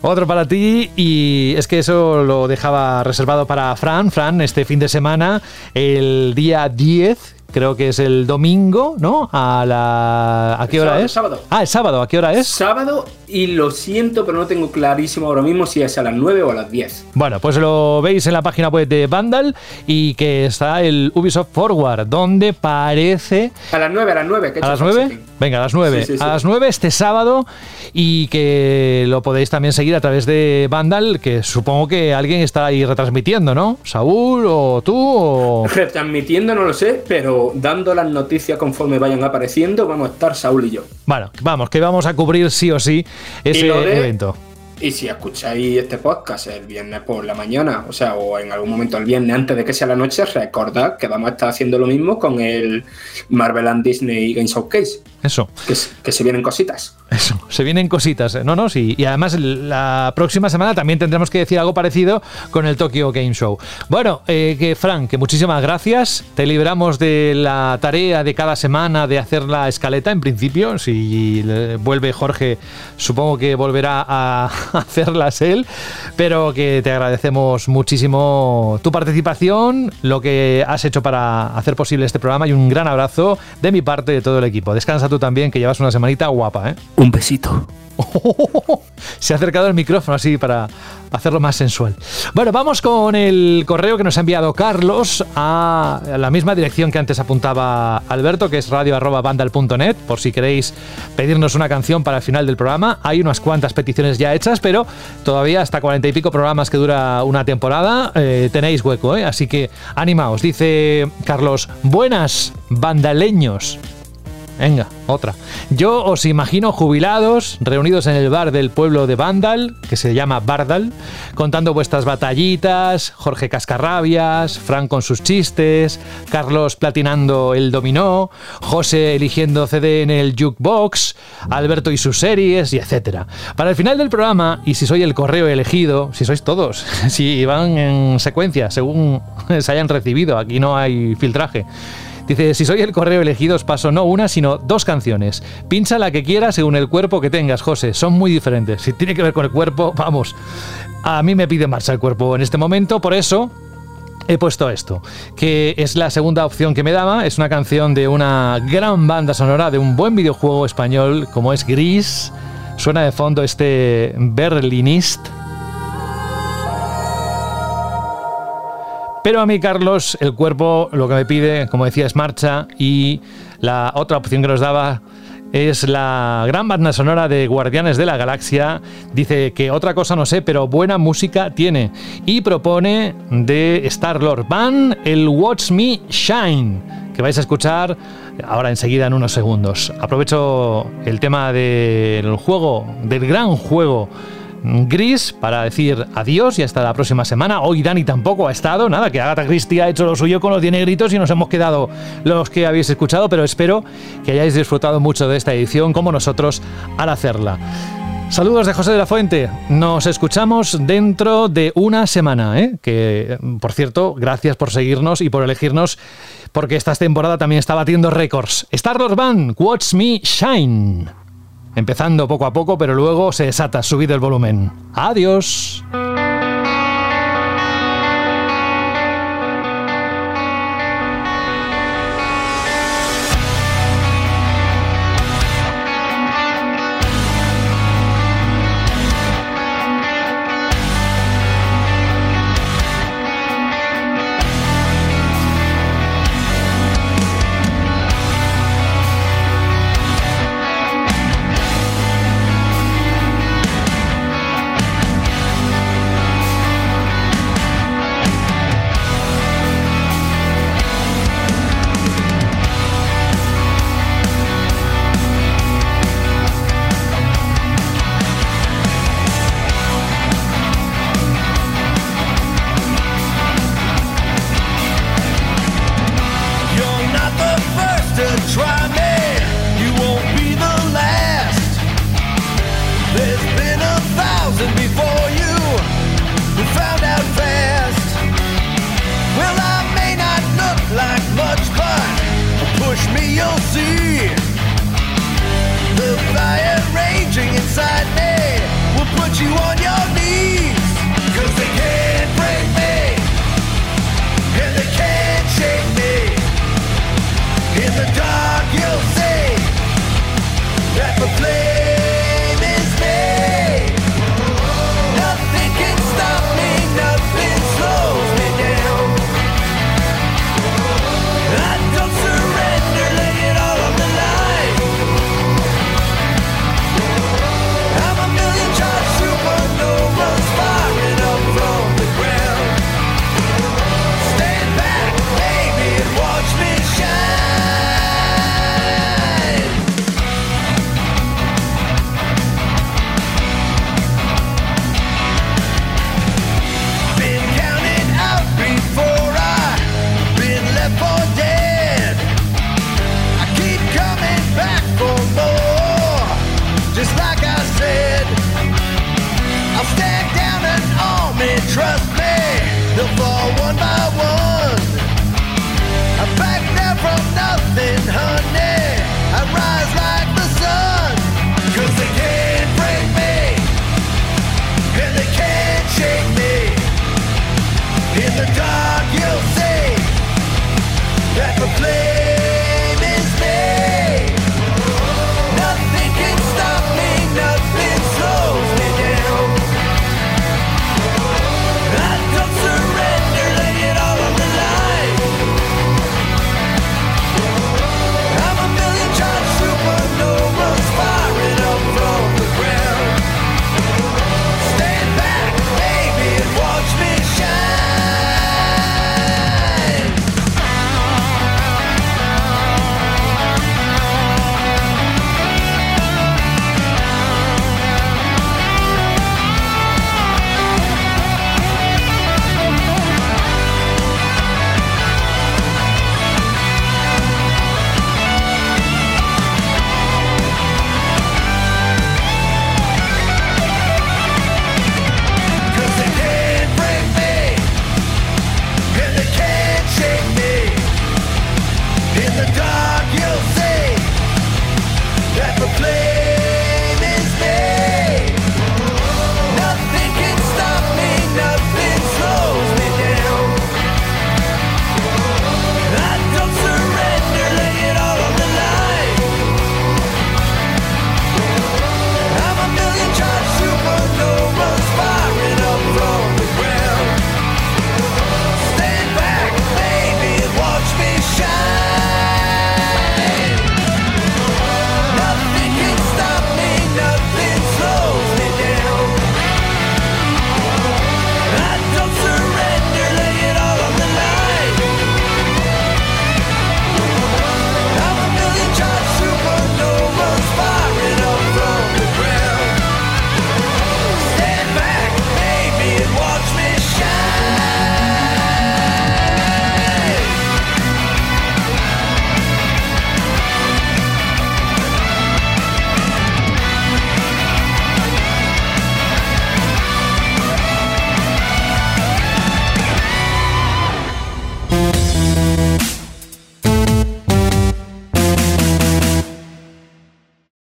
Otro para ti y es que eso lo dejaba reservado para Fran. Fran, este fin de semana, el día 10, creo que es el domingo, ¿no? A la... ¿A qué hora sábado, es? sábado. Ah, el sábado, ¿a qué hora es? Sábado, y lo siento, pero no tengo clarísimo ahora mismo si es a las 9 o a las 10. Bueno, pues lo veis en la página web de Vandal y que está el Ubisoft Forward, donde parece A las 9, a las 9. que he ¿A las 9? Venga, a las 9. Sí, sí, sí. A las 9 este sábado y que lo podéis también seguir a través de Vandal, que supongo que alguien está ahí retransmitiendo, ¿no? Saúl o tú o... Retransmitiendo no lo sé, pero dando las noticias conforme vayan apareciendo, vamos a estar Saúl y yo. Bueno, vamos, que vamos a cubrir sí o sí ese Y lo de- evento. Y si escucháis este podcast el viernes por la mañana, o sea, o en algún momento el viernes antes de que sea la noche, recordad que vamos a estar haciendo lo mismo con el Marvel and Disney Games Showcase, Eso, que, se vienen cositas. eso. Se vienen cositas. ¿eh? No, no, sí. Y además la próxima semana también tendremos que decir algo parecido con el Tokyo Game Show. Bueno, eh, que Frank, que muchísimas gracias. Te libramos de la tarea de cada semana de hacer la escaleta, en principio. Si le- vuelve Jorge, supongo que volverá a hacerlas él. Pero que te agradecemos muchísimo tu participación, lo que has hecho para hacer posible este programa y un gran abrazo de mi parte de todo el equipo. Descansa tú también, que llevas una semanita guapa, ¿eh? Un besito. Se ha acercado el micrófono así para hacerlo más sensual. Bueno, vamos con el correo que nos ha enviado Carlos a la misma dirección que antes apuntaba Alberto, que es radio.vandal.net, por si queréis pedirnos una canción para el final del programa. Hay unas cuantas peticiones ya hechas, pero todavía hasta cuarenta y pico programas que dura una temporada eh, tenéis hueco, ¿eh? así que animaos. Dice Carlos, buenas vandaleños. Venga, otra. Yo os imagino jubilados, reunidos en el bar del pueblo de Vandal, que se llama Bardal, contando vuestras batallitas, Jorge Cascarrabias, Fran con sus chistes, Carlos platinando el dominó, José eligiendo CD en el jukebox, Alberto y sus series, y etcétera. Para el final del programa, y si soy el correo elegido, si sois todos, si van en secuencia, según se hayan recibido, aquí no hay filtraje. Dice, si soy el correo elegido os paso no una, sino dos canciones. Pincha la que quieras según el cuerpo que tengas, José. Son muy diferentes. Si tiene que ver con el cuerpo, vamos. A mí me pide marcha el cuerpo en este momento, por eso he puesto esto, que es la segunda opción que me daba. Es una canción de una gran banda sonora de un buen videojuego español como es Gris. Suena de fondo este Berlinist. Pero a mí, Carlos, el cuerpo lo que me pide, como decía, es marcha y la otra opción que nos daba es la gran banda sonora de Guardianes de la Galaxia. Dice que otra cosa no sé, pero buena música tiene. Y propone de Star-Lord Van el Watch Me Shine, que vais a escuchar ahora enseguida en unos segundos. Aprovecho el tema del juego, del gran juego Gris para decir adiós y hasta la próxima semana. Hoy Dani tampoco ha estado, nada, que Agatha Christie ha hecho lo suyo con los 10 negritos y nos hemos quedado los que habéis escuchado, pero espero que hayáis disfrutado mucho de esta edición como nosotros al hacerla. Saludos de José de la Fuente. Nos escuchamos dentro de una semana. ¿eh? Que, por cierto, gracias por seguirnos y por elegirnos, porque esta temporada también está batiendo récords. Star-Lord Band, Watch Me Shine. Empezando poco a poco, pero luego se desata, subido el volumen. Adiós.